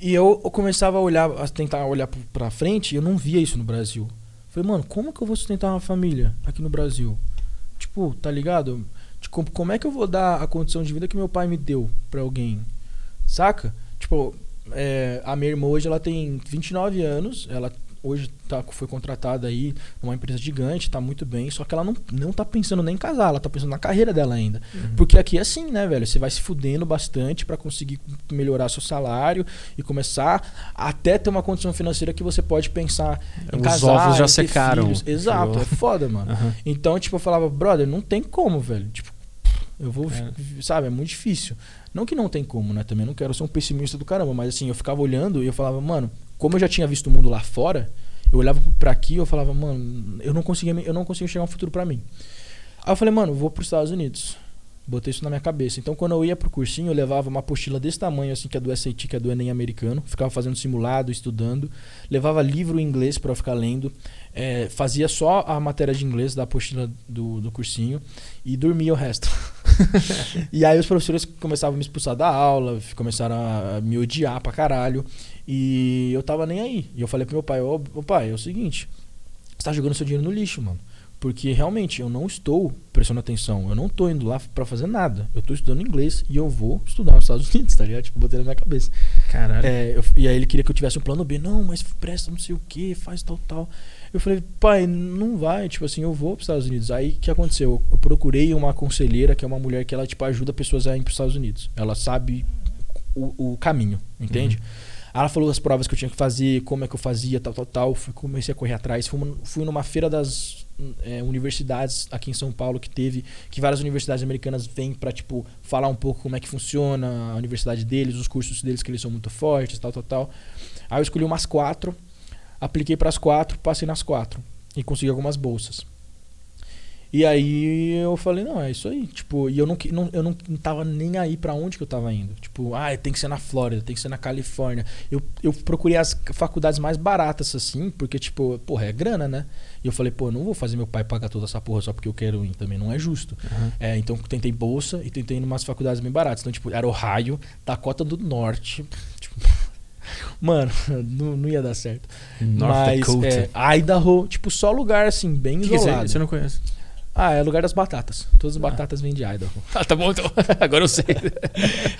E eu, eu começava a olhar, a tentar olhar para frente, e eu não via isso no Brasil. Falei, mano, como que eu vou sustentar uma família aqui no Brasil? Tipo, tá ligado? Tipo, como é que eu vou dar a condição de vida que meu pai me deu para alguém? Saca? Tipo, é, a minha irmã hoje ela tem 29 anos, ela hoje tá, foi contratada aí numa empresa gigante, tá muito bem, só que ela não, não tá pensando nem em casar, ela tá pensando na carreira dela ainda. Uhum. Porque aqui é assim, né, velho? Você vai se fudendo bastante para conseguir melhorar seu salário e começar até ter uma condição financeira que você pode pensar em Os casar. ovos já secaram. Filhos. Exato, é foda, mano. Uhum. Então, tipo, eu falava, brother, não tem como, velho. Tipo, eu vou, é. sabe, é muito difícil. Não que não tem como, né? Também não quero ser um pessimista do caramba, mas assim, eu ficava olhando e eu falava, mano, como eu já tinha visto o mundo lá fora, eu olhava para aqui e eu falava, mano, eu não conseguia, eu não conseguia chegar um futuro para mim. Aí eu falei, mano, vou para os Estados Unidos. Botei isso na minha cabeça. Então, quando eu ia pro cursinho, eu levava uma apostila desse tamanho, assim, que é do SAT, que é do Enem americano. Ficava fazendo simulado, estudando. Levava livro em inglês para ficar lendo. É, fazia só a matéria de inglês da apostila do, do cursinho. E dormia o resto. e aí os professores começavam a me expulsar da aula, começaram a me odiar pra caralho. E eu tava nem aí. E eu falei pro meu pai, ô oh, pai, é o seguinte, você tá jogando seu dinheiro no lixo, mano. Porque realmente eu não estou prestando atenção. Eu não estou indo lá para fazer nada. Eu estou estudando inglês e eu vou estudar nos Estados Unidos, tá ligado? Tipo, botei na minha cabeça. Caralho. É, eu, e aí ele queria que eu tivesse um plano B. Não, mas presta não sei o que, faz tal, tal. Eu falei, pai, não vai. Tipo assim, eu vou para os Estados Unidos. Aí o que aconteceu? Eu procurei uma conselheira, que é uma mulher que ela, tipo, ajuda pessoas a ir para os Estados Unidos. Ela sabe o, o caminho, entende? Uhum. Ela falou das provas que eu tinha que fazer, como é que eu fazia, tal, tal, tal. Fui, comecei a correr atrás. Fui, fui numa feira das é, universidades aqui em São Paulo que teve, que várias universidades americanas vêm para tipo falar um pouco como é que funciona a universidade deles, os cursos deles que eles são muito fortes, tal, tal, tal. Aí eu escolhi umas quatro, apliquei para as quatro, passei nas quatro e consegui algumas bolsas. E aí eu falei, não, é isso aí. Tipo, e eu não, não, eu não tava nem aí para onde que eu tava indo. Tipo, ah, tem que ser na Flórida, tem que ser na Califórnia. Eu, eu procurei as faculdades mais baratas, assim, porque, tipo, porra, é grana, né? E eu falei, pô, eu não vou fazer meu pai pagar toda essa porra só porque eu quero ir. Também não é justo. Uhum. É, então tentei bolsa e tentei ir em umas faculdades bem baratas. Então, tipo, era Ohio, Dakota do Norte. Tipo, Mano, não, não, ia dar certo. North Mas, Dakota. É, Idaho, tipo, só lugar assim, bem que isolado. Que você, você não conhece? Ah, é lugar das batatas. Todas as ah. batatas vêm de Idaho. Ah, tá bom, então. Agora eu sei.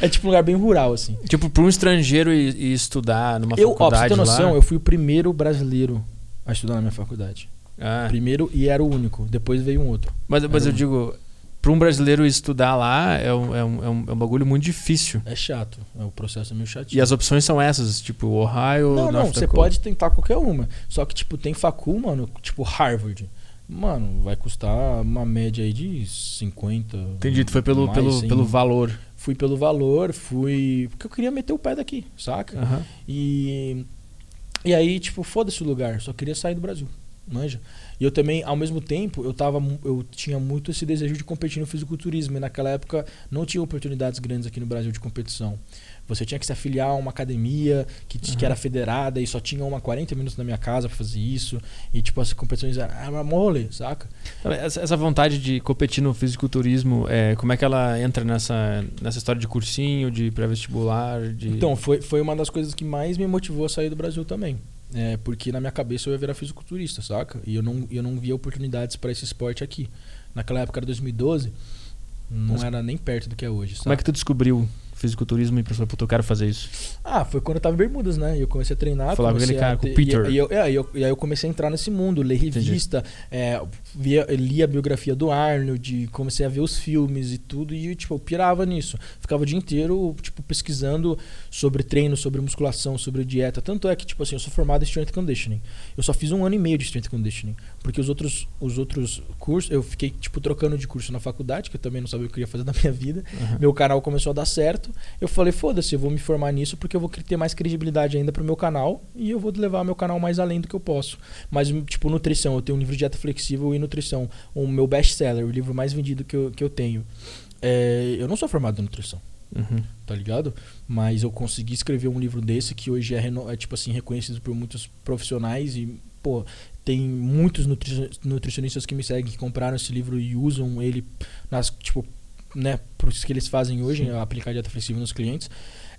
é tipo um lugar bem rural, assim. Tipo, para um estrangeiro ir, ir, estudar numa eu, faculdade. Ó, pra você ter noção, lá... eu fui o primeiro brasileiro a estudar na minha faculdade. Ah. Primeiro e era o único. Depois veio um outro. Mas, mas eu digo, para um brasileiro estudar lá é um, é, um, é, um, é um bagulho muito difícil. É chato. É, o processo é meio chatinho. E as opções são essas, tipo Ohio, Não, North não, você pode tentar qualquer uma. Só que, tipo, tem facul, mano, tipo Harvard. Mano, vai custar uma média aí de 50. Entendi, tu foi pelo, mais, pelo, pelo valor. Fui pelo valor, fui. Porque eu queria meter o pé daqui, saca? Uhum. E. E aí, tipo, foda-se o lugar, só queria sair do Brasil. Manja? E eu também, ao mesmo tempo, eu, tava, eu tinha muito esse desejo de competir no fisiculturismo. E naquela época não tinha oportunidades grandes aqui no Brasil de competição. Você tinha que se afiliar a uma academia que, t- que era federada e só tinha uma 40 minutos na minha casa pra fazer isso. E, tipo, as competições eram era mole, saca? Essa, essa vontade de competir no fisiculturismo, é, como é que ela entra nessa, nessa história de cursinho, de pré-vestibular? De... Então, foi, foi uma das coisas que mais me motivou a sair do Brasil também. É, porque na minha cabeça eu ia virar fisiculturista, saca? E eu não, eu não via oportunidades para esse esporte aqui. Naquela época era 2012, não Mas- era nem perto do que é hoje, como é que saca? tu descobriu fisiculturismo e pensou, puta, eu quero fazer isso? Ah, foi quando eu tava em Bermudas, né? E eu comecei a treinar. Falar com aquele cara, a com o ter- Peter. E, e eu, é, e eu- e aí eu comecei a entrar nesse mundo, ler revista, é, via, li a biografia do Arnold, comecei a ver os filmes e tudo, e tipo, eu pirava nisso. Ficava o dia inteiro, tipo, pesquisando sobre treino, sobre musculação, sobre dieta. Tanto é que, tipo assim, eu sou formado em Strength Conditioning. Eu só fiz um ano e meio de Strength Conditioning. Porque os outros, os outros cursos, eu fiquei, tipo, trocando de curso na faculdade, que eu também não sabia o que eu ia fazer da minha vida. Aham. Meu canal começou a dar certo. Eu falei, foda-se, eu vou me formar nisso porque eu vou ter mais credibilidade ainda pro meu canal e eu vou levar meu canal mais além do que eu posso. Mas, tipo, nutrição, eu tenho um livro de dieta flexível e nutrição. O meu best-seller, o livro mais vendido que eu, que eu tenho. É, eu não sou formado em nutrição Uhum. tá ligado? Mas eu consegui escrever um livro desse que hoje é, é, tipo assim, reconhecido por muitos profissionais e, pô, tem muitos nutri- nutricionistas que me seguem que compraram esse livro e usam ele nas, tipo, né, por isso que eles fazem hoje, Sim. aplicar dieta flexível nos clientes.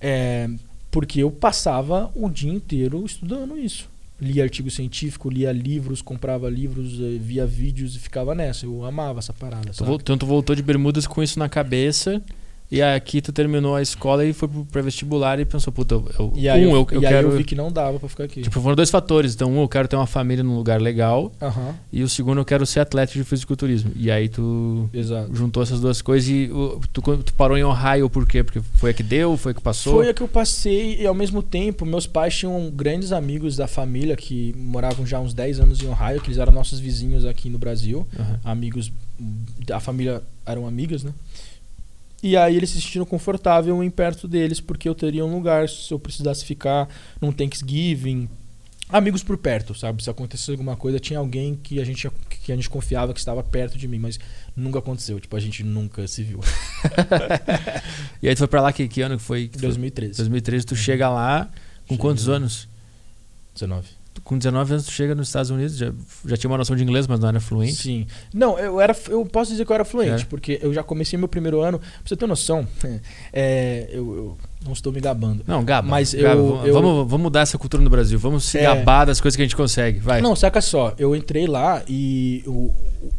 É, porque eu passava o dia inteiro estudando isso. Lia artigo científico, lia livros, comprava livros, eh, via vídeos e ficava nessa. Eu amava essa parada. Então tu voltou de bermudas com isso na cabeça e aqui tu terminou a escola e foi pro pré-vestibular e pensou, puta, eu, eu- E aí, um, eu, eu, eu e aí quero... eu vi que não dava pra ficar aqui. Tipo, foram dois fatores. Então, um, eu quero ter uma família num lugar legal Aham, e o segundo, eu quero ser atleta de fisiculturismo. E aí tu exato. juntou essas duas coisas e tu, tu parou em Ohio por quê? Porque foi a que deu, foi a que passou? Foi a que eu passei e ao mesmo tempo meus pais tinham grandes amigos da família que moravam já uns 10 anos em Ohio, que eles eram nossos vizinhos aqui no Brasil, Aham. amigos da família eram amigas, né? E aí eles se sentiram confortável em perto deles porque eu teria um lugar se eu precisasse ficar num Thanksgiving, amigos por perto, sabe? Se acontecesse alguma coisa, tinha alguém que a gente que a gente confiava que estava perto de mim, mas nunca aconteceu, tipo a gente nunca se viu. E aí tu foi pra lá, que, que ano que foi? Que tu foi? 2013, 2013, tu chega lá com Cheguei quantos anos? 19. Com 19 anos tu chega nos Estados Unidos, já, já tinha uma noção de inglês, mas não era fluente. Sim. Não, eu era. Eu posso dizer que eu era fluente, É. porque eu já comecei meu primeiro ano. Pra você ter noção, é, eu, eu não estou me gabando. Não, Gaba. Mas Gaba, eu- vamos, eu- vamos, vamos mudar essa cultura no Brasil. Vamos se É. gabar das coisas que a gente consegue. Vai. Não, saca só, eu entrei lá e o-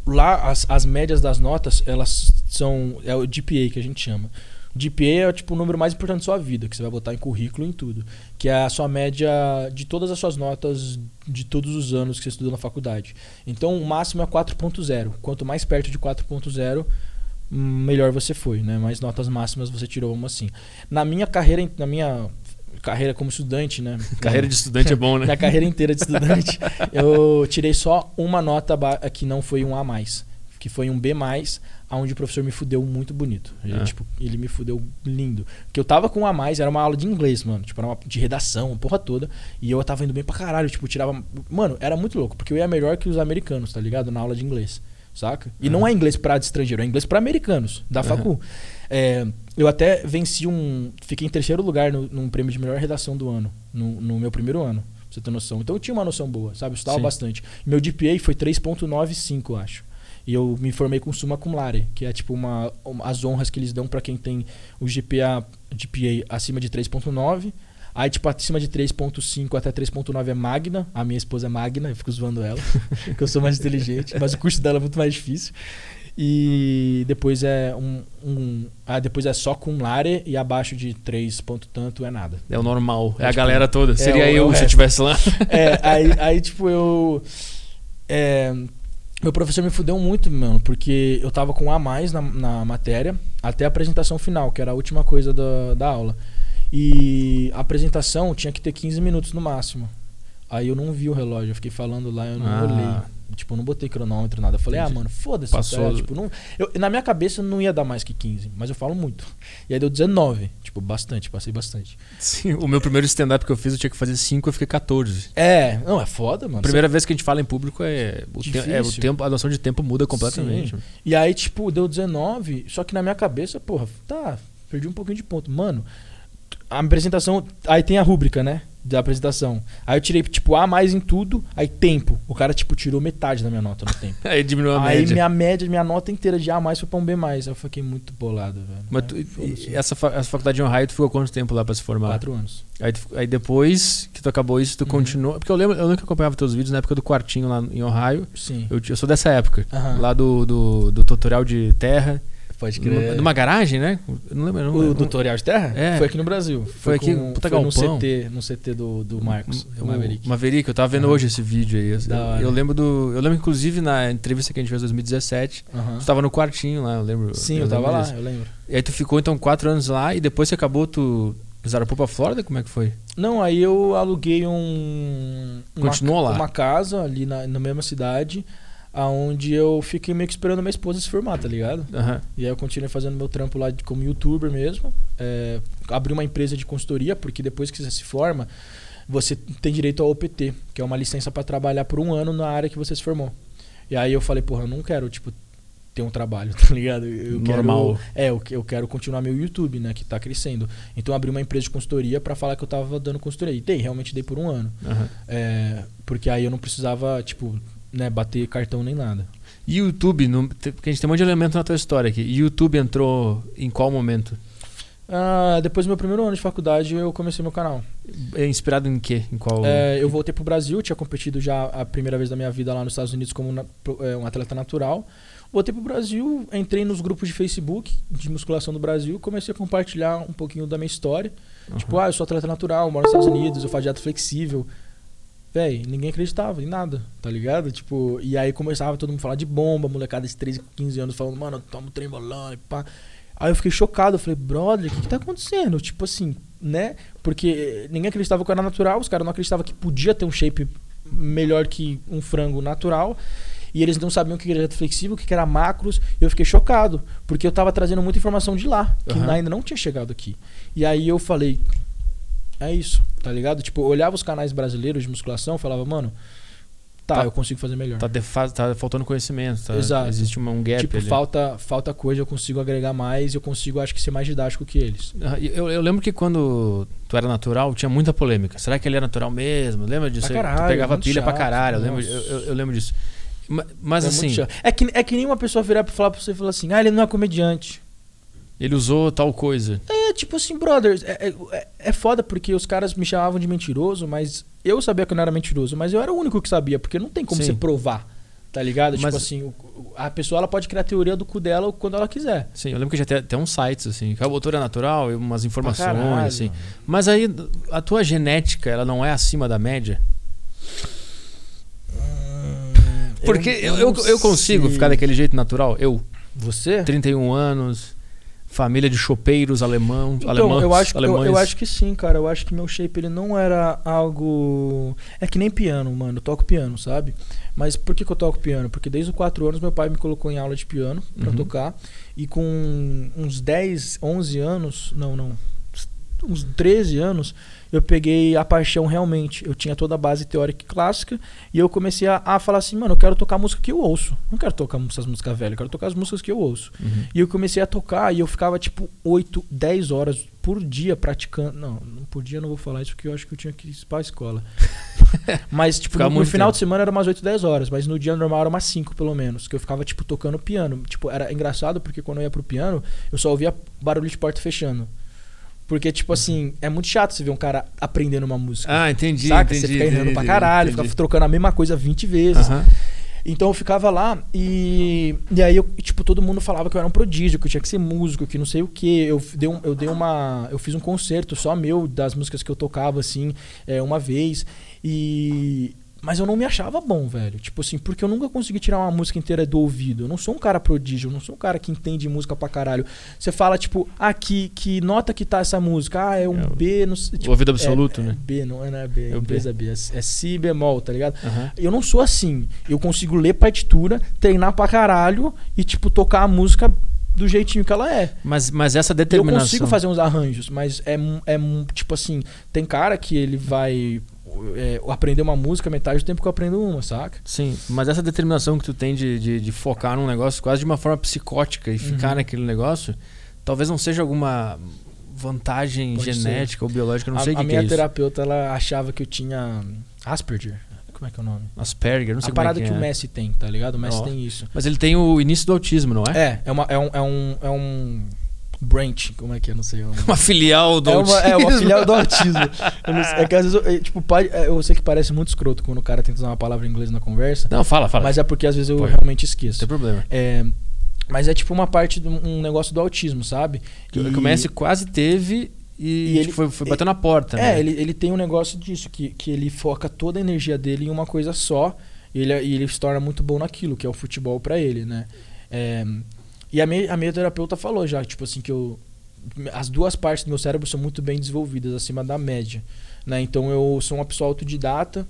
lá as, as médias das notas, elas são. É o GPA que a gente chama. GPA é tipo o número mais importante da sua vida, que você vai botar em currículo e em tudo. Que é a sua média de todas as suas notas de todos os anos que você estudou na faculdade. Então o máximo é 4.0. Quanto mais perto de 4.0, hum, melhor você foi, né? Mais notas máximas você tirou, vamos assim. Na minha carreira, na minha carreira como estudante, né? Carreira de estudante é bom, né? Minha carreira inteira de estudante, eu tirei só uma nota que não foi um A mais, que foi um B mais, onde o professor me fudeu muito bonito. Ele, Ah. tipo, ele me fudeu lindo. Porque eu tava com um A mais, era uma aula de inglês, mano. Tipo, era uma de redação, uma porra toda. E eu tava indo bem pra caralho. Tipo, tirava. Mano, era muito louco, porque eu ia melhor que os americanos, tá ligado? Na aula de inglês. Saca? E não é inglês pra estrangeiro, é inglês pra americanos, da Aham. facu. É, eu até venci um. Fiquei em terceiro lugar no, num prêmio de melhor redação do ano, no, no meu primeiro ano, pra você ter noção. Então eu tinha uma noção boa, sabe? Eu estudava Sim. bastante. Meu GPA foi 3,95, eu acho. E eu me formei com Summa Cum Laude, que é tipo uma, uma- as honras que eles dão pra quem tem o GPA, GPA acima de 3,9. Aí, tipo, acima de 3.5 até 3.9 é Magna. A minha esposa é Magna, eu fico zoando ela, porque eu sou mais inteligente. Mas o curso dela é muito mais difícil. E depois é um. um ah, depois é só com Lare e abaixo de 3 ponto tanto é nada. É o normal. É, É a tipo- galera toda. Seria o- é eu o se eu estivesse lá. É, aí, aí, tipo, eu. é, meu professor me fudeu muito, mano, porque eu tava com um A mais na, na matéria até a apresentação final, que era a última coisa da, da aula. E a apresentação tinha que ter 15 minutos no máximo. Aí eu não vi o relógio, eu fiquei falando lá, eu não Ah. olhei. Tipo, eu não botei cronômetro, nada. Eu falei, Entendi. ah, mano, foda-se. Passou. tá? Tipo, não, eu, na minha cabeça não ia dar mais que 15, mas eu falo muito. E aí deu 19. Tipo, bastante, passei bastante. Sim, o meu primeiro stand-up que eu fiz, eu tinha que fazer 5, eu fiquei 14. É, não, é foda, mano. Primeira vez que a gente fala em público é o, te- é o tempo, a noção de tempo muda completamente. E aí, tipo, deu 19, só que na minha cabeça, porra, tá, perdi um pouquinho de ponto. Mano, a apresentação. Aí tem a rúbrica, né? Da apresentação. Aí eu tirei, tipo, A mais em tudo, aí tempo. O cara, tipo, tirou metade da minha nota no tempo. Aí diminuiu a aí média. minha média, minha nota inteira de A mais foi pra um B mais. Eu fiquei muito bolado, velho. Mas É, tu- e essa, essa faculdade de Ohio, tu ficou quanto tempo lá pra se formar? Quatro anos. Aí, tu- aí depois que tu acabou isso, tu Uhum. continuou. Porque eu lembro, eu nunca acompanhava teus vídeos na época do quartinho lá em Ohio. Sim. Eu, eu sou dessa época. Aham. Lá do, do, do tutorial de terra. Pode Numa, crer. numa garagem, né? Eu não lembro. eu não O tutorial de terra? É. Foi aqui no Brasil. Foi aqui, com, puta foi no. CT, no CT do, do Marcos, do O- Maverick. Maverick, eu tava vendo Aham. hoje esse vídeo aí. Eu, hora. eu lembro do. Eu lembro, inclusive, na entrevista que a gente fez em 2017, Aham. tu tava no quartinho lá, eu lembro. Sim, eu tava lembro lá, disso. eu lembro. E aí tu ficou então quatro anos lá e depois que acabou, tu zarapou pra Flórida? Como é que foi? Não, aí eu aluguei um. uma Continuou ca- lá? Uma casa ali na, na mesma cidade, aonde eu fiquei meio que esperando minha esposa se formar, tá ligado? Aham. E aí eu continuei fazendo meu trampo lá de- como youtuber mesmo. É, abri uma empresa de consultoria, porque depois que você se forma, você tem direito ao OPT, que é uma licença pra trabalhar por um ano na área que você se formou. E aí eu falei, porra, eu não quero, tipo, ter um trabalho, tá ligado? Eu Normal. Quero, é, eu, que- eu quero continuar meu YouTube, né, que tá crescendo. Então eu abri uma empresa de consultoria pra falar que eu tava dando consultoria. E dei, realmente dei por um ano. aham. É, porque aí eu não precisava, tipo, né, bater cartão nem nada. E YouTube, no, porque a gente tem um monte de elemento na tua história aqui. E YouTube entrou em qual momento? Ah, depois do meu primeiro ano de faculdade, eu comecei meu canal. É inspirado em quê? Em qual? É, eu voltei pro Brasil, tinha competido já a primeira vez da minha vida lá nos Estados Unidos como na- é, um atleta natural. Voltei pro Brasil, entrei nos grupos de Facebook de musculação do Brasil, comecei a compartilhar um pouquinho da minha história. Aham. Tipo, ah, eu sou atleta natural, moro nos Estados Unidos, eu faço dieta flexível. Véi, ninguém acreditava em nada, tá ligado? Tipo, e aí começava todo mundo a falar de bomba, molecada de 13, 15 anos falando, mano, eu tomo trembolão e pá. Aí eu fiquei chocado, eu falei, brother, o que, que tá acontecendo? Tipo assim, né? Porque ninguém acreditava que era natural, os caras não acreditavam que podia ter um shape melhor que um frango natural. E eles não sabiam o que era dieta flexível, o que era macros. E eu fiquei chocado, porque eu tava trazendo muita informação de lá, que Aham. ainda não tinha chegado aqui. E aí eu falei, é isso, tá ligado? Tipo, eu olhava os canais brasileiros de musculação, falava, mano, tá, Tá- eu consigo fazer melhor. Tá, tá faltando conhecimento. Tá, Exato. Existe uma- um gap tipo, ali. falta, falta coisa, eu consigo agregar mais, eu consigo, acho que, ser mais didático que eles. Ah, Eu, eu lembro que quando tu era natural, tinha muita polêmica. Será que ele é natural mesmo? Lembra disso? Pra tu caralho, pegava muito pilha pra chato, caralho. Eu lembro, eu, eu- lembro disso. Ma- Mas é assim. É que, é que nem uma pessoa virar pra falar pra você e falar assim, ah, ele não é comediante. Ele usou tal coisa. É tipo assim, brothers, é, é, é foda porque os caras me chamavam de mentiroso, mas eu sabia que eu não era mentiroso, mas eu era o único que sabia, porque não tem como Sim. você provar, tá ligado? Mas- Tipo assim, o- a pessoa ela pode criar a teoria do cu dela quando ela quiser. Sim, eu lembro que já tem até uns sites, assim, que a autora é natural, e umas informações, caralho, assim. mano. Mas aí, a tua genética, ela não é acima da média? Porque eu, eu, não eu consigo ficar daquele jeito natural. Eu, Você? 31 anos, família de chopeiros alemão, Então, alemãos, eu acho, que- eu, alemães. eu acho que sim, cara. Eu acho que meu shape ele não era algo. É que nem piano, mano. Eu toco piano, sabe? Mas por que, que eu toco piano? Porque desde os 4 anos meu pai me colocou em aula de piano pra Uhum. tocar. E com uns 10, 11 anos. Não, não. Uns 13 anos, eu peguei a paixão realmente. Eu tinha toda a base teórica e clássica. E eu comecei a, a falar assim, mano, eu quero tocar música que eu ouço. Não quero tocar essas músicas velhas, eu quero tocar as músicas que eu ouço. Uhum. E eu comecei a tocar e eu ficava tipo 8, 10 horas por dia praticando. Não, por dia eu não vou falar isso porque eu acho que eu tinha que ir pra escola. mas tipo, Ficava no, no final tempo. de semana era umas 8, 10 horas, mas no dia normal era umas 5 pelo menos, que eu ficava tipo tocando piano. Tipo, era engraçado porque quando eu ia pro piano, eu só ouvia barulho de porta fechando. Porque, tipo assim, é muito chato você ver um cara aprendendo uma música. Ah, entendi, Saca? entendi. você fica errando entendi, pra caralho, entendi. fica trocando a mesma coisa 20 vezes. Aham. Então eu ficava lá e, e aí eu, tipo, todo mundo falava que eu era um prodígio, que eu tinha que ser músico, que não sei o que. Eu dei, um, eu dei uma. Eu fiz um concerto só meu das músicas que eu tocava, assim, é, uma vez. E. Mas eu não me achava bom, velho. Tipo assim, porque eu nunca consegui tirar uma música inteira do ouvido. Eu não sou um cara prodígio, eu não sou um cara que entende música pra caralho. Você fala, tipo, ah, que, que nota que tá essa música? Ah, é um É B, não sei. Tipo, ouvido absoluto, é, né? É B, não é, não é B, É é B. B. É, é Si bemol, tá ligado? Aham. Eu não sou assim. Eu consigo ler partitura, treinar pra caralho e, tipo, tocar a música do jeitinho que ela é. Mas, mas essa Eu determinação. consigo fazer uns arranjos, mas é, é tipo assim, tem cara que ele vai é, aprender uma música metade do tempo que eu aprendo uma, saca? Sim, mas essa determinação que tu tem de, de, de focar num negócio quase de uma forma psicótica e ficar Uhum. naquele negócio, talvez não seja alguma vantagem Pode genética ou biológica, não a, sei o a que, que minha é terapeuta, ela achava que eu tinha Asperger. Como é que é o nome? Asperger, não sei a é parada que, que, é. o Messi tem, tá ligado? O Messi Ó. tem isso. Mas ele tem o início do autismo, não é? É, é, uma, é, um, é, um, é um branch, como é que é? Não sei. É, um- Uma filial do é, uma, autismo. é uma filial do autismo. Eu não sei- é que às vezes, eu, é, tipo, é, eu sei que parece muito escroto quando o cara tenta usar uma palavra em inglês na conversa, Não, fala, fala. mas é porque às vezes eu Pode. realmente Não esqueço. tem problema. É, mas é tipo uma parte de um negócio do autismo, sabe? Que que o Messi quase teve e, E tipo, ele- foi, foi bater na porta, É, né? ele, ele tem um negócio disso, que, que ele foca toda a energia dele em uma coisa só e ele, e ele se torna muito bom naquilo, que é o futebol pra ele, né? É, e a minha, a minha terapeuta falou já, tipo assim, que eu, as duas partes do meu cérebro são muito bem desenvolvidas, acima da média, né? Então eu sou uma pessoa autodidata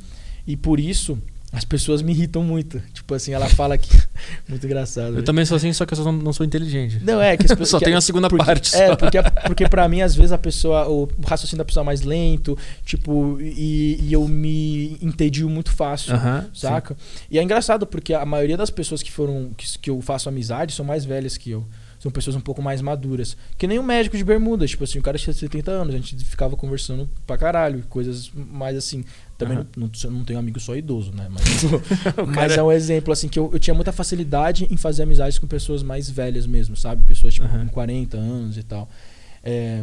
e por isso as pessoas me irritam muito. Tipo assim, ela fala que... muito engraçado. Eu né? também sou assim, só que eu não, não sou inteligente. Não, é que as Eu pessoas... só que- tenho a segunda porque, parte. É, só. porque, porque pra mim, às vezes, a pessoa, o raciocínio da pessoa é mais lento, tipo, e, e eu me entedio muito fácil, Aham, sim. saca? E é engraçado porque a maioria das pessoas que foram, que, que eu faço amizade são mais velhas que eu. São pessoas um pouco mais maduras. Que nem o médico de bermuda, tipo assim, o cara tinha 70 anos, a gente ficava conversando pra caralho, coisas mais assim. Também Aham. não, não, não tenho amigo só idoso, né? Mas, mas cara- é um exemplo, assim, que eu, eu tinha muita facilidade em fazer amizades com pessoas mais velhas mesmo, sabe? Pessoas, tipo, Aham. com 40 anos e tal. É,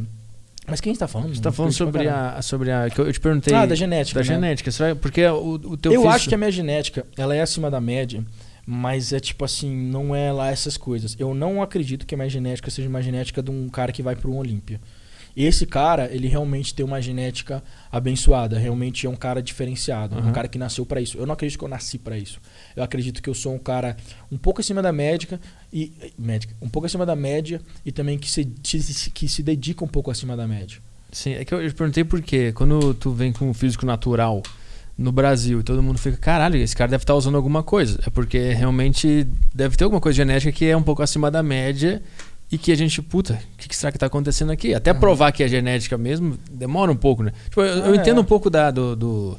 Mas quem a gente tá falando? A gente tá Não, falando sobre a, sobre a. que eu te perguntei. Ah, da genética. da né? genética. Será- Porque o, o teu Eu físico- acho que a minha genética, ela é acima da média, mas é tipo assim, não é lá essas coisas. Eu não acredito que a minha genética seja uma genética de um cara que vai pro Olímpia. Esse cara, ele realmente tem uma genética abençoada, realmente é um cara diferenciado, Uhum. um cara que nasceu pra isso. Eu não acredito que eu nasci pra isso. Eu acredito que eu sou um cara um pouco acima da médica e médica, um pouco acima da média e também que se, que se dedica um pouco acima da média. Sim, é que eu te perguntei por quê. Quando tu vem com um físico natural no Brasil e todo mundo fica, caralho, esse cara deve estar usando alguma coisa. É porque realmente deve ter alguma coisa genética que é um pouco acima da média e que a gente, puta, o que, que será que tá acontecendo aqui? Até Uhum. provar que é genética mesmo, demora um pouco, né? Tipo, eu, eu Ah, entendo é. um pouco da, do, do,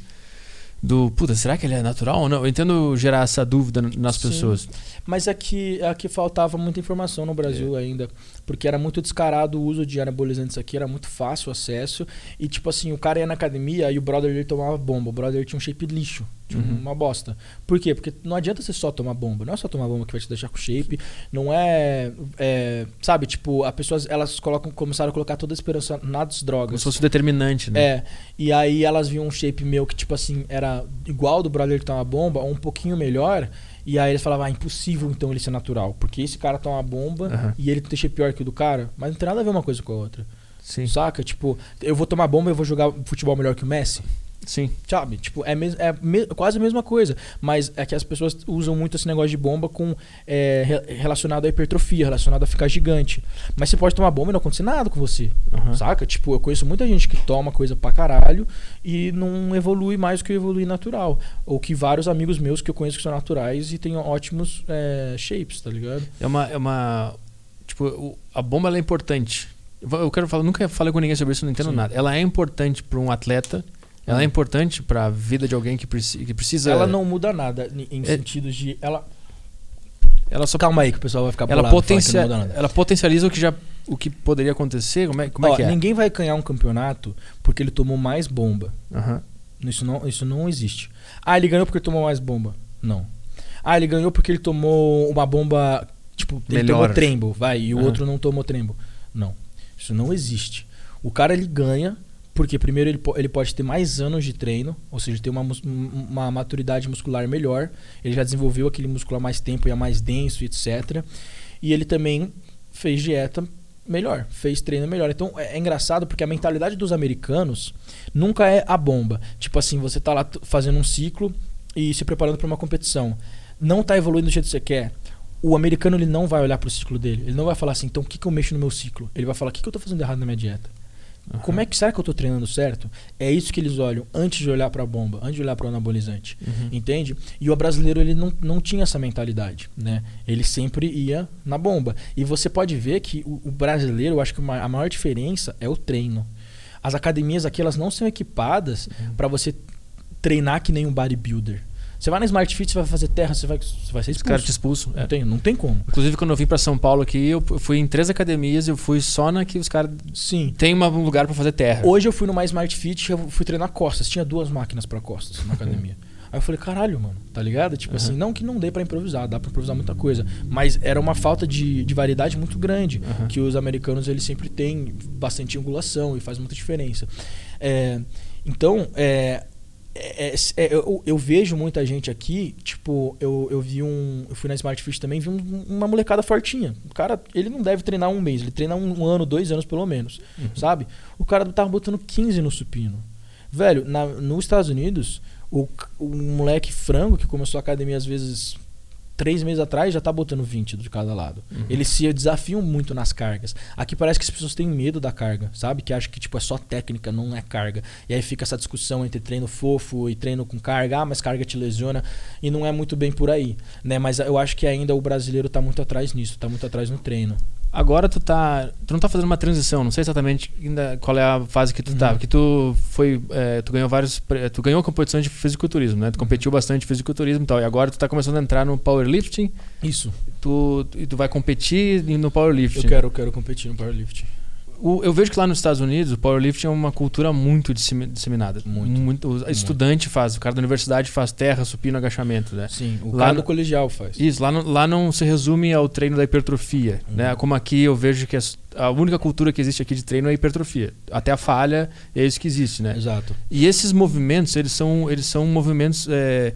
do, puta, será que ele é natural ou não? Eu entendo gerar essa dúvida nas Sim. pessoas. Mas é que, é que faltava muita informação no É. Brasil ainda. Porque era muito descarado o uso de anabolizantes aqui, era muito fácil o acesso. E tipo assim, o cara ia na academia e o brother dele tomava bomba. O brother tinha um shape lixo. Tipo, Uhum. uma bosta. Por quê? Porque não adianta você só tomar bomba. Não é só tomar bomba que vai te deixar com shape. Não é. é, sabe, tipo, as pessoas elas colocam, começaram a colocar toda a esperança nas Como drogas. se fosse determinante, né? É, e aí elas viam um shape meu que, tipo assim, era igual do brother que toma bomba, ou um pouquinho melhor. E aí eles falavam, ah, impossível então ele ser natural. Porque esse cara toma bomba Aham. e ele tem shape pior que o do cara. Mas não tem nada a ver uma coisa com a outra. Sim, Saca? Tipo, eu vou tomar bomba e eu vou jogar futebol melhor que o Messi. Sim. Sabe? Tipo, é, mes é me- quase a mesma coisa. Mas é que as pessoas usam muito esse negócio de bomba com é, re- relacionado à hipertrofia, relacionado a ficar gigante. Mas você pode tomar bomba e não acontecer nada com você. Aham. Saca? Tipo, eu conheço muita gente que toma coisa pra caralho e não evolui mais do que evoluir natural. Ou que vários amigos meus que eu conheço que são naturais e têm ótimos é, shapes, tá ligado? É uma. É uma tipo, a bomba é importante. Eu quero falar, nunca falei com ninguém sobre isso, não entendo Sim. nada. Ela é importante para um atleta, ela é Hum. importante para a vida de alguém que, preci- que precisa. Ela não muda nada em- É- sentidos de. Ela. Ela só. Calma aí que o pessoal vai ficar Ela, potencia, não muda nada. ela potencializa o que já. O que poderia acontecer? Como é, como é Ó, que é? Ninguém vai ganhar um campeonato porque ele tomou mais bomba. Aham. Isso não, isso não existe. Ah, ele ganhou porque ele tomou mais bomba. Não. Ah, ele ganhou porque ele tomou uma bomba. Tipo, ele Melhor. tomou trembo, vai, e o Aham. outro não tomou trembo. Não. Isso não existe. O cara ele ganha porque primeiro ele, ele pode ter mais anos de treino, ou seja, ter uma, um- uma maturidade muscular melhor. Ele já desenvolveu aquele músculo há mais tempo e é mais denso, etc. E ele também fez dieta melhor, fez treino melhor. Então é, é engraçado porque a mentalidade dos americanos nunca é a bomba. Tipo assim, você tá lá fazendo um ciclo e se preparando para uma competição. Não tá evoluindo do jeito que você quer. O americano ele não vai olhar pro ciclo dele. Ele não vai falar assim, então o que, que eu mexo no meu ciclo? Ele vai falar, o que, que eu tô fazendo errado na minha dieta? Como é que será que eu tô treinando certo? É isso que eles olham antes de olhar para a bomba, antes de olhar para o anabolizante. Uhum. Entende? E o brasileiro ele não, não tinha essa mentalidade, né? Ele sempre ia na bomba. E você pode ver que o, o brasileiro, eu acho que uma- a maior diferença é o treino. As academias aqui elas não são equipadas para você treinar que nem um bodybuilder. Você vai na Smart Fit, você vai fazer terra, você vai, você vai ser Os expulso. caras te expulsam. Não, É. tem, não tem como. Inclusive, quando eu vim pra São Paulo aqui, eu fui em três academias, eu fui só na que os caras Sim. têm uma- um lugar pra fazer terra. Hoje eu fui numa Smart Fit, eu fui treinar costas. Tinha duas máquinas pra costas na academia. Aí eu falei, caralho, mano, tá ligado? Tipo assim, não que não dê pra improvisar, dá pra improvisar muita coisa. Mas era uma falta de, de variedade muito grande. Aham. Que os americanos, eles sempre têm bastante angulação e faz muita diferença. É, então, é, é- é- eu, eu vejo muita gente aqui, tipo, eu, eu vi um. Eu fui na Smart Fit também, vi um- uma molecada fortinha. O cara, ele não deve treinar um mês, ele treina um, um ano, dois anos pelo menos. Sabe? O cara tava botando 15 no supino. Velho, na, nos Estados Unidos, o, o moleque frango que começou a academia às vezes três meses atrás já tá botando 20 de cada lado. Eles se desafiam muito nas cargas. Aqui parece que as pessoas têm medo da carga, sabe? Que acham que tipo, é só técnica, não é carga. E aí fica essa discussão entre treino fofo e treino com carga. Ah, mas carga te lesiona. E não é muito bem por aí. Né? Mas eu acho que ainda o brasileiro tá muito atrás nisso, tá muito atrás no treino. Agora tu tá. Tu não tá fazendo uma transição, não sei exatamente ainda qual é a fase que tu tá. Uhum. Porque tu foi. é, tu ganhou vários. Tu ganhou competições de fisiculturismo, né? Tu competiu bastante de fisiculturismo e tal. E agora tu tá começando a entrar no powerlifting. Isso. Tu, e tu vai competir no powerlifting. Eu quero, eu quero competir no powerlifting. O- eu vejo que lá nos Estados Unidos o powerlifting é uma cultura muito dissemi- disseminada. Muito. o estudante faz, o cara da universidade faz terra, supino, agachamento, né? Sim, o Lá cara no- do colegial faz. Isso, lá não, lá não se resume ao treino da hipertrofia, Uhum. né? Como aqui eu vejo que as- a única cultura que existe aqui de treino é a hipertrofia. Até a falha é isso que existe, né? Exato. E esses movimentos, eles são, eles são movimentos. é,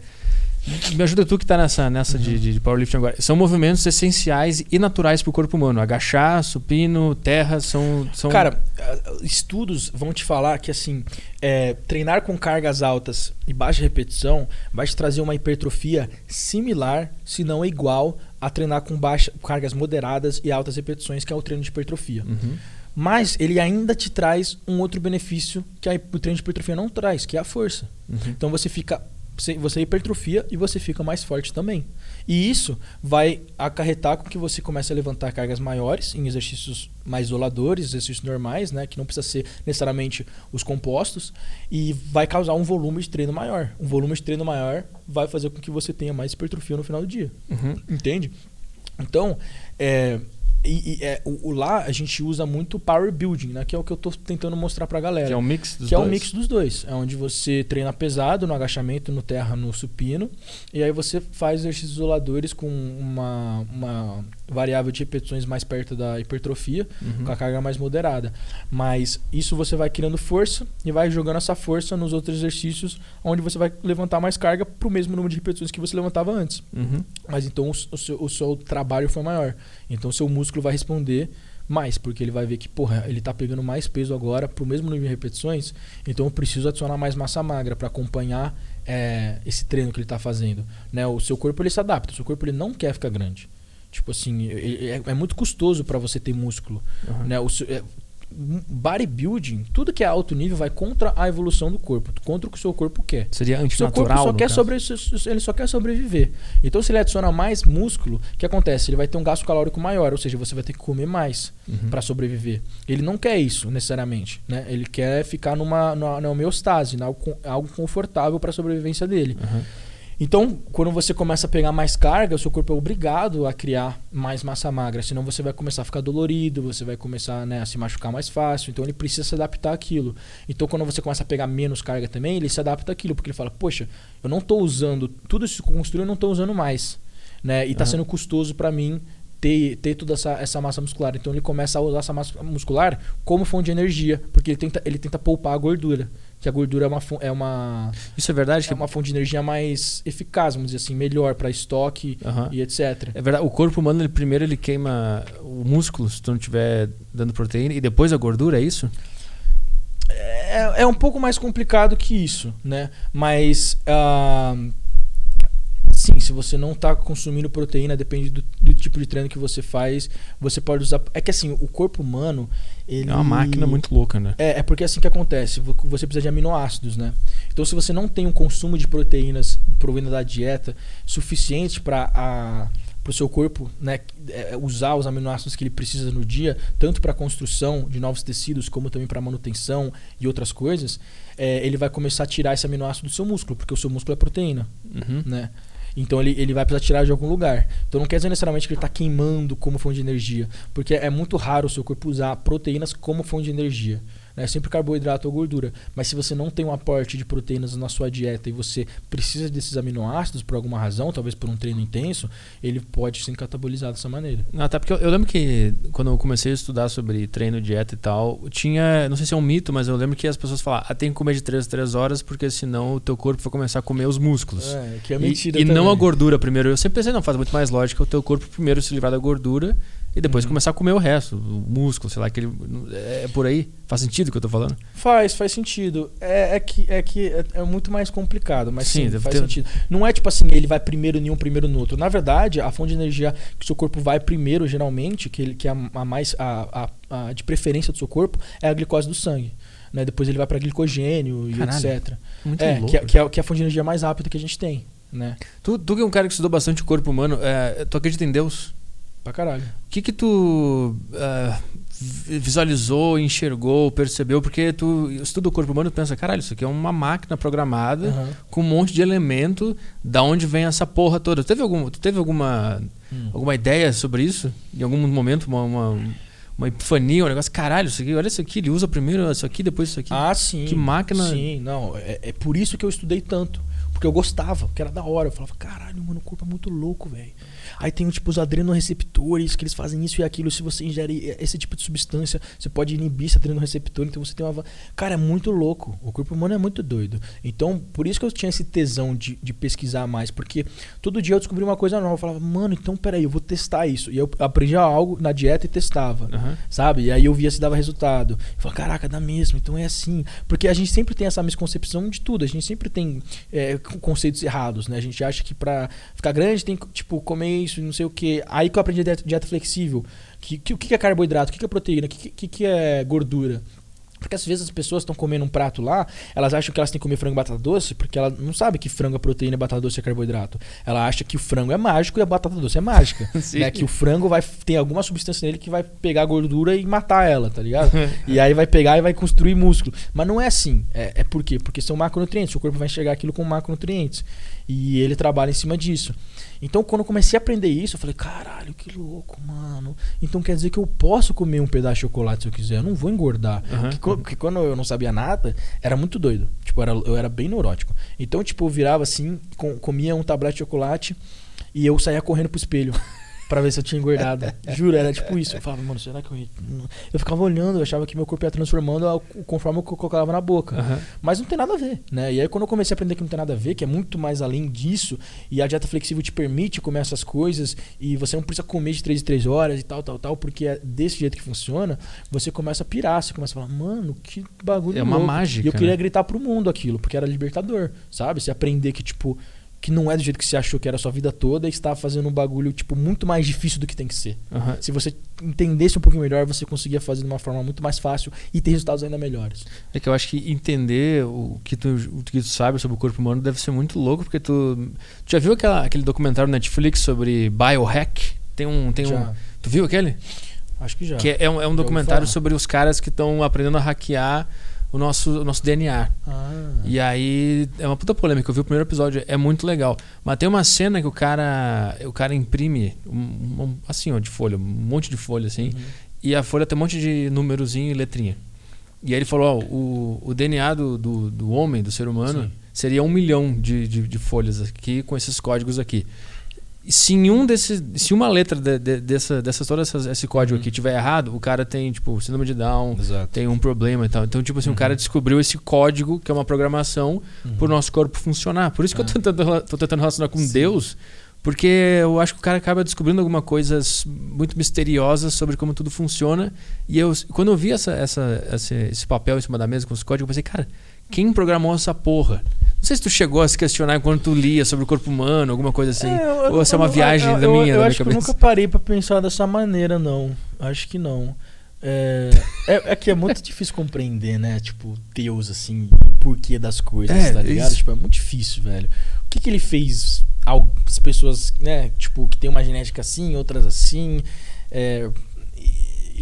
Me ajuda tu que tá nessa, nessa de, de powerlifting agora. São movimentos essenciais e naturais pro corpo humano. Agachar, supino, terra, são. são... Cara, ah, estudos vão te falar que assim, é, treinar com cargas altas e baixa repetição vai te trazer uma hipertrofia similar, se não igual, a treinar com baixa, cargas moderadas e altas repetições, que é o treino de hipertrofia. Uhum. Mas ele ainda te traz um outro benefício que a, o treino de hipertrofia não traz, que é a força. Uhum. Então você fica. Você, hipertrofia e você fica mais forte também. E isso vai acarretar com que você comece a levantar cargas maiores em exercícios mais isoladores, exercícios normais, né? Que não precisa ser necessariamente os compostos. E vai causar um volume de treino maior. Um volume de treino maior vai fazer com que você tenha mais hipertrofia no final do dia. Uhum. Entende? Então, é, e, e, é, o, o lá a gente usa muito power building, né? Que é o que eu tô tentando mostrar pra galera. Que é um mix dos que é um dois. mix dos dois. É onde você treina pesado no agachamento, no terra, no supino. E aí você faz exercícios isoladores com uma, uma variável de repetições mais perto da hipertrofia, Uhum. com a carga mais moderada. Mas isso você vai criando força e vai jogando essa força nos outros exercícios, onde você vai levantar mais carga pro mesmo número de repetições que você levantava antes. Uhum. Mas então o, o seu, o seu trabalho foi maior. Então o seu músculo vai responder mais, porque ele vai ver que, porra, ele tá pegando mais peso agora pro mesmo número de repetições, então eu preciso adicionar mais massa magra para acompanhar é, esse treino que ele tá fazendo. Né? O seu corpo ele se adapta, o seu corpo ele não quer ficar grande. Tipo assim, é, é muito custoso para você ter músculo. Uhum. Né? O é, bodybuilding, tudo que é alto nível vai contra a evolução do corpo, contra o que o seu corpo quer. Seria O seu corpo antinatural. só quer, sobre, ele só quer sobreviver. Então, se ele adiciona mais músculo, o que acontece? Ele vai ter um gasto calórico maior, ou seja, você vai ter que comer mais Uhum. para sobreviver. Ele não quer isso necessariamente, né? Ele quer ficar numa, numa, numa homeostase, algo, algo confortável para a sobrevivência dele. Uhum. Então, quando você começa a pegar mais carga, o seu corpo é obrigado a criar mais massa magra, senão você vai começar a ficar dolorido, você vai começar né, a se machucar mais fácil, então ele precisa se adaptar àquilo. Então, quando você começa a pegar menos carga também, ele se adapta àquilo, porque ele fala, poxa, eu não estou usando, tudo isso que eu construí eu não estou usando mais, né? E está Aham. sendo custoso para mim ter, ter toda essa, essa massa muscular. Então, ele começa a usar essa massa muscular como fonte de energia, porque ele tenta, ele tenta poupar a gordura, que a gordura é uma, é uma, Isso é verdade? é uma fonte de energia mais eficaz, vamos dizer assim, melhor para estoque Aham. e etc. É verdade, o corpo humano, ele, primeiro ele queima o músculo, se tu não estiver dando proteína, e depois a gordura, é isso? É, é um pouco mais complicado que isso, né? Mas ah, sim, se você não tá consumindo proteína, depende do, do tipo de treino que você faz, você pode usar. É que assim, o corpo humano. Ele... É uma máquina muito louca, né? É, é porque é assim que acontece. vo- Você precisa de aminoácidos, né? Então, se você não tem um consumo de proteínas provindo da dieta suficiente para o seu corpo né, é, usar os aminoácidos que ele precisa no dia, tanto para a construção de novos tecidos, como também para manutenção e outras coisas, é, ele vai começar a tirar esse aminoácido do seu músculo, porque o seu músculo é proteína Uhum. né? Então ele, ele vai precisar tirar de algum lugar. Então não quer dizer necessariamente que ele está queimando como fonte de energia, porque é muito raro o seu corpo usar proteínas como fonte de energia. Né? É sempre carboidrato ou gordura. Mas se você não tem um aporte de proteínas na sua dieta e você precisa desses aminoácidos por alguma razão, talvez por um treino intenso, ele pode ser catabolizado dessa maneira. Não, até porque eu, eu lembro que quando eu comecei a estudar sobre treino, dieta e tal, tinha, não sei se é um mito, mas eu lembro que as pessoas falavam, ah, tem que comer de 3 a 3 horas, porque senão o teu corpo vai começar a comer os músculos. É, que é E- mentira e não também. a gordura primeiro. Eu sempre pensei, não, faz muito mais lógica o teu corpo primeiro se livrar da gordura e depois Uhum. começar a comer o resto, o músculo, sei lá, aquele. É por aí? Faz sentido o que eu tô falando? Faz, faz sentido. É, é que, é, que é, é muito mais complicado, mas Sim, sim, faz ter- sentido. Não é tipo assim, ele vai primeiro em um, primeiro no outro. Na verdade, a fonte de energia que o seu corpo vai primeiro, geralmente, que, ele, que é a, a mais a, a, a de preferência do seu corpo, é a glicose do sangue. Né? Depois ele vai para glicogênio e Caralho, etc. Muito É louco. que, é, que, é, que é a fonte de energia mais rápida que a gente tem. Né? Tu, tu que é um cara que estudou bastante o corpo humano, é, tu acredita em Deus? Pra caralho. O que que tu vi- visualizou, enxergou, percebeu? Porque tu estuda o corpo humano e pensa, caralho, isso aqui é uma máquina programada Aham. com um monte de elemento, da onde vem essa porra toda. Tu teve, algum, tu teve alguma, Hum. alguma ideia sobre isso? Em algum momento, uma, uma, uma epifania, um negócio, caralho, isso aqui, olha isso aqui, ele usa primeiro isso aqui, depois isso aqui. Ah, sim. Que máquina- Sim, não. É, é por isso que eu estudei tanto. Porque eu gostava, porque era da hora. Eu falava, caralho, mano, o corpo é muito louco, velho. Aí tem tipo os adrenoreceptores, que eles fazem isso e aquilo. Se você ingere esse tipo de substância, você pode inibir esse adrenoreceptor. Então você tem uma. Cara, é muito louco. O corpo humano é muito doido. Então, por isso que eu tinha esse tesão de, de pesquisar mais. Porque todo dia eu descobri uma coisa nova. Eu falava, mano, então peraí, eu vou testar isso. E eu aprendia algo na dieta e testava Aham. sabe? E aí eu via se dava resultado. Eu falava, caraca, dá mesmo, então é assim. Porque a gente sempre tem essa misconcepção de tudo, a gente sempre tem é, con- conceitos errados, né? A gente acha que pra ficar grande tem que, tipo, comer isso, não sei o quê. Aí que eu aprendi a dieta, dieta flexível. Que, que, o que que é carboidrato? O que que é proteína? O que, que, que é gordura? Porque às vezes as pessoas estão comendo um prato lá, elas acham que elas têm que comer frango e batata doce, porque ela não sabe que frango é proteína e batata doce é carboidrato. Ela acha que o frango é mágico e a batata doce é mágica. Né? Que o frango vai tem alguma substância nele que vai pegar a gordura e matar ela, tá ligado? e aí vai pegar e vai construir músculo. Mas não é assim. É, é por quê? Porque são macronutrientes. O corpo vai enxergar aquilo como macronutrientes. E ele trabalha em cima disso. Então, quando eu comecei a aprender isso, eu falei, caralho, que louco, mano. Então quer dizer que eu posso comer um pedaço de chocolate se eu quiser, eu não vou engordar. Porque, co- porque quando eu não sabia nada, era muito doido. Tipo, era, eu era bem neurótico. Então, tipo, eu virava assim, com- comia um tablete de chocolate e eu saía correndo pro espelho. Pra ver se eu tinha engordado. Juro, era tipo isso. Eu falava, mano, será que eu. Eu ficava olhando, eu achava que meu corpo ia transformando ao- conforme eu co- colocava na boca. Aham. Mas não tem nada a ver, né? E aí quando eu comecei a aprender que não tem nada a ver, que é muito mais além disso, e a dieta flexível te permite comer essas coisas, e você não precisa comer de 3 em 3 horas e tal, tal, tal, porque é desse jeito que funciona, você começa a pirar, você começa a falar, mano, que bagulho É uma louco. mágica, E eu queria né? gritar pro mundo aquilo, porque era libertador, sabe? Você aprender que, tipo, que não é do jeito que você achou que era a sua vida toda e está fazendo um bagulho, tipo, muito mais difícil do que tem que ser. Aham. Se você entendesse um pouquinho melhor, você conseguia fazer de uma forma muito mais fácil e ter resultados ainda melhores. É que eu acho que entender o que tu, o que tu sabe sobre o corpo humano deve ser muito louco, porque tu. Tu já viu aquela, aquele documentário na Netflix sobre biohack? Tem um. Tem um Já. tu viu aquele? Acho que já. Que é, é um, é um documentário sobre os caras que estão aprendendo a hackear o nosso, o nosso DNA. Ah. E aí é uma puta polêmica. Eu vi o primeiro episódio, é muito legal. Mas tem uma cena que o cara, o cara imprime um, um- assim, ó, de folha, um monte de folha assim, Uhum. e a folha tem um monte de númerozinho e letrinha. E aí ele falou, ó, o, o DNA do, do, do homem, do ser humano, Sim. seria um milhão de, de, de folhas aqui com esses códigos aqui. Se em um desses, se uma letra de, de, dessa, dessas todas essas, esse código Uhum. aqui tiver errado, o cara tem tipo síndrome de Down, Exato. tem um problema e tal. Então, tipo assim, o Uhum. cara descobriu esse código, que é uma programação, Uhum. pro nosso corpo funcionar. Por isso que eu Ah. tô tentando, tô tentando relacionar com Sim. Deus, porque eu acho que o cara acaba descobrindo algumas coisas muito misteriosas sobre como tudo funciona. E eu, quando eu vi essa, essa, esse, esse papel em cima da mesa com os códigos, eu pensei, cara, quem programou essa porra? Não sei se tu chegou a se questionar quando tu lia sobre o corpo humano, alguma coisa assim. É, eu- Ou essa é uma eu- viagem eu- da eu- minha, Eu, da minha acho que eu nunca parei pra pensar dessa maneira, não. Acho que não. É, é, é que é muito difícil compreender, né? Tipo, Deus, assim, o porquê das coisas, É, tá ligado? isso. Tipo, é muito difícil, velho. O que que ele fez as pessoas, né? Tipo, que tem uma genética assim, outras assim. É,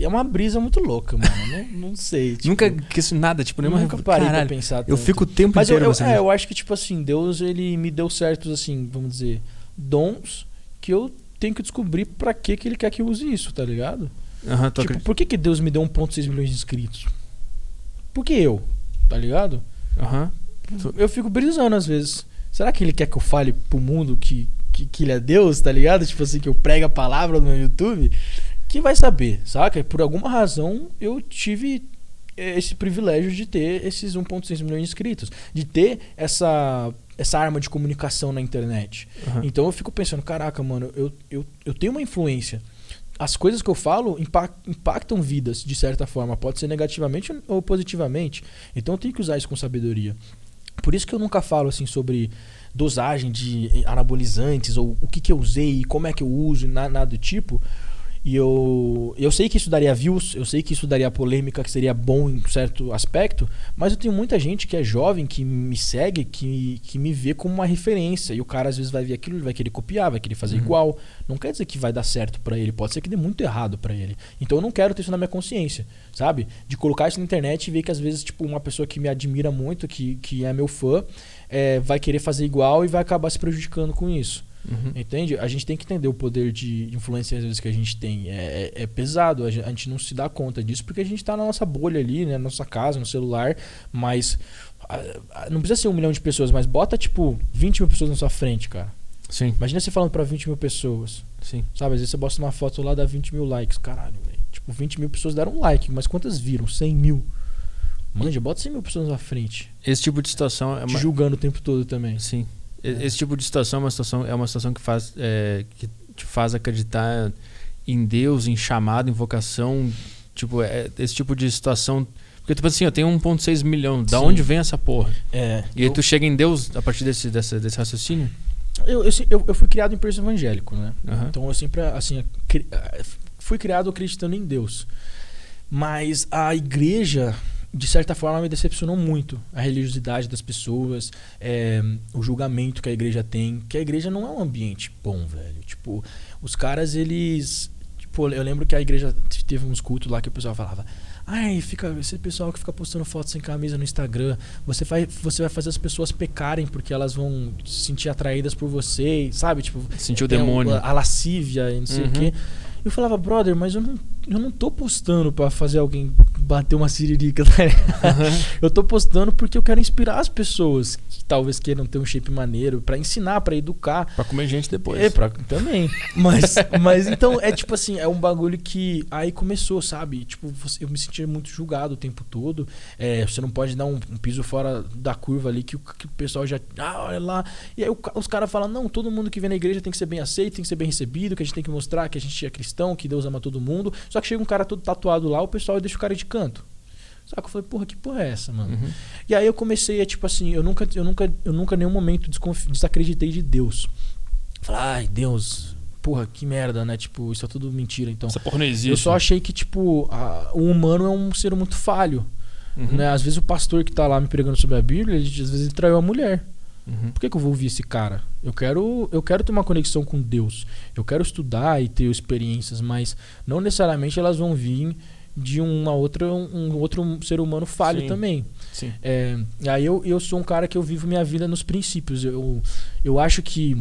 é uma brisa muito louca, mano. não, não sei. Tipo, Nunca quis nada, tipo, nenhuma nunca parei Caralho, pra pensar Eu tanto. fico o tempo Mas eu, inteiro eu, pensando é, eu acho que, tipo assim, Deus, ele me deu certos, assim, vamos dizer, dons que eu tenho que descobrir pra que que ele quer que eu use isso, tá ligado? Aham, tô tipo, por que que Deus me deu 1.6 milhões de inscritos? Por que eu? Tá ligado? Aham. Eu fico brisando às vezes. Será que ele quer que eu fale pro mundo que, que, que ele é Deus, tá ligado? Tipo assim, que eu prego a palavra no YouTube? Quem vai saber, saca? Por alguma razão eu tive esse privilégio de ter esses 1.6 milhões de inscritos. De ter essa, essa arma de comunicação na internet. aham. Então eu fico pensando, caraca, mano, eu, eu, eu tenho uma influência. As coisas que eu falo impac- impactam vidas, de certa forma. Pode ser negativamente ou positivamente. Então eu tenho que usar isso com sabedoria. Por isso que eu nunca falo assim sobre dosagem de anabolizantes, ou o que, que eu usei, como é que eu uso, e na- nada do tipo. E eu, eu sei que isso daria views, eu sei que isso daria polêmica, que seria bom em certo aspecto, mas eu tenho muita gente que é jovem, que me segue, que, que me vê como uma referência. E o cara às vezes vai ver aquilo, ele vai querer copiar, vai querer fazer Uhum. igual. Não quer dizer que vai dar certo pra ele, pode ser que dê muito errado pra ele. Então eu não quero ter isso na minha consciência, sabe? De colocar isso na internet e ver que às vezes, tipo, uma pessoa que me admira muito, que, que é meu fã, é, vai querer fazer igual e vai acabar se prejudicando com isso. Uhum. Entende? A gente tem que entender o poder de influência às vezes que a gente tem. É, é- é pesado, a gen- a gente não se dá conta disso porque a gente tá na nossa bolha ali, né? Na nossa casa, no celular, mas ah, ah, não precisa ser um milhão de pessoas, mas bota tipo 20 mil pessoas na sua frente, cara. Sim, Imagina você falando pra 20 mil pessoas. sim. Sabe, às vezes você posta uma foto lá, dá 20 mil likes, caralho, velho. Tipo, 20 mil pessoas deram um like, mas quantas viram? 100 mil. Manja, bota 100 mil pessoas na frente, Esse tipo de situação é te julgando o tempo todo também. Sim. É. Esse tipo de situação é uma situação, é uma situação que, faz, é, que te faz acreditar em Deus, em chamado, em vocação. Tipo, é, esse tipo de situação. Porque, tipo assim, eu tenho 1,6 milhão. Da Sim. onde vem essa porra? É. E aí eu- tu chega em Deus a partir desse, desse, desse raciocínio? Eu, eu, eu, fui criado em berço evangélico, né? Aham. Então eu sempre, assim, cri- fui criado acreditando em Deus. Mas a igreja, de certa forma, me decepcionou muito. A religiosidade das pessoas, é, o julgamento que a igreja tem. Que a igreja não é um ambiente bom, velho. Tipo, os caras, eles. Tipo, eu lembro que a igreja teve uns cultos lá que o pessoal falava. Ai, fica, esse pessoal que fica postando fotos sem camisa no Instagram, você vai, você vai fazer as pessoas pecarem porque elas vão se sentir atraídas por você, sabe? Tipo, Sentiu o demônio. A, a lascívia e não sei Uhum. o quê. Eu falava, brother, mas eu não, eu não tô postando pra fazer alguém bater uma siririca, tá ligado? Eu tô postando porque eu quero inspirar as pessoas que talvez queiram ter um shape maneiro, pra ensinar, pra educar. Pra comer gente depois. É, pra, também. Mas, mas então, é tipo assim, é um bagulho que aí começou, sabe? Tipo, eu me sentia muito julgado o tempo todo. É, você não pode dar um, um piso fora da curva ali que o, que o pessoal já. Ah, olha lá. E aí o os caras falam: não, todo mundo que vem na igreja tem que ser bem aceito, tem que ser bem recebido, que a gente tem que mostrar que a gente é cristão, que Deus ama todo mundo. Só que chega um cara todo tatuado lá, o pessoal deixa o cara de canto. Só que eu falei, porra, que porra é essa, mano? Uhum. E aí eu comecei a, tipo assim, eu nunca, eu nunca, eu nunca em nenhum momento desacreditei de Deus. Falei, ai, Deus, porra, que merda, né? Tipo, isso é tudo mentira, então. Essa porra não existe. Eu só achei que, tipo, a- o humano é um ser muito falho. Uhum. Né? Às vezes o pastor que tá lá me pregando sobre a Bíblia, ele, às vezes ele traiu a mulher. Uhum. Por que, que eu vou ouvir esse cara? Eu quero, eu quero ter uma conexão com Deus. Eu quero estudar e ter experiências, mas não necessariamente elas vão vir de uma outra, um outro ser humano falho Sim. também. Sim. É, aí eu, eu sou um cara que eu vivo minha vida nos princípios. Eu, eu acho que,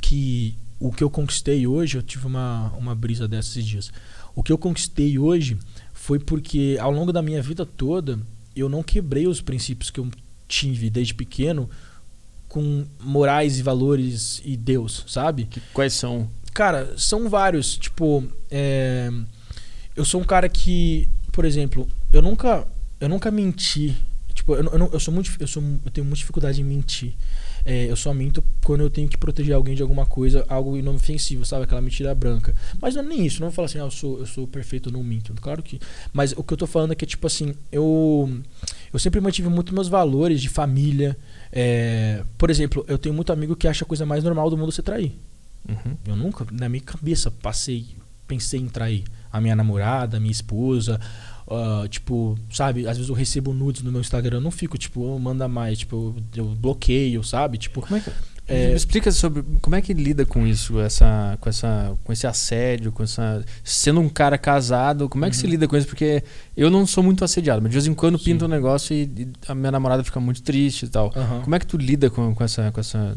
que o que eu conquistei hoje, eu tive uma, uma brisa desses dias. O que eu conquistei hoje foi porque ao longo da minha vida toda eu não quebrei os princípios que eu tive desde pequeno com morais e valores e Deus, sabe? Que- quais são? Cara, são vários. Tipo, é, eu sou um cara que, por exemplo, eu nunca, eu nunca menti. Tipo, eu, eu, não- eu sou muito, eu sou, eu tenho muita dificuldade em mentir. É, eu só minto quando eu tenho que proteger alguém de alguma coisa, algo inofensivo, sabe? Aquela mentira branca. Mas não é nem isso. Não vou falar assim, ah, eu sou, eu sou perfeito, eu não minto. Claro que. Mas o que eu tô falando é que, tipo assim, eu eu sempre mantive muito meus valores de família. É, por exemplo, eu tenho muito amigo que acha a coisa mais normal do mundo você trair. Uhum. Eu nunca, na minha cabeça, passei, pensei em trair a minha namorada, a minha esposa. Uh, tipo, sabe, às vezes eu recebo nudes no meu Instagram, eu não fico, tipo, oh, manda mais, tipo, eu, eu bloqueio, sabe? Tipo, como é que. É... Me explica sobre como é que lida com isso, essa, com, essa, com esse assédio, com essa. Sendo um cara casado, como é que uhum. se lida com isso? Porque eu não sou muito assediado, mas de vez em quando pinta um negócio e, e, a minha namorada fica muito triste e tal. Uhum. Como é que tu lida com, com, essa, com, essa,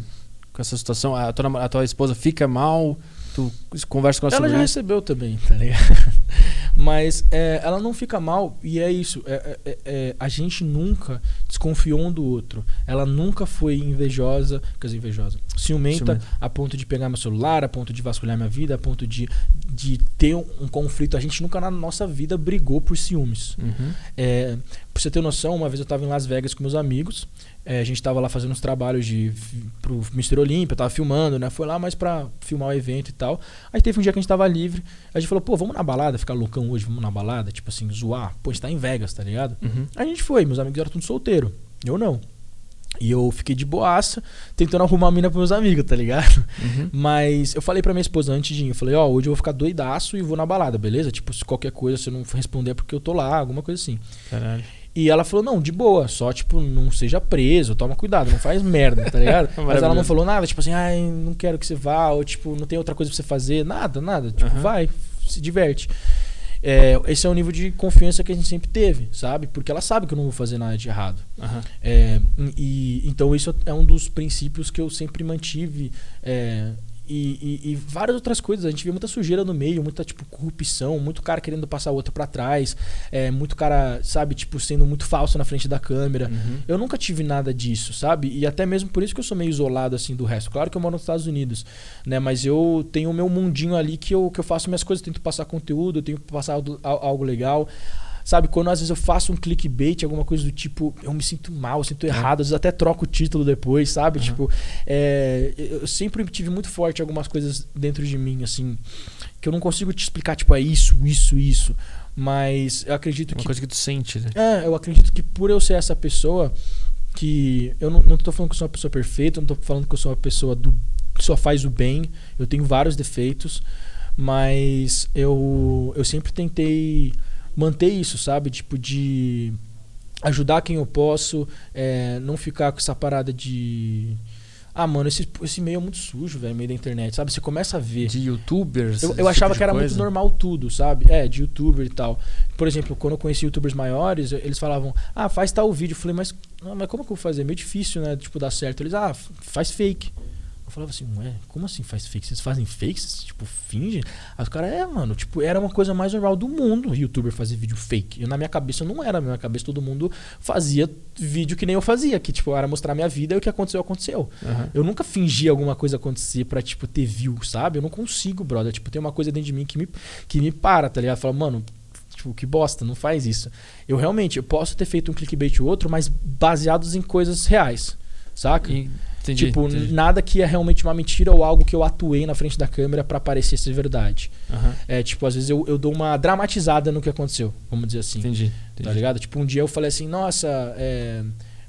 com essa situação? A tua, a tua esposa fica mal? Tu conversa com ela Ela já isso? recebeu também, tá ligado? Mas é, ela não fica mal, e é isso. É, é, é, é, a gente nunca desconfiou um do outro. Ela nunca foi invejosa, quer dizer, invejosa, ciumenta, ciumenta, a ponto de pegar meu celular, a ponto de vasculhar minha vida, a ponto de, de ter um, um conflito. A gente nunca na nossa vida brigou por ciúmes. Uhum. É, pra você ter noção, uma vez eu estava em Las Vegas com meus amigos. É, a gente estava lá fazendo uns trabalhos de pro Mister Olímpia, tava filmando, né? Foi lá mais para filmar o evento e tal. Aí teve um dia que a gente tava livre, a gente falou, pô, vamos na balada, ficar loucão hoje, vamos na balada, tipo assim, zoar. Pô, a gente tá em Vegas, tá ligado? Uhum. A gente foi, meus amigos eram todos solteiros. Eu não. E eu fiquei de boaça, tentando arrumar a mina pros meus amigos, tá ligado? Uhum. Mas eu falei pra minha esposa antes de ir, eu falei, ó, oh, hoje eu vou ficar doidaço e vou na balada, beleza? Tipo, se qualquer coisa você não responder é porque eu tô lá, alguma coisa assim. Caralho. E ela falou, não, de boa, só, tipo, não seja preso, toma cuidado, não faz merda, tá ligado? Mas ela não falou nada, tipo assim, ai, não quero que você vá, ou tipo, não tem outra coisa pra você fazer, nada, nada. Tipo, uhum. vai, se diverte. É, esse é o nível de confiança que a gente sempre teve, sabe? Porque ela sabe que eu não vou fazer nada de errado. Uhum. É, e, então, isso é um dos princípios que eu sempre mantive. É, e, e, e, várias outras coisas. A gente vê muita sujeira no meio, muita tipo corrupção, muito cara querendo passar o outro para trás, é, muito cara, sabe, tipo, sendo muito falso na frente da câmera. Uhum. Eu nunca tive nada disso, sabe? E até mesmo por isso que eu sou meio isolado assim do resto. Claro que eu moro nos Estados Unidos, né? Mas eu tenho o meu mundinho ali que eu, que eu faço minhas coisas, tento passar conteúdo, eu tenho que passar algo, algo legal. Sabe, quando às vezes eu faço um clickbait, alguma coisa do tipo, eu me sinto mal, eu sinto errado, às vezes até troco o título depois, sabe? Uhum. Tipo, é, eu sempre tive muito forte algumas coisas dentro de mim, assim, que eu não consigo te explicar, tipo, é isso, isso, isso. Mas eu acredito Uma que. Uma coisa que tu sente, né? É, eu acredito que por eu ser essa pessoa, que eu não, não tô falando que eu sou uma pessoa perfeita, não tô falando que eu sou uma pessoa do, que só faz o bem, eu tenho vários defeitos, mas eu, eu sempre tentei manter isso, sabe? Tipo, de ajudar quem eu posso, é, não ficar com essa parada de. Ah, mano, esse, esse meio é muito sujo, velho, meio da internet, sabe? Você começa a ver. De youtubers? Eu, eu achava tipo que era coisa? muito normal tudo, sabe? É, de youtuber e tal. Por exemplo, quando eu conheci youtubers maiores, eles falavam, ah, faz tal vídeo. Eu falei, mas, mas como que eu vou fazer? É meio difícil, né? Tipo, dar certo. Eles, ah, faz fake. Eu falava assim, ué, como assim faz fake? Vocês fazem fakes? Tipo, fingem? Aí os caras, é, mano, tipo, era uma coisa mais normal do mundo youtuber fazer vídeo fake. Eu, na minha cabeça não era, na minha cabeça todo mundo fazia vídeo que nem eu fazia, que, tipo, era mostrar minha vida e o que aconteceu, aconteceu. Uhum. Eu nunca fingi alguma coisa acontecer pra, tipo, ter view, sabe? Eu não consigo, brother. Tipo, tem uma coisa dentro de mim que me, que me para, tá ligado? Fala, mano, tipo, que bosta, não faz isso. Eu realmente, eu posso ter feito um clickbait ou outro, mas baseados em coisas reais, saca? E Entendi, tipo, entendi. nada que é realmente uma mentira ou algo que eu atuei na frente da câmera para parecer ser verdade. Uhum. É, tipo, às vezes eu, eu dou uma dramatizada no que aconteceu, vamos dizer assim. Entendi, Tá entendi. ligado? Tipo, um dia eu falei assim, nossa, é,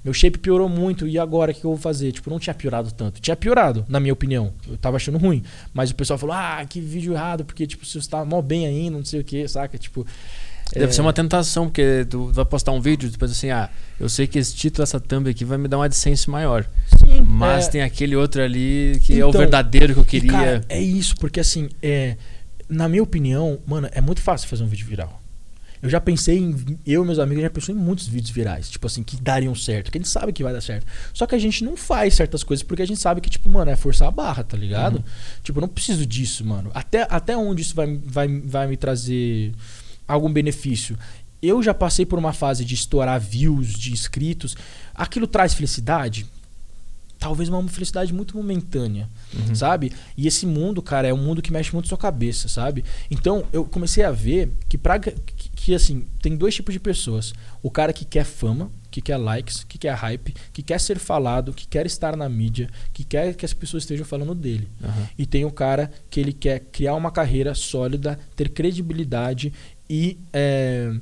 meu shape piorou muito, e agora o que eu vou fazer? Tipo, não tinha piorado tanto. Tinha piorado, na minha opinião. Eu tava achando ruim. Mas o pessoal falou, ah, que vídeo errado, porque, tipo, você está mó bem ainda, não sei o que, saca? Tipo. Deve é, ser uma tentação, porque tu vai postar um vídeo depois assim, ah, eu sei que esse título, essa thumb aqui vai me dar um AdSense maior. Sim, Mas é, tem aquele outro ali que é o Então, verdadeiro que eu queria. cara, é isso, porque assim, é, na minha opinião, mano, é muito fácil fazer um vídeo viral. Eu já pensei em. Eu e meus amigos já pensou em muitos vídeos virais, tipo assim, que dariam certo, que a gente sabe que vai dar certo. Só que a gente não faz certas coisas porque a gente sabe que, tipo, mano, é forçar a barra, tá ligado? Uhum. Tipo, eu não preciso disso, mano. Até, até onde isso vai, vai, vai me trazer algum benefício? Eu já passei por uma fase de estourar views, de inscritos. Aquilo traz felicidade? Talvez uma felicidade muito momentânea, Uhum. sabe? E esse mundo, cara, é um mundo que mexe muito sua cabeça, sabe? Então, eu comecei a ver que, pra, que, que, assim, tem dois tipos de pessoas. O cara que quer fama, que quer likes, que quer hype, que quer ser falado, que quer estar na mídia, que quer que as pessoas estejam falando dele. Uhum. E tem o cara que ele quer criar uma carreira sólida, ter credibilidade e é,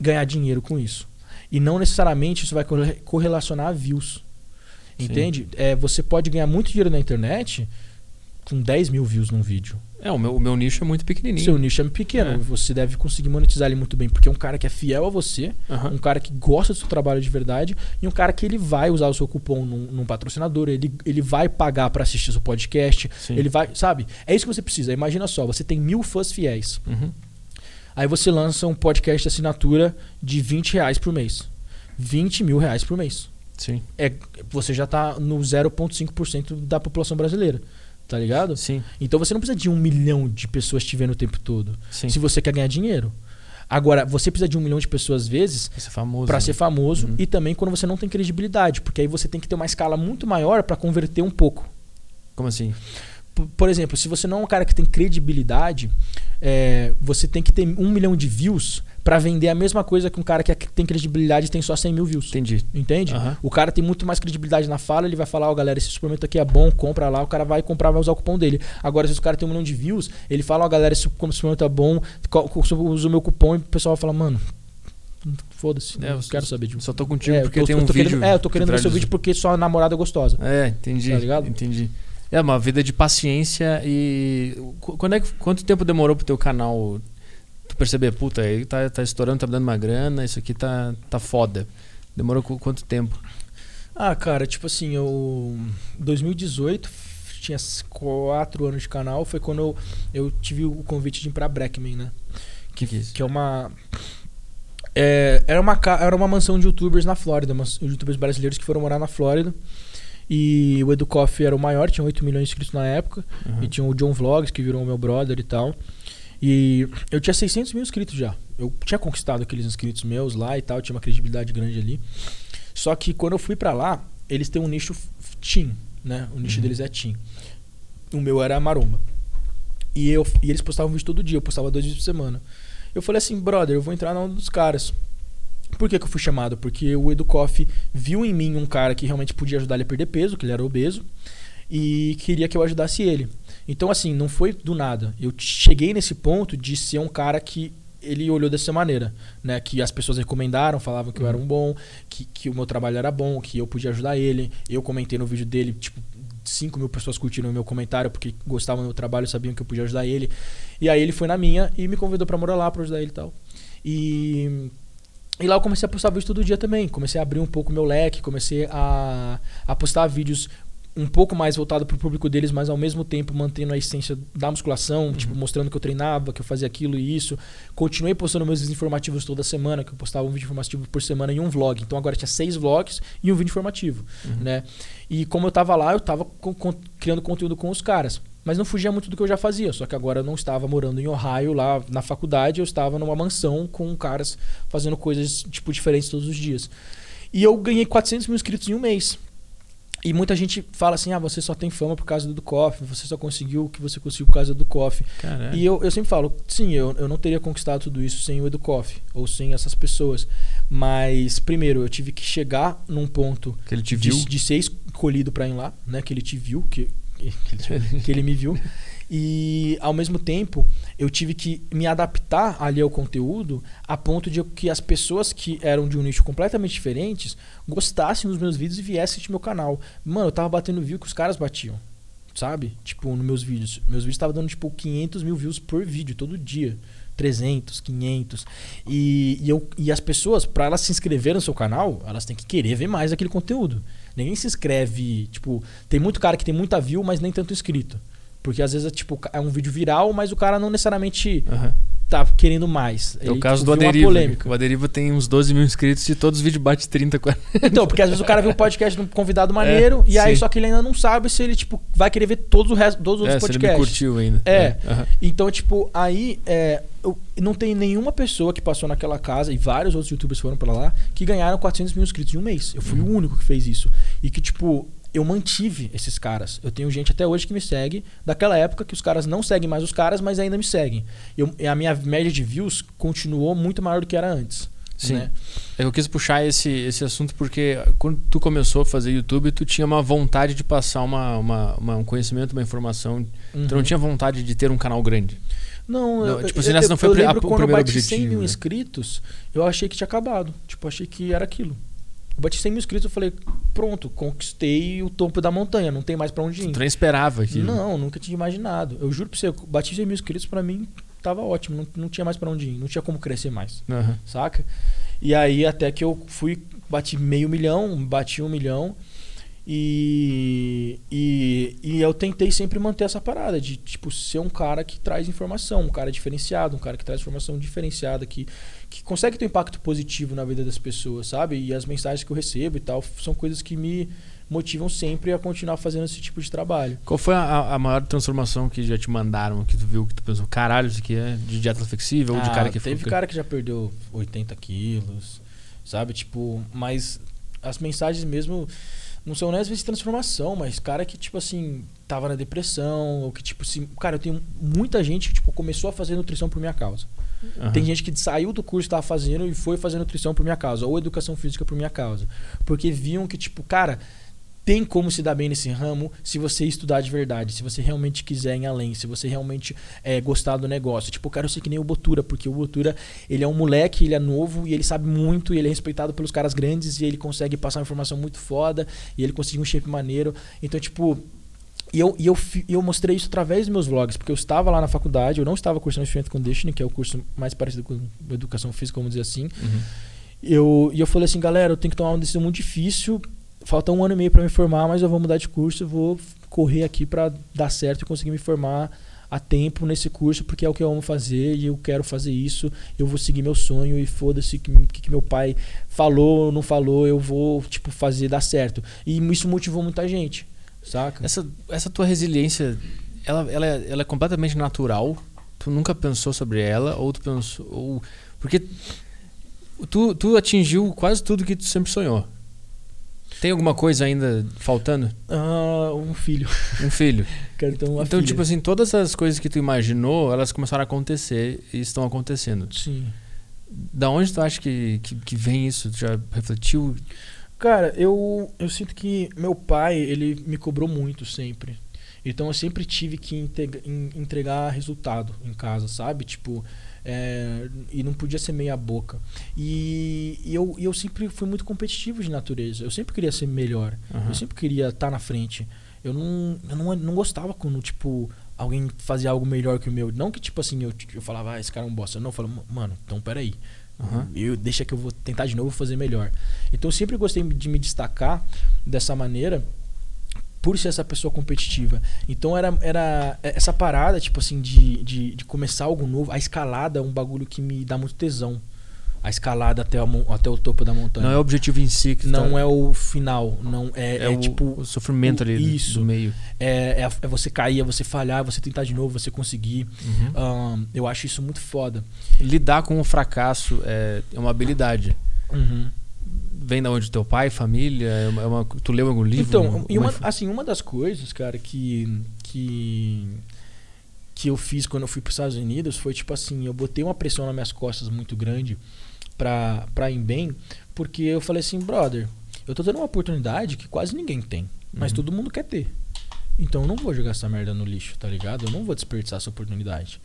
ganhar dinheiro com isso. E não necessariamente isso vai corre- correlacionar a views. Entende? É, você pode ganhar muito dinheiro na internet com 10 mil views num vídeo. É, o meu, o meu nicho é muito pequenininho. Seu nicho é pequeno, É. você deve conseguir monetizar ele muito bem, porque é um cara que é fiel a você, Aham. um cara que gosta do seu trabalho de verdade e um cara que ele vai usar o seu cupom num, num patrocinador, ele, ele vai pagar pra assistir seu podcast, Sim. ele vai, sabe? É isso que você precisa. Imagina só, você tem mil fãs fiéis. Uhum. Aí você lança um podcast de assinatura de 20 reais por mês. 20 mil reais por mês. Sim. É, você já tá no 0,5% da população brasileira. Tá ligado? Sim. Então você não precisa de um milhão de pessoas te vendo o tempo todo. Sim. Se você quer ganhar dinheiro. Agora, você precisa de um milhão de pessoas vezes Pra ser famoso. para né? ser famoso Uhum. e também quando você não tem credibilidade, porque aí você tem que ter uma escala muito maior para converter um pouco. Como assim? Por exemplo, se você não é um cara que tem credibilidade, é, você tem que ter um milhão de views para vender a mesma coisa que um cara que é- tem credibilidade e tem só 100 mil views. Entendi. Entende? Aham. O cara tem muito mais credibilidade na fala, ele vai falar, ó, galera, esse suplemento aqui é bom, compra lá, o cara vai comprar, vai usar o cupom dele. Agora, se o cara tem um milhão de views, ele fala, ó, galera, esse suplemento é bom, usa o meu cupom e o pessoal vai falar, mano, foda-se, É, não eu quero saber de Só tô contigo É, eu porque tô- tem eu um tô vídeo. querendo, É, eu tô querendo ver seu vídeo porque sua namorada é gostosa. É, entendi. Tá ligado? Entendi. É uma vida de paciência e qu- quando é que, quanto tempo demorou pro teu canal tu perceber, puta, ele tá, tá estourando, tá me dando uma grana, isso aqui tá, tá foda. Demorou qu- quanto tempo? Ah, cara, tipo assim, eu. 2018, tinha 4 anos de canal, foi quando eu, eu tive o convite de ir pra Breckman, né? Que que é? Que é uma. é, era, uma era uma mansão de youtubers na Flórida, mas- youtubers brasileiros que foram morar na Flórida. E o EduCoff era o maior, tinha 8 milhões de inscritos na época. Uhum. E tinha o John Vlogs, que virou meu brother e tal. E eu tinha 600 mil inscritos já. Eu tinha conquistado aqueles inscritos meus lá e tal, tinha uma credibilidade grande ali. Só que quando eu fui pra lá, eles têm um nicho teen, né? O nicho Uhum. deles é teen. O meu era maromba. E, eu, e eles postavam vídeo todo dia, eu postava dois vídeos por semana. Eu falei assim, brother, eu vou entrar na onda dos caras. Por que, que eu fui chamado? Porque o Educoff viu em mim um cara que realmente podia ajudar ele a perder peso, que ele era obeso, e queria que eu ajudasse ele. Então, assim, não foi do nada. Eu cheguei nesse ponto de ser um cara que ele olhou dessa maneira, né? Que as pessoas recomendaram, falavam que eu era um bom, que, que o meu trabalho era bom, que eu podia ajudar ele. Eu comentei no vídeo dele, tipo, 5 mil pessoas curtiram o meu comentário porque gostavam do meu trabalho, sabiam que eu podia ajudar ele. E aí ele foi na minha e me convidou pra morar lá, pra ajudar ele e tal. E, e lá eu comecei a postar vídeo todo dia também. Comecei a abrir um pouco meu leque, comecei a, a postar vídeos um pouco mais voltado pro público deles, mas ao mesmo tempo mantendo a essência da musculação, tipo, mostrando que eu treinava, que eu fazia aquilo e isso. Continuei postando meus vídeos informativos toda semana, que eu postava um vídeo informativo por semana e um vlog. Então agora tinha seis vlogs e um vídeo informativo, né? E como eu tava lá, eu tava com- com- criando conteúdo com os caras. Mas não fugia muito do que eu já fazia, só que agora eu não estava morando em Ohio, lá na faculdade, eu estava numa mansão com caras fazendo coisas, tipo, diferentes todos os dias. E eu ganhei 400 mil inscritos em um mês. E muita gente fala assim, ah, você só tem fama por causa do Coffee, você só conseguiu o que você conseguiu por causa do Coffee. E eu, eu sempre falo, sim, eu, eu não teria conquistado tudo isso sem o EduCoff, ou sem essas pessoas. Mas, primeiro, eu tive que chegar num ponto Que ele te viu. de, de ser escolhido pra ir lá, né? Que ele te viu, que, que, ele, me viu. E ao mesmo tempo, eu tive que me adaptar ali ao conteúdo a ponto de que as pessoas que eram de um nicho completamente diferentes gostassem dos meus vídeos e viessem assistir meu canal. Mano, eu tava batendo view que os caras batiam. Sabe? Tipo, nos meus vídeos. Meus vídeos estavam dando, tipo, 500 mil views por vídeo, todo dia. 300, 500. E, e, eu, e as pessoas, pra elas se inscreverem no seu canal, elas têm que querer ver mais aquele conteúdo. Ninguém se inscreve, tipo, tem muito cara que tem muita view, mas nem tanto inscrito. Porque às vezes é tipo, é um vídeo viral, mas o cara não necessariamente Aham. tá querendo mais. É o Ele, caso tipo, do Aderiva. polêmica. O Aderiva tem uns 12 mil inscritos e todos os vídeos bate 30, 40. Então, porque às vezes o cara viu um podcast de um convidado maneiro, e aí sim. só que ele ainda não sabe se ele, tipo, vai querer ver todos, o resto, todos os É, outros se ele podcasts. curtiu ainda. É. aham. Então, tipo, aí é, eu, não tem nenhuma pessoa que passou naquela casa, e vários outros youtubers foram pra lá, que ganharam 400 mil inscritos em um mês. Eu fui Uhum. o único que fez isso. E que, tipo, eu mantive esses caras. Eu tenho gente até hoje que me segue, daquela época que os caras não seguem mais os caras, mas ainda me seguem. Eu, e a minha média de views continuou muito maior do que era antes. Sim. né? É Eu quis puxar esse, esse assunto porque quando tu começou a fazer YouTube, tu tinha uma vontade de passar uma, uma, uma- um conhecimento, uma informação. Tu não Uhum. tinha vontade de ter um canal grande. Não, Não, eu, tipo assim, eu, não foi eu lembro a- quando eu bati 100 objetivo, mil né? inscritos, eu achei que tinha acabado. Tipo, achei que era aquilo. Eu bati 100 mil inscritos, eu falei, pronto, conquistei o topo da montanha, não tem mais pra onde ir. Tu nem esperava aquilo. Não, nunca tinha imaginado. Eu juro pra você, eu bati 100 mil inscritos, pra mim tava ótimo, não, não tinha mais pra onde ir, não tinha como crescer mais, Aham. saca? E aí até que eu fui, bati meio milhão, bati um milhão. E, e, e eu tentei sempre manter essa parada de tipo ser um cara que traz informação, um cara diferenciado, um cara que traz informação diferenciada, que, que consegue ter um impacto positivo na vida das pessoas, sabe? E as mensagens que eu recebo e tal são coisas que me motivam sempre a continuar fazendo esse tipo de trabalho. Qual foi a, a maior transformação que já te mandaram, que tu viu, que tu pensou, caralho, isso aqui é de dieta flexível ou de Ah, cara que teve ficou- cara que já perdeu 80 quilos, sabe? Tipo, mas as mensagens mesmo não são vezes de transformação, mas cara que, tipo assim, tava na depressão, ou que, tipo assim, cara, eu tenho muita gente que, tipo, começou a fazer nutrição por minha causa. Aham. Tem gente que saiu do curso que tava fazendo e foi fazer nutrição por minha causa, ou educação física por minha causa. Porque viam que, tipo, cara, tem como se dar bem nesse ramo se você estudar de verdade, se você realmente quiser ir além, se você realmente é, gostar do negócio. Tipo, eu quero ser que nem o Botura, porque o Botura, ele é um moleque, ele é novo e ele sabe muito, e ele é respeitado pelos caras grandes e ele consegue passar uma informação muito foda e ele conseguiu um shape maneiro. Então, tipo, e eu, e eu, e eu mostrei isso através dos meus vlogs, porque eu estava lá na faculdade, eu não estava cursando Strength Conditioning, que é o curso mais parecido com educação física, vamos dizer assim. Uhum. Eu, e eu falei assim, galera, eu tenho que tomar uma decisão muito difícil. Falta um ano e meio para me formar, mas eu vou mudar de curso, vou correr aqui para dar certo e conseguir me formar a tempo nesse curso, porque é o que eu amo fazer e eu quero fazer isso. Eu vou seguir meu sonho e foda-se que, que meu pai falou, não falou, eu vou tipo fazer dar certo. E isso motivou muita gente, saca? Essa, essa tua resiliência, ela, ela, é, ela é completamente natural? Tu nunca pensou sobre ela? Ou tu pensou. Ou, porque tu, tu atingiu quase tudo que tu sempre sonhou. Tem alguma coisa ainda faltando? Ah, um filho. Um filho. Quero ter uma então, filha. tipo assim, todas as coisas que tu imaginou, elas começaram a acontecer e estão acontecendo. Sim. Da onde tu acha que, que, que vem isso? Tu já refletiu? Cara, eu, eu sinto que meu pai, ele me cobrou muito sempre. Então eu sempre tive que entregar resultado em casa, sabe? Tipo, é, e não podia ser meia boca. E, e eu, e eu sempre fui muito competitivo de natureza. Eu sempre queria ser melhor. Aham. Eu sempre queria estar na frente. Eu não, eu não, não gostava quando, tipo, alguém fazia algo melhor que o meu. Não que, tipo assim, eu, eu falava, ah, esse cara é um bosta. Não, eu falava, mano, então peraí. Aham. Eu, deixa que eu vou tentar de novo fazer melhor. Então eu sempre gostei de me destacar dessa maneira por ser essa pessoa competitiva. Então era, era essa parada, tipo assim, de, de, de começar algo novo. A escalada é um bagulho que me dá muito tesão. A escalada até, a até o topo da montanha. Não é o objetivo em si que Não tá- é o final. Não é, é, é o, tipo o sofrimento o- ali isso. do meio. é, é, é você cair, é você falhar, é você tentar de novo, você conseguir. Uhum. Ahn, eu acho isso muito foda. Lidar com o fracasso é, é uma habilidade. Uhum. Vem da onde teu pai, família? É uma, é uma- tu leu algum livro? Então, uma, info- assim, uma das coisas, cara, que, que, que eu fiz quando eu fui para os Estados Unidos foi tipo assim, eu botei uma pressão nas minhas costas muito grande pra, pra ir bem, porque eu falei assim, brother, eu tô tendo uma oportunidade que quase ninguém tem, mas Uhum. todo mundo quer ter. Então eu não vou jogar essa merda no lixo, tá ligado? Eu não vou desperdiçar essa oportunidade.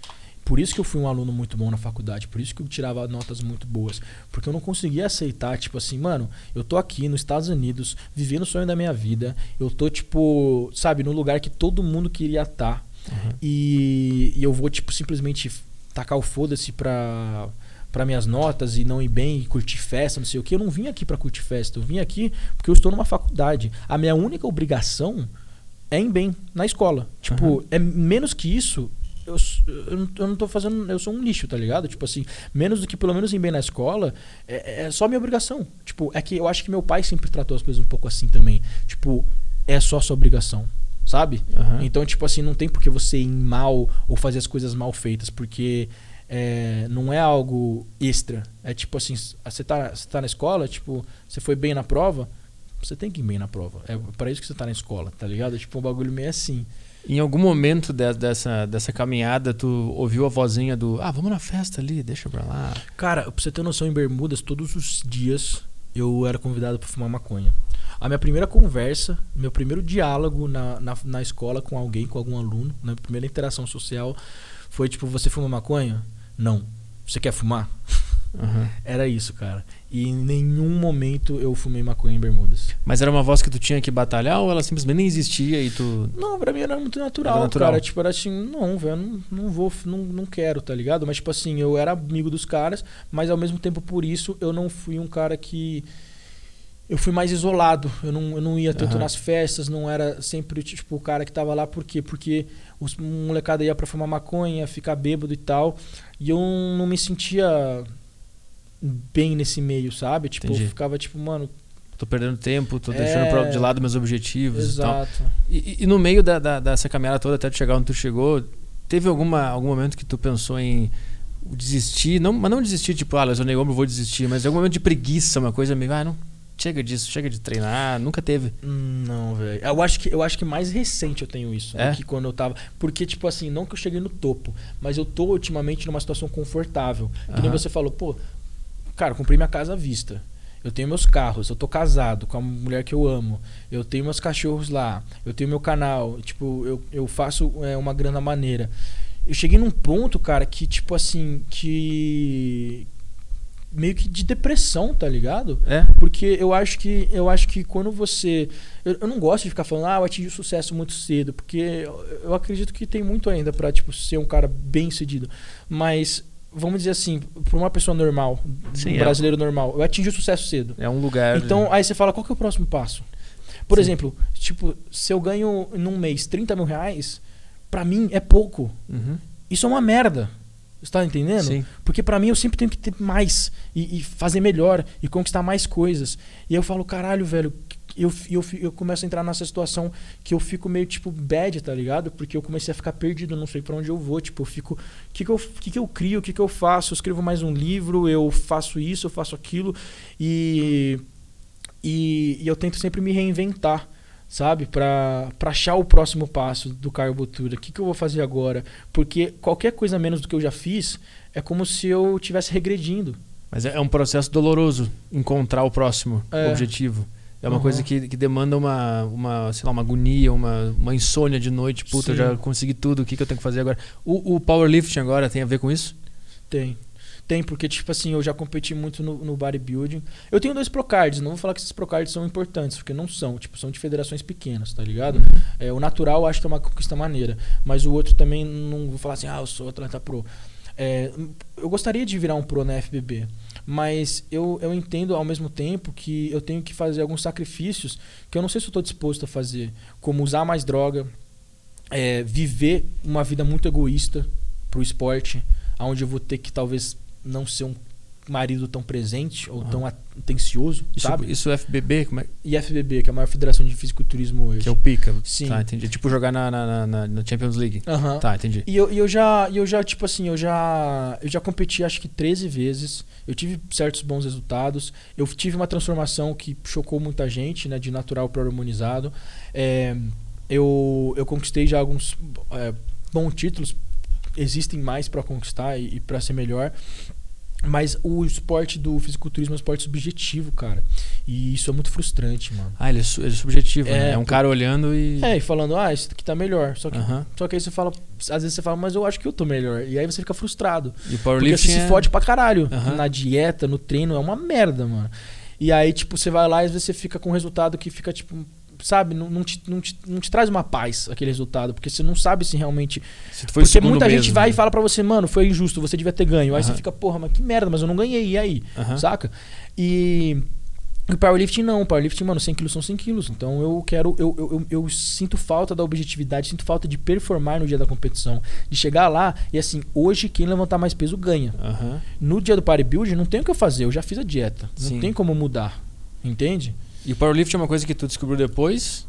Por isso que eu fui um aluno muito bom na faculdade, por isso que eu tirava notas muito boas, porque eu não conseguia aceitar, tipo assim, mano, eu tô aqui nos Estados Unidos, vivendo o sonho da minha vida, eu tô tipo, sabe, no lugar que todo mundo queria estar. Uhum. E, e eu vou, tipo, simplesmente tacar o foda-se pra, pra minhas notas e não ir bem e curtir festa, não sei o que. Eu não vim aqui pra curtir festa, eu vim aqui porque eu estou numa faculdade. A minha única obrigação é ir bem na escola. Tipo, Uhum. é menos que isso. Eu, eu, não, eu não tô fazendo. Eu sou um lixo, tá ligado? Tipo assim, menos do que pelo menos ir bem na escola, é, é só minha obrigação. Tipo, é que eu acho que meu pai sempre tratou as coisas um pouco assim também. Tipo, é só sua obrigação, sabe? Aham. Então, tipo assim, não tem por que você ir mal ou fazer as coisas mal feitas, porque é, não é algo extra. É tipo assim, você tá, você tá na escola, tipo, você foi bem na prova, você tem que ir bem na prova. É para isso que você tá na escola, tá ligado? É tipo um bagulho meio assim. Em algum momento de- dessa, dessa caminhada, tu ouviu a vozinha do Ah, vamos na festa ali, deixa pra lá. Cara, pra você ter noção, em Bermudas, todos os dias eu era convidado pra fumar maconha. A minha primeira conversa, meu primeiro diálogo na, na, na escola com alguém, com algum aluno, na primeira interação social, Foi tipo, você fuma maconha? Não. Você quer fumar? Aham. Era isso, cara. E em nenhum momento eu fumei maconha em bermudas. Mas era uma voz que tu tinha que batalhar ou ela simplesmente nem existia e tu. Não, pra mim era muito natural, Era natural. cara. Tipo, era assim, não, velho, não, não vou, não, não quero, tá ligado? Mas, tipo assim, eu era amigo dos caras, mas ao mesmo tempo, por isso, eu não fui um cara que. Eu fui mais isolado. Eu não, eu não ia tanto Aham. nas festas, não era sempre tipo, o cara que tava lá. Por quê? Porque os molecada ia pra fumar maconha, ficar bêbado e tal. E eu não me sentia bem nesse meio, sabe? Tipo, Entendi. eu ficava tipo, mano, Tô perdendo tempo, tô É. deixando de lado meus objetivos e tal. exato. E, e- e no meio da, da- dessa caminhada toda até tu chegar onde tu chegou, teve alguma, algum momento que tu pensou em desistir? Não, mas não desistir, tipo, ah, lesionei o ombro, vou desistir, mas algum momento de preguiça, uma coisa meio, ah, não, chega disso, chega de treinar, nunca teve. Não, velho. Eu acho que eu acho que mais recente eu tenho isso, É? que quando eu tava, porque tipo assim, não que eu cheguei no topo, mas eu tô ultimamente numa situação confortável. Que nem Aham. você falou, pô, cara, eu comprei minha casa à vista. Eu tenho meus carros, eu tô casado com a mulher que eu amo. Eu tenho meus cachorros lá, eu tenho meu canal, tipo, eu, eu faço é, uma grana maneira. Eu cheguei num ponto, cara, que tipo assim, que meio que de depressão, tá ligado? É? Porque eu acho que eu acho que quando você. Eu, eu não gosto de ficar falando, ah, eu atingi o sucesso muito cedo, porque eu, eu acredito que tem muito ainda pra tipo, ser um cara bem sucedido. Mas, vamos dizer assim, pra uma pessoa normal, Sim, um é. brasileiro normal, eu atingi o sucesso cedo. É um lugar. Então, aí você fala, qual que é o próximo passo? Por Sim. exemplo, tipo, se eu ganho num mês 30 mil reais, pra mim é pouco. Uhum. Isso é uma merda. Você tá entendendo? Sim. Porque pra mim eu sempre tenho que ter mais e, e fazer melhor e conquistar mais coisas. E eu falo, caralho, velho, eu, eu, eu começo a entrar nessa situação que eu fico meio tipo bad, tá ligado? Porque eu comecei a ficar perdido, não sei pra onde eu vou. Tipo, eu fico. O que, que, eu, que, que eu crio? O que, que eu faço? Eu escrevo mais um livro, eu faço isso, eu faço aquilo. E. E, e eu tento sempre me reinventar. Sabe? Pra, pra achar o próximo passo do Caio Botura. O que, que eu vou fazer agora? Porque qualquer coisa menos do que eu já fiz é como se eu estivesse regredindo. Mas é é um processo doloroso encontrar o próximo É. objetivo. É uma Uhum. coisa que, que demanda uma, uma, sei lá, uma agonia, uma, uma insônia de noite. Puta, eu já consegui tudo, o que, que eu tenho que fazer agora? O, o powerlifting agora tem a ver com isso? Tem. Tem, porque, tipo assim, eu já competi muito no, no bodybuilding. Eu tenho dois procards, não vou falar que esses procards são importantes, porque não são. Tipo, são de federações pequenas, tá ligado? É, o natural eu acho que é uma conquista maneira. Mas o outro também não vou falar assim, ah, eu sou atleta pro. É, eu gostaria de virar um pro na FBB. Mas eu, eu entendo ao mesmo tempo que eu tenho que fazer alguns sacrifícios que eu não sei se eu estou disposto a fazer. Como usar mais droga, é, viver uma vida muito egoísta pro esporte, onde eu vou ter que talvez não ser um marido tão presente ou Aham. tão atencioso, Isso, sabe? isso FBB, como é, E FBB, que é a maior federação de fisiculturismo hoje. que é o pica? Sim. Tá, entendi. É tipo jogar na, na, na- na Champions League. Aham. Tá, entendi. E eu, e eu já, eu já, tipo assim, eu já, eu já competi acho que 13 vezes. Eu tive certos bons resultados. Eu tive uma transformação que chocou muita gente, né, de natural para hormonizado. É, eu, eu conquistei já alguns é, bons títulos. Existem mais para conquistar e, e para ser melhor. Mas o esporte do fisiculturismo é um esporte subjetivo, cara. E isso é muito frustrante, mano. Ah, ele é, su- ele é subjetivo, É, né? É um cara olhando e. É, e falando, ah, esse aqui tá melhor. Só que, Aham. só que aí você fala, às vezes você fala, mas eu acho que eu tô melhor. E aí você fica frustrado. E o Porque você powerlifting se é- fode pra caralho. Aham. Na dieta, no treino, é uma merda, mano. E aí, tipo, você vai lá e às vezes você fica com um resultado que fica, tipo, sabe, não, não, te, não, te, não te traz uma paz aquele resultado. Porque você não sabe se realmente. Se foi porque muita gente mesmo, vai né? e fala pra você, mano, foi injusto, você devia ter ganho. Aí você fica, porra, mas que merda, mas eu não ganhei, e aí? Saca? E. O powerlifting não, o powerlifting, mano, 100 quilos são 100 quilos. Então eu quero, eu, eu, eu, eu sinto falta da objetividade, sinto falta de performar no dia da competição. De chegar lá e assim, hoje quem levantar mais peso ganha. Aham. No dia do bodybuilding não tem o que eu fazer, eu já fiz a dieta. Sim. Não tem como mudar. Entende? E o powerlifting é uma coisa que tu descobriu depois?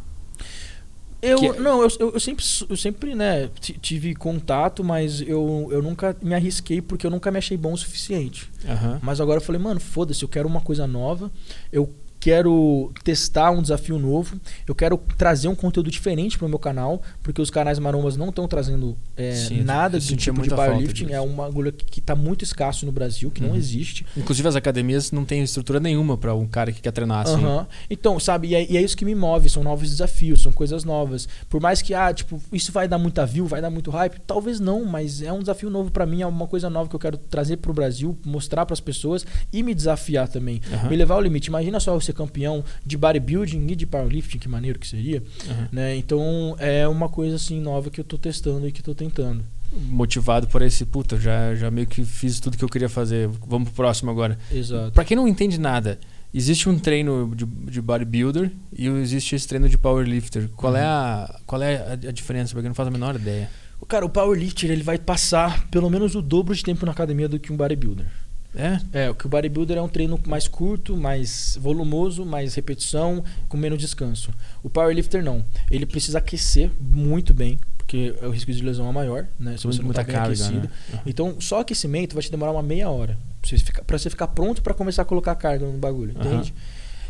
Eu, Que- não, eu, eu, sempre, eu sempre né, ti- tive contato, mas eu, eu nunca me arrisquei porque eu nunca me achei bom o suficiente. Aham. Mas agora eu falei, mano, foda-se, eu quero uma coisa nova. Eu quero testar um desafio novo, eu quero trazer um conteúdo diferente para o meu canal, porque os canais marombas não estão trazendo é, Sim, nada sentia tipo de powerlifting. É uma agulha que está muito escasso no Brasil, que não Uhum. existe. Inclusive as academias não têm estrutura nenhuma pra um cara que quer treinar assim. Aham. Então, sabe, e é, e é isso que me move, são novos desafios, são coisas novas. Por mais que, ah, tipo, isso vai dar muita view, vai dar muito hype, talvez não, mas é um desafio novo pra mim, é uma coisa nova que eu quero trazer pro Brasil, mostrar pras pessoas e me desafiar também. Aham. Me levar ao limite. Imagina só ser campeão de bodybuilding e de powerlifting, que maneiro que seria, Aham. né? Então, é uma coisa assim nova que eu tô testando e que tô tentando. Motivado por esse, puta, já, já meio que fiz tudo que eu queria fazer. Vamos pro próximo agora. Exato. Pra quem não entende nada, existe um treino de, de bodybuilder e existe esse treino de powerlifter. Qual é a qual é a, a diferença? Porque eu não faço a menor ideia. Cara, o powerlifter, ele vai passar pelo menos o dobro de tempo na academia do que um bodybuilder. É? É, o que o bodybuilder é um treino mais curto, mais volumoso, mais repetição, com menos descanso. O powerlifter não. Ele precisa aquecer muito bem, porque o risco de lesão é maior, né? Se você não tá carga, aquecido. né? Aham. Então, só aquecimento vai te demorar uma meia hora. Pra você ficar, pra você ficar pronto pra começar a colocar carga no bagulho, Aham. entende?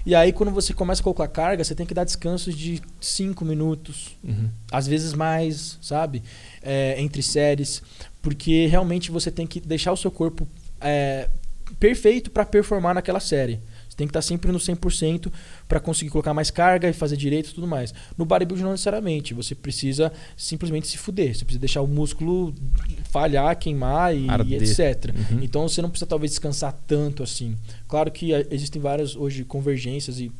E aí, quando você começa a colocar carga, você tem que dar descansos de 5 minutos, Uhum. às vezes mais, sabe? É, entre séries, porque realmente você tem que deixar o seu corpo é, perfeito para performar naquela série. Você tem que estar sempre no 100% para conseguir colocar mais carga e fazer direito e tudo mais. No bodybuilding não necessariamente, você precisa simplesmente se fuder, você precisa deixar o músculo falhar, queimar e, e etc. Uhum. Então você não precisa talvez descansar tanto assim. Claro que eh, existem várias hoje convergências e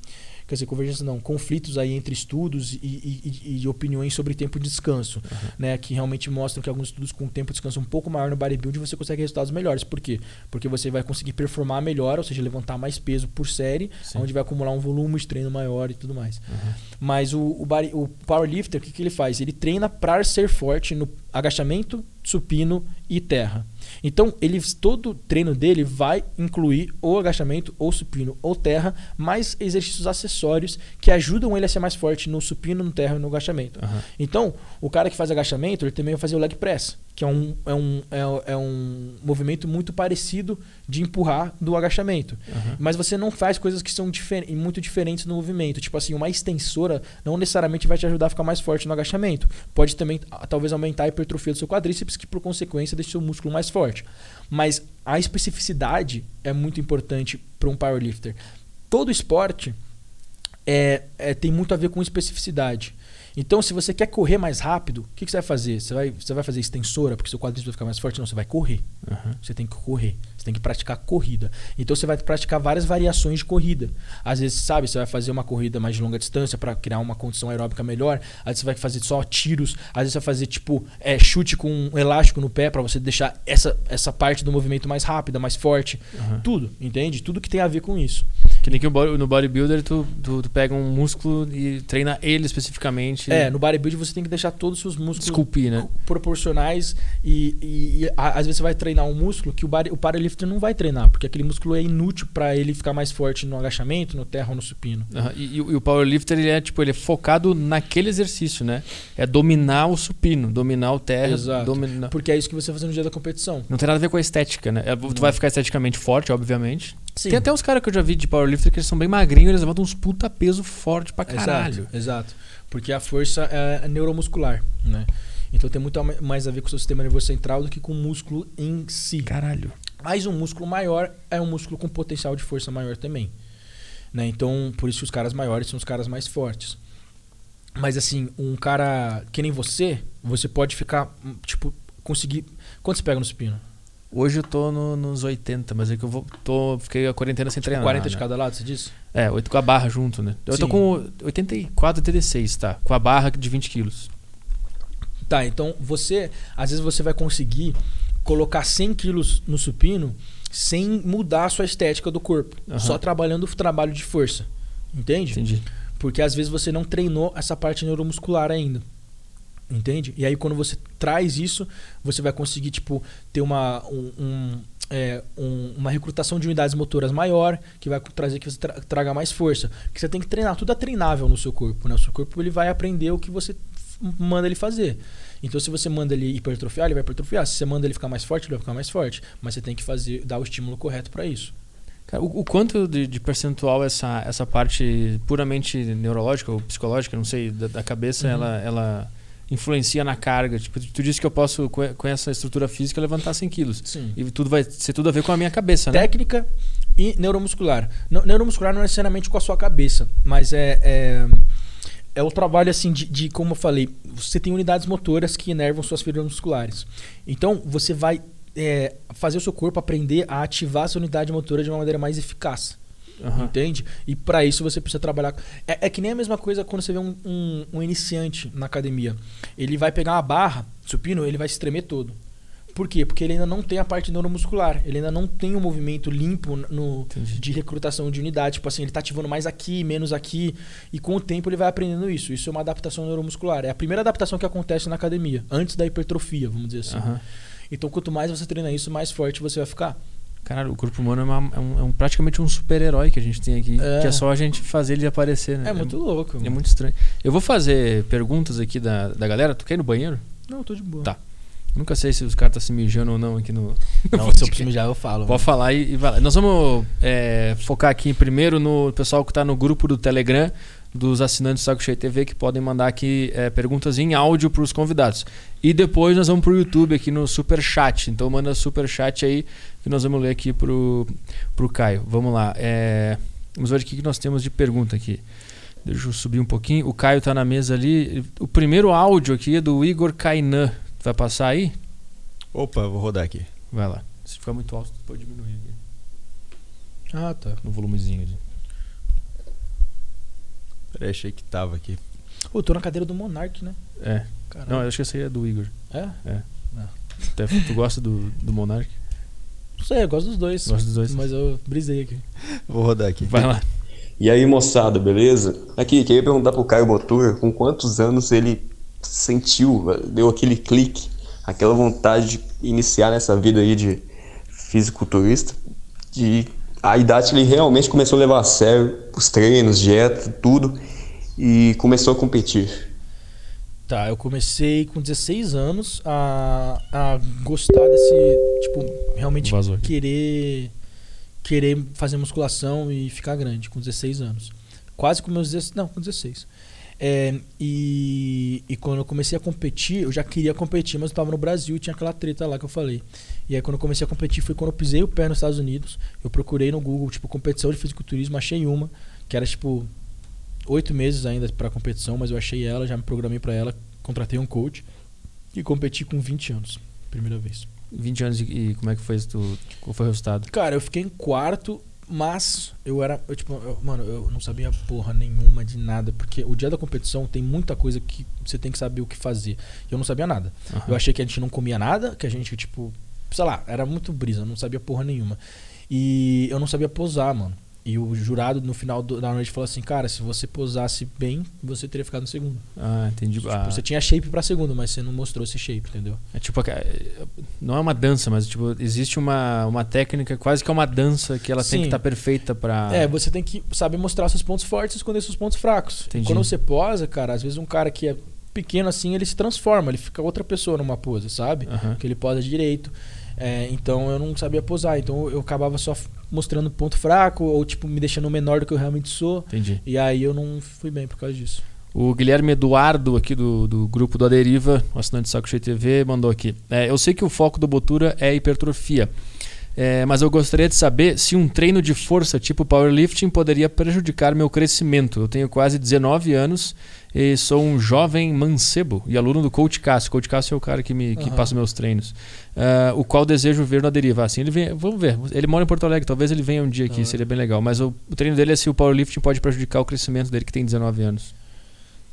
quer dizer, convergências não, conflitos aí entre estudos e, e- e- opiniões sobre tempo de descanso, né? Que realmente mostram que alguns estudos com tempo de descanso um pouco maior no bodybuilding você consegue resultados melhores. Por quê? Porque você vai conseguir performar melhor, ou seja, levantar mais peso por série, Sim. onde vai acumular um volume de treino maior e tudo mais. Uhum. Mas o, o, body- o powerlifter, o que, que ele faz? Ele treina para ser forte no agachamento, supino e terra. Então, ele, todo o treino dele vai incluir ou agachamento, ou supino, ou terra, mais exercícios acessórios que ajudam ele a ser mais forte no supino, no terra e no agachamento. Aham. Então, o cara que faz agachamento, ele também vai fazer o leg press, que é um, é um, é, é um movimento muito parecido de empurrar do agachamento. Aham. Mas você não faz coisas que são difer- muito diferentes no movimento. Tipo assim, uma extensora não necessariamente vai te ajudar a ficar mais forte no agachamento. Pode também, talvez, aumentar a hipertrofia do seu quadríceps, que por consequência deixa o seu músculo mais forte. Mas a especificidade é muito importante para um powerlifter. Todo esporte é, é- tem muito a ver com especificidade. Então, se você quer correr mais rápido, o que, que você vai fazer? Você vai, você vai fazer extensora porque seu quadríceps vai ficar mais forte? Não, você vai correr. Aham. Você tem que correr. Tem que praticar corrida. Então você vai praticar várias variações de corrida. Às vezes, sabe, você vai fazer uma corrida mais de longa distância para criar uma condição aeróbica melhor. Às vezes você vai fazer só tiros. Às vezes você vai fazer tipo é, chute com um elástico no pé para você deixar essa, essa parte do movimento mais rápida, mais forte. Aham. Tudo, entende? Tudo que tem a ver com isso. Que nem que no bodybuilder tu, tu, tu pega um músculo e treina ele especificamente. É, no bodybuilding você tem que deixar todos os seus músculos Esculpir, né? proporcionais e, e- e às vezes você vai treinar um músculo que o, body, o powerlifter não vai treinar, porque aquele músculo é inútil para ele ficar mais forte no agachamento, no terra ou no supino. Aham. E, e o powerlifter ele é tipo ele é focado naquele exercício, né? É dominar o supino, dominar o terra, Exato. dominar. Porque é isso que você vai fazer no dia da competição. Não tem nada a ver com a estética, né? É, Tu Não. vai ficar esteticamente forte, obviamente. Sim. Tem até uns caras que eu já vi de powerlifter que eles são bem magrinhos, eles levantam uns puta peso forte pra caralho. Exato, exato. Porque a força é neuromuscular, né? Então tem muito mais a ver com o seu sistema nervoso central do que com o músculo em si. Caralho. Mas um músculo maior é um músculo com potencial de força maior também. Né? Então, por isso que os caras maiores são os caras mais fortes. Mas assim, um cara que nem você, você pode ficar, hum, tipo, conseguir. Quanto você pega no supino? Hoje eu tô no- nos 80, mas é que eu vou, tô, fiquei a quarentena sem treinar. 40 de né? cada lado, você disse? É, 8 com a barra junto, né? Eu tô Sim. com 84, 86, tá? Com a barra de 20 quilos. Tá, então você, às vezes você vai conseguir colocar 100 quilos no supino sem mudar a sua estética do corpo. Aham. Só trabalhando o trabalho de força. Entende? Entendi. Porque às vezes você não treinou essa parte neuromuscular ainda. Entende? E aí quando você traz isso, você vai conseguir, tipo, ter uma, um, um, é, um- uma recrutação de unidades motoras maior, que vai trazer que você tra- traga mais força. Porque você tem que treinar, tudo é treinável no seu corpo, né? O seu corpo ele vai aprender o que você manda ele fazer. Então se você manda ele hipertrofiar, ele vai hipertrofiar. Se você manda ele ficar mais forte, ele vai ficar mais forte. Mas você tem que fazer, dar o estímulo correto para isso. Cara, o, o quanto de, de percentual essa, essa parte puramente neurológica ou psicológica, não sei, da, da cabeça, Uhum. ela, ela influencia na carga? Tipo, tu disse que eu posso, com essa estrutura física, levantar 100 quilos. Sim. E tudo vai ter tudo a ver com a minha cabeça, né? Técnica e neuromuscular. Neuromuscular não é necessariamente com a sua cabeça, mas é, é, é o trabalho assim de, de, como eu falei, você tem unidades motoras que inervam suas fibras musculares. Então você vai é, fazer o seu corpo aprender a ativar essa unidade motora de uma maneira mais eficaz. Aham. Entende? E pra isso você precisa trabalhar. É, é que nem a mesma coisa quando você vê um, um- um iniciante na academia. Ele vai pegar uma barra, supino, ele vai se tremer todo. Por quê? Porque ele ainda não tem a parte neuromuscular. Ele ainda não tem um movimento limpo no, Entendi. de recrutação de unidade. Tipo assim, ele tá ativando mais aqui, menos aqui. E com o tempo ele vai aprendendo isso. Isso é uma adaptação neuromuscular. É a primeira adaptação que acontece na academia, antes da hipertrofia, vamos dizer assim. Aham. Então, quanto mais você treina isso, mais forte você vai ficar. Caralho, o corpo humano é, uma- é um, é um- praticamente um super-herói que a gente tem aqui. É. Que é só a gente fazer ele aparecer, né? É, muito louco. É mano. muito estranho. Eu vou fazer perguntas aqui da, da galera. Tu quer ir no banheiro? Não, tô de boa. Tá. Nunca sei se os caras estão se mijando ou não aqui no. Não, se eu preciso mijar, eu falo. Pode falar e, e vai lá. Nós vamos é, focar aqui primeiro no pessoal que está no grupo do Telegram, dos assinantes do Saco Cheio TV, que podem mandar aqui é, perguntas em áudio para os convidados. E depois nós vamos para o YouTube aqui no Super Chat. Então manda Super Chat aí que nós vamos ler aqui pro, pro Caio. Vamos lá. é, vamos ver o que que nós temos de pergunta aqui. Deixa eu subir um pouquinho. O Caio está na mesa ali. O primeiro áudio aqui é do Igor Kainan. Vai passar aí? Opa, vou rodar aqui. Vai lá. Se ficar muito alto, tu pode diminuir aqui. Ah, tá. No volumezinho ali. Peraí, achei que tava aqui. Pô, eu tô na cadeira do Monark, né? É. Caralho. Não, eu acho que esse aí é do Igor. É? Até- Tu gosta do, do Monark? Não sei, eu gosto dos dois. Gosto dos dois. Mas eu brisei aqui. Vou rodar aqui. Vai lá. E aí, moçada, beleza? Aqui, queria perguntar pro Caio Botura com quantos anos ele sentiu, deu aquele clique, aquela vontade de iniciar nessa vida aí de fisiculturista, de a idade que ele realmente começou a levar a sério os treinos, dieta, tudo, e começou a competir. Tá, eu comecei com 16 anos a, a gostar desse. Tipo, realmente Vazou querer. Querer fazer musculação e ficar grande, com 16 anos. Quase com meus 16. Não, com 16. É, e, e quando eu comecei a competir, eu já queria competir, mas eu tava no Brasil e tinha aquela treta lá que eu falei. E aí quando eu comecei a competir foi quando eu pisei o pé nos Estados Unidos. Eu procurei no Google, tipo, competição de fisiculturismo, achei uma, que era tipo oito meses ainda pra competição, mas eu achei ela, já me programei pra ela, contratei um coach e competi com 20 anos, primeira vez. 20 anos e, e como é que foi isso? Qual foi o resultado? Cara, eu fiquei em quarto, mas eu era, eu, tipo, eu- mano, eu não sabia porra nenhuma de nada, porque o dia da competição tem muita coisa que você tem que saber o que fazer. E eu não sabia nada. Aham. Eu achei que a gente não comia nada, que a gente, tipo, sei lá, era muito brisa, eu não sabia porra nenhuma. E eu não sabia posar, mano. E o jurado no final do- da noite falou assim: Cara, se você posasse bem, você teria ficado no segundo. Ah, entendi. Tipo, Ah, você tinha shape pra segundo, mas você não mostrou esse shape, entendeu? é tipo, aque- não é uma dança, mas tipo, existe uma, uma técnica, quase que é uma dança que ela tem Sim. que estar perfeita pra. É, você tem que saber mostrar seus pontos fortes e esconder seus pontos fracos. Entendi. Quando você posa, cara, às vezes um cara que é pequeno assim, ele se transforma, ele fica outra pessoa numa pose, sabe? Aham. Que ele posa direito. É, então eu não sabia posar, então eu acabava só mostrando ponto fraco ou tipo me deixando menor do que eu realmente sou. Entendi. E aí eu não fui bem por causa disso. O Guilherme Eduardo, aqui do, do grupo do Aderiva, assinante Saco Cheio TV, mandou aqui. É, eu sei que o foco do Botura é hipertrofia, é, mas eu gostaria de saber se um treino de força tipo powerlifting poderia prejudicar meu crescimento. Eu tenho quase 19 anos e sou um jovem mancebo e aluno do Coach Cássio. Coach Cássio é o cara que, me, que Aham. passa meus treinos. Ah, o qual desejo ver no Aderiva. Assim, ele vem, vamos ver. Ele mora em Porto Alegre, talvez ele venha um dia aqui, Ah. seria bem legal. Mas o, o treino dele é se o powerlifting pode prejudicar o crescimento dele, que tem 19 anos.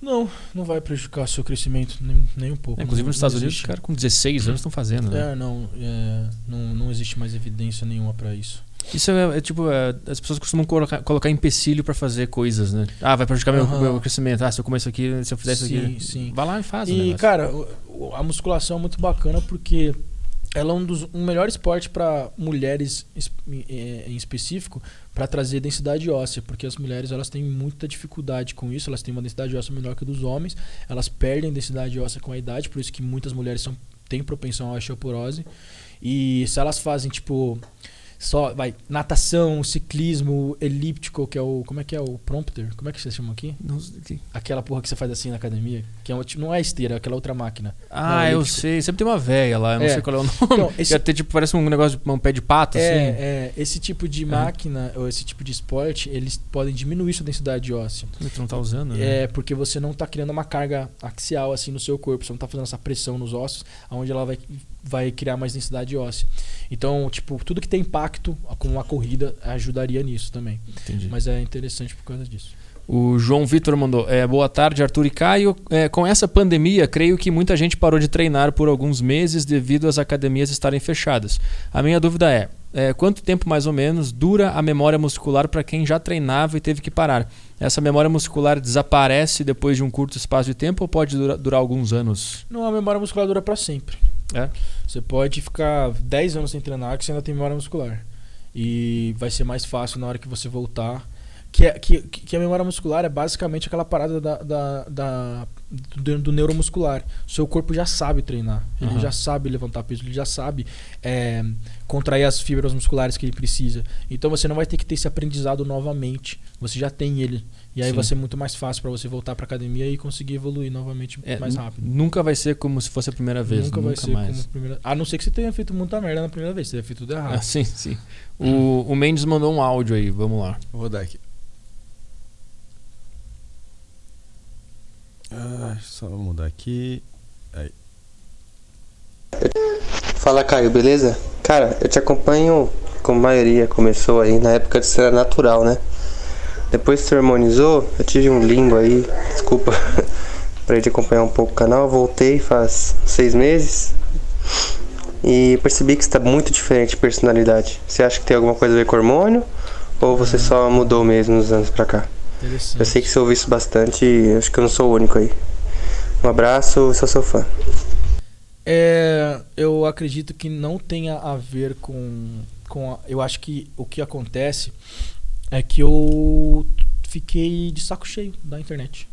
Não, não vai prejudicar seu crescimento nem, nem um pouco. É, inclusive Não- nos Estados Unidos, caras com 16 anos estão fazendo, né? É, não, é, não, não existe mais evidência nenhuma pra isso. Isso é, é tipo, é, as pessoas costumam colocar, colocar empecilho pra fazer coisas, né? Ah, vai prejudicar meu, Aham. meu crescimento. Ah, se eu comer isso aqui, se eu fizer isso Sim, aqui. sim. Vai lá e faz E, cara, a musculação é muito bacana porque ela é um dos um melhor esporte para mulheres es- eh, em específico para trazer densidade óssea, porque as mulheres elas têm muita dificuldade com isso, elas têm uma densidade óssea menor que a dos homens, elas perdem densidade óssea com a idade, por isso que muitas mulheres são, têm propensão à osteoporose. E se elas fazem tipo só vai natação, ciclismo, elíptico, que é o como é que é o prompter? Como é que você chama aqui? Não que- Aquela porra que você faz assim na academia, que é uma, tipo, não é esteira, é aquela outra máquina. Ah, Não, eu sei. Sempre tem uma véia lá, eu não É. sei qual é o nome. Então, esse- ter, tipo, parece um negócio de um pé de pato, assim. É, é, esse tipo de máquina ou esse tipo de esporte, eles podem diminuir sua densidade óssea. Tu não tá usando, né? É porque você não tá criando uma carga axial assim no seu corpo, você não tá fazendo essa pressão nos ossos, onde ela vai, vai criar mais densidade óssea. Então, tipo, tudo que tem impacto, como uma corrida, ajudaria nisso também. Entendi. Mas é interessante por causa disso. O João Vitor mandou: é, Boa tarde, Arthur e Caio. É, com essa pandemia, creio que muita gente parou de treinar por alguns meses devido às academias estarem fechadas. A minha dúvida é: é, quanto tempo mais ou menos dura a memória muscular para quem já treinava e teve que parar? Essa memória muscular desaparece depois de um curto espaço de tempo ou pode dura- durar alguns anos? Não, a memória muscular dura pra sempre. É? Você pode ficar 10 anos sem treinar que você ainda tem memória muscular. E vai ser mais fácil na hora que você voltar. Que, é, que, que a memória muscular é basicamente aquela parada da, da, da- do, do neuromuscular. Seu corpo já sabe treinar. Ele Aham. já sabe levantar peso, ele já sabe é, contrair as fibras musculares que ele precisa. Então você não vai ter que ter esse aprendizado novamente. Você já tem ele. E aí Sim. vai ser muito mais fácil para você voltar para academia e conseguir evoluir novamente É, mais rápido. Nunca vai ser como se fosse a primeira vez. Nunca, Nunca, vai ser mais. como primeira. A não ser que você tenha feito muita merda na primeira vez, você tenha feito tudo errado. Ah, sim, sim. O, o Mendes mandou um áudio aí, vamos lá. Vou rodar aqui. Ah, só mudar aqui. Fala Caio, beleza? Cara, eu te acompanho como a maioria começou aí na época de ser natural, né? Depois que se harmonizou, eu tive um limbo aí, desculpa, pra te acompanhar um pouco o canal. Voltei faz seis meses e percebi que está muito diferente de personalidade. Você acha que tem alguma coisa a ver com hormônio? Ou você só mudou mesmo nos anos pra cá? Eu sei que você ouve isso bastante e acho que eu não sou o único aí. Um abraço, sou seu fã. É, eu acredito que não tenha a ver com, com a- eu acho que o que acontece é que eu fiquei de saco cheio da internet.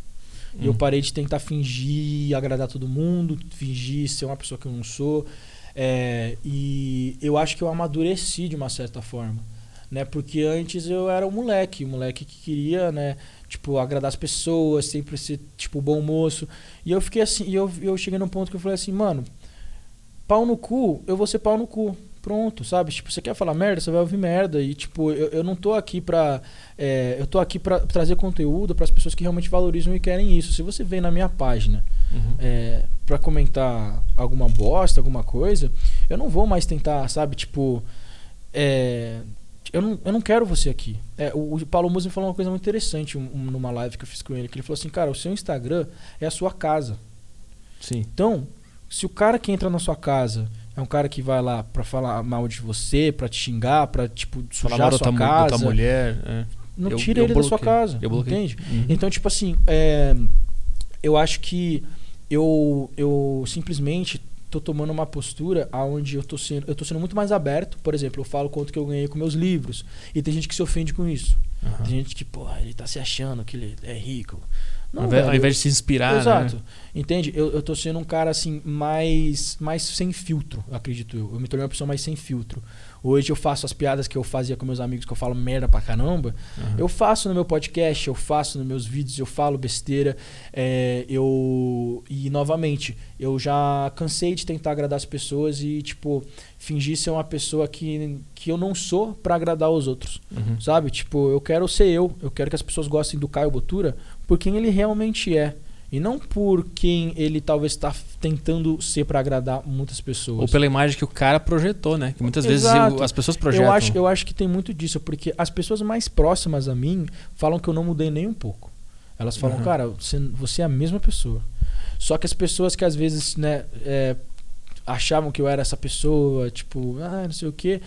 E eu Hum. parei de tentar fingir agradar todo mundo, fingir ser uma pessoa que eu não sou. É, e eu acho que eu amadureci de uma certa forma. Né? Porque antes eu era um moleque, um moleque que queria, né, tipo, agradar as pessoas, sempre ser, tipo, bom moço. E eu fiquei assim, e eu, eu cheguei num ponto que eu falei assim, mano, pau no cu, eu vou ser pau no cu. Pronto, sabe? Tipo, você quer falar merda, você vai ouvir merda. E, tipo, eu, eu não tô aqui pra. é, eu tô aqui pra trazer conteúdo para as pessoas que realmente valorizam e querem isso. Se você vem na minha página Uhum. é, para comentar alguma bosta, alguma coisa, eu não vou mais tentar, sabe? Tipo, é, eu, não, eu não quero você aqui. É, o, o Paulo Musi me falou uma coisa muito interessante um- um- numa live que eu fiz com ele, que ele falou assim, cara, o seu Instagram é a sua casa. Sim. Então, se o cara que entra na sua casa é um cara que vai lá pra falar mal de você, pra te xingar, pra, tipo, Falar sujar mal a da sua da casa, tua mulher. é. não Eu- tira eu ele da sua bloqueio. casa, Eu bloqueio. entende? Uhum. Então, tipo assim, é, eu acho que eu, eu simplesmente tô tomando uma postura aonde eu tô sendo, eu tô sendo muito mais aberto. Por exemplo, eu falo quanto que eu ganhei com meus livros. E tem gente que se ofende com isso. Aham. Tem gente que, porra, ele tá se achando que ele é rico. Não, ao, invés, ao velho, invés de se inspirar. Exato. Né? Entende? Eu, eu tô sendo um cara assim, mais, mais sem filtro, acredito eu. Eu me tornei uma pessoa mais sem filtro. Hoje eu faço as piadas que eu fazia com meus amigos, que eu falo merda pra caramba. Aham. Eu faço no meu podcast, eu faço nos meus vídeos, eu falo besteira. é, eu. E novamente, eu já cansei de tentar agradar as pessoas e, tipo, fingir ser uma pessoa que, que eu não sou pra agradar os outros. Uhum. Sabe? Tipo, eu quero ser eu. Eu quero que as pessoas gostem do Caio Botura por quem ele realmente é. E não por quem ele talvez está tentando ser pra agradar muitas pessoas. Ou pela imagem que o cara projetou, né? Que muitas vezes Exato. eu- as pessoas projetam. eu, acho, eu acho que tem muito disso, porque as pessoas mais próximas a mim falam que eu não mudei nem um pouco. Elas falam, Uhum. cara, você, você é a mesma pessoa. Só que as pessoas que às vezes, né, é, achavam que eu era essa pessoa, tipo, ah, não sei o quê,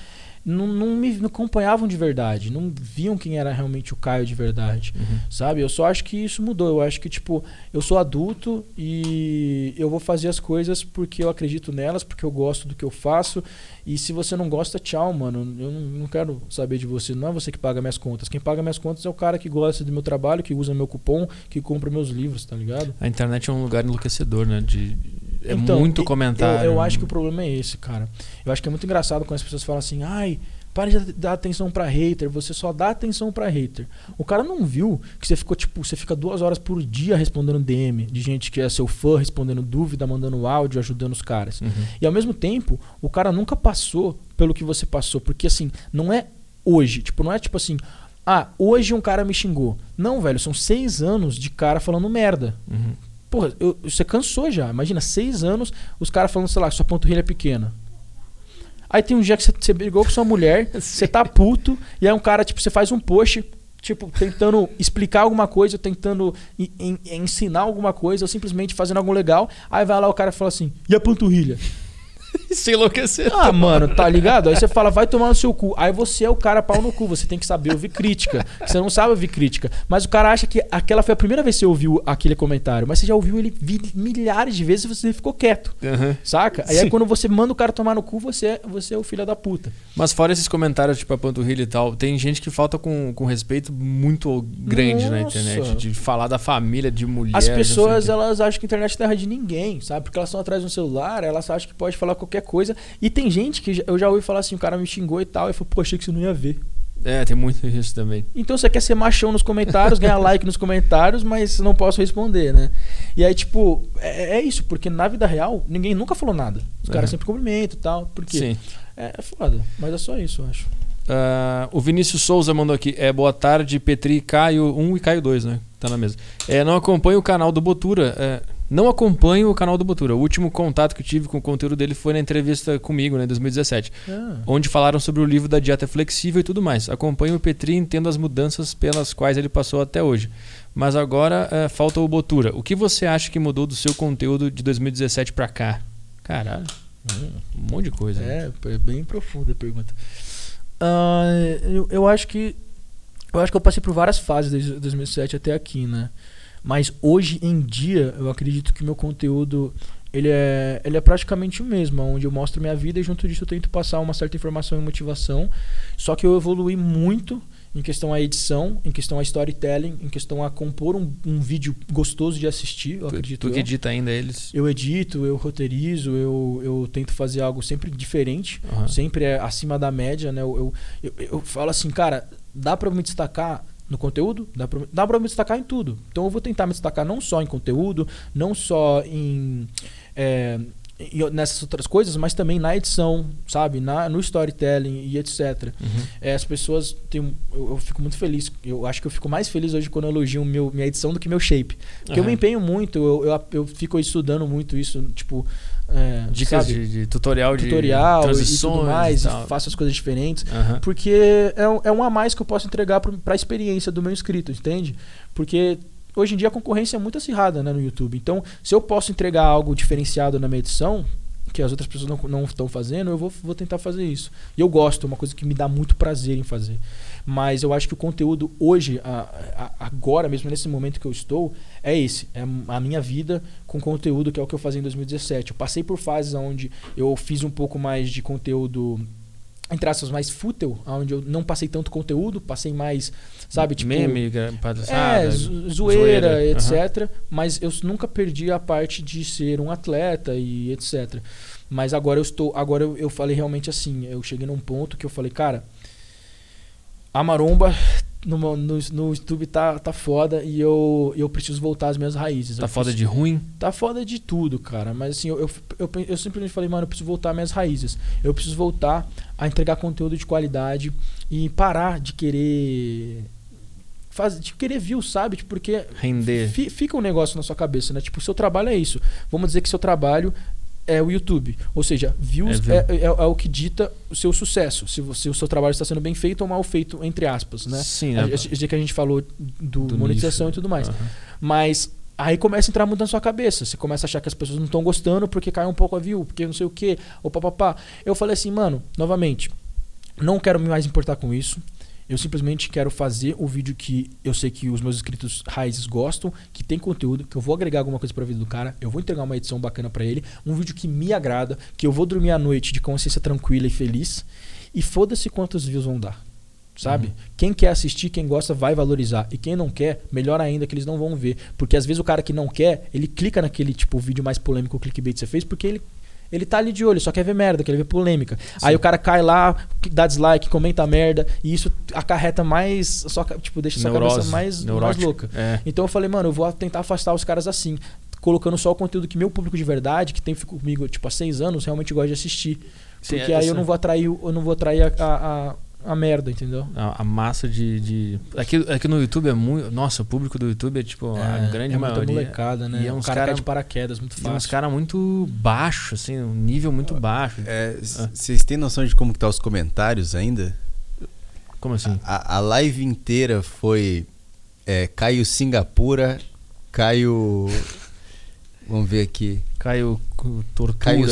não, não me acompanhavam de verdade, não viam quem era realmente o Caio de verdade. Uhum. Sabe? Eu só acho que isso mudou. Eu acho que, tipo, eu sou adulto e eu vou fazer as coisas porque eu acredito nelas, porque eu gosto do que eu faço. E se você não gosta, tchau, mano. Eu não, não quero saber de você. Não é você que paga minhas contas. Quem paga minhas contas é o cara que gosta do meu trabalho, que usa meu cupom, que compra meus livros, tá ligado? A internet é um lugar enlouquecedor, né? De, é Então, muito comentário. Eu, eu acho que o problema é esse, cara. Eu acho que é muito engraçado quando as pessoas falam assim, ai, Para de dar atenção pra hater, você só dá atenção pra hater. O cara não viu que você ficou, tipo, você fica duas horas por dia respondendo DM de gente que é seu fã, respondendo dúvida, mandando áudio, ajudando os caras. Uhum. E ao mesmo tempo, o cara nunca passou pelo que você passou. Porque assim, não é hoje. Tipo, não é tipo assim, ah, hoje um cara me xingou. Não, velho, são seis anos de cara falando merda. Uhum. Porra, eu- você cansou já. Imagina, seis anos, os caras falando, sei lá, sua panturrilha é pequena. Aí tem um dia que você, você brigou com sua mulher, você tá puto, e aí um cara, tipo, você faz um post, tipo, tentando explicar alguma coisa, tentando en- en- ensinar alguma coisa, ou simplesmente fazendo algo legal. Aí vai lá o cara fala assim, e a panturrilha? Se enlouquecer. Ah, mano, tá ligado? Aí você fala, vai tomar no seu cu. Aí você é o cara pau no cu, você tem que saber ouvir crítica. Você não sabe ouvir crítica. Mas o cara acha que aquela foi a primeira vez que você ouviu aquele comentário. Mas você já ouviu ele milhares de vezes e você ficou quieto. Uhum. Saca? Aí, aí quando você manda o cara tomar no cu, você é, você é o filho da puta. Mas fora esses comentários, tipo a panturrilha e tal, tem gente que falta com, com respeito muito grande na Nossa. internet. De falar da família, de mulher. As pessoas, elas acham que a internet é terra de ninguém, sabe? Porque elas estão atrás de um celular, elas acham que pode falar qualquer coisa. E tem gente que eu já ouvi falar assim, o cara me xingou e tal, e falei, pô, achei que você não ia ver. É, tem muito isso também. Então você quer ser machão nos comentários, ganhar like nos comentários, mas não posso responder, né? E aí, tipo, é, é isso, porque na vida real, ninguém nunca falou nada. Os caras Uhum. sempre cumprimentam e tal. Por quê? Sim. É, é foda, mas é só isso, eu acho. Ah, o Vinícius Souza mandou aqui. É boa tarde, Petri, Caio 1 e Caio 2, né? Tá na mesa. É, não acompanho o canal do Botura. é, não acompanho o canal do Botura. O último contato que eu tive com o conteúdo dele foi na entrevista comigo, né, em 2017. Ah, Onde falaram sobre o livro da dieta flexível e tudo mais. Acompanho o Petri e entendo as mudanças pelas quais ele passou até hoje. Mas agora é, falta o Botura. O que você acha que mudou do seu conteúdo de 2017 pra cá? Caralho, um monte de coisa. né? é, é bem profunda a pergunta. Ah, eu, eu acho que. Eu acho que eu passei por várias fases desde 2007 até aqui, né? Mas hoje em dia, eu acredito que meu conteúdo ele é, ele é praticamente o mesmo, onde eu mostro minha vida e junto disso eu tento passar uma certa informação e motivação. Só que eu evolui muito em questão à edição, em questão a storytelling, em questão a compor um, um vídeo gostoso de assistir, eu Tu, acredito. tu eu. que edita ainda eles. Eu edito, eu roteirizo, eu, eu tento fazer algo sempre diferente, Aham. sempre é acima da média, né? Eu, eu, eu, eu falo assim, cara, dá pra eu me destacar no conteúdo? Dá pra, dá pra eu me destacar em tudo. Então eu vou tentar me destacar não só em conteúdo, não só em. é, nessas outras coisas, mas também na edição, sabe? Na, no storytelling e etc. Uhum. É, as pessoas têm. Eu, eu fico muito feliz. Eu acho que eu fico mais feliz hoje quando elogiam meu, minha edição do que meu shape. Porque eu Aham. me empenho muito, eu, eu, eu fico estudando muito isso, tipo. É, Dicas de, de tutorial de tutorial e transições tudo mais, e e faço as coisas diferentes. Aham. Porque é, um- é um a mais que eu posso entregar pro- pra experiência do meu inscrito, entende? Porque hoje em dia a concorrência é muito acirrada né, no YouTube. Então, se eu posso entregar algo diferenciado na minha edição, que as outras pessoas não, não estão fazendo, eu vou, vou tentar fazer isso. E eu gosto, é uma coisa que me dá muito prazer em fazer. Mas eu acho que o conteúdo hoje, a- a- agora mesmo, nesse momento que eu estou, é esse. É a minha vida com conteúdo, que é o que eu fazia em 2017. Eu passei por fases onde eu fiz um pouco mais de conteúdo entre aspas, mais fútil, onde eu não passei tanto conteúdo, passei mais, sabe, tipo. Meme, É, palhaçada, zo- zoeira, aham. etc. Mas eu nunca perdi a parte de ser um atleta e etc. Mas agora eu estou. Agora eu, eu falei realmente assim. Eu cheguei num ponto que eu falei, cara, a maromba no, no, no YouTube tá, tá foda e eu, eu preciso voltar às minhas raízes. Tá Eu foda de ruim? Tá foda de tudo, cara. Mas assim, eu, eu, eu, eu simplesmente falei, mano, eu preciso voltar às minhas raízes. Eu preciso voltar a entregar conteúdo de qualidade e parar de querer. Faz, de querer view, sabe? Tipo, porque Render. fi- fica um negócio na sua cabeça, né? Tipo, o seu trabalho é isso. Vamos dizer que seu trabalho é o YouTube. Ou seja, views É é, é- é o que dita o seu sucesso. Se, você, o seu trabalho está sendo bem feito ou mal feito, entre aspas, né? Sim, A-? Esse dia que a gente falou do, Do monetização nicho. e tudo mais. Aham. Mas aí começa a entrar muito na sua cabeça. Você começa a achar que as pessoas não estão gostando porque cai um pouco a view, porque não sei o que, ou papapá. Eu falei assim, mano, novamente, não quero me mais importar com isso. Eu simplesmente quero fazer o vídeo que eu sei que os meus inscritos raízes gostam, que tem conteúdo, que eu vou agregar alguma coisa pra vida do cara, eu vou entregar uma edição bacana pra ele, um vídeo que me agrada, que eu vou dormir à noite de consciência tranquila e feliz. E foda-se quantos views vão dar. Sabe? Quem quer assistir, quem gosta, vai valorizar. E quem não quer, melhor ainda que eles não vão ver. Porque às vezes o cara que não quer, ele clica naquele tipo vídeo mais polêmico, o clickbait que você fez, porque ele, Ele tá ali de olho, só quer ver merda, quer ver polêmica. Aí o cara cai lá, dá dislike, comenta merda, e isso acarreta mais. Só, tipo, deixa sua Neurose, cabeça mais, mais louca. É. Então eu falei, mano, eu vou tentar afastar os caras assim. Colocando só o conteúdo que meu público de verdade, que tem comigo tipo há seis anos, realmente gosta de assistir. Sim, Porque é, aí eu não vou atrair, eu não vou atrair a, a, a, a merda, entendeu? A, a massa de. de... Aqui, aqui no YouTube é muito. Nossa, o público do YouTube é tipo a grande é muita maioria. molecada, né? E é um uns cara, cara- de paraquedas, muito E uns fácil. caras muito baixos, assim, um nível muito baixo. É, c- Vocês têm noção de como que tá os comentários ainda? Como assim? A, a live inteira foi é, Caio Singapura, Caio. Vamos ver aqui. Caio Tortura. Caio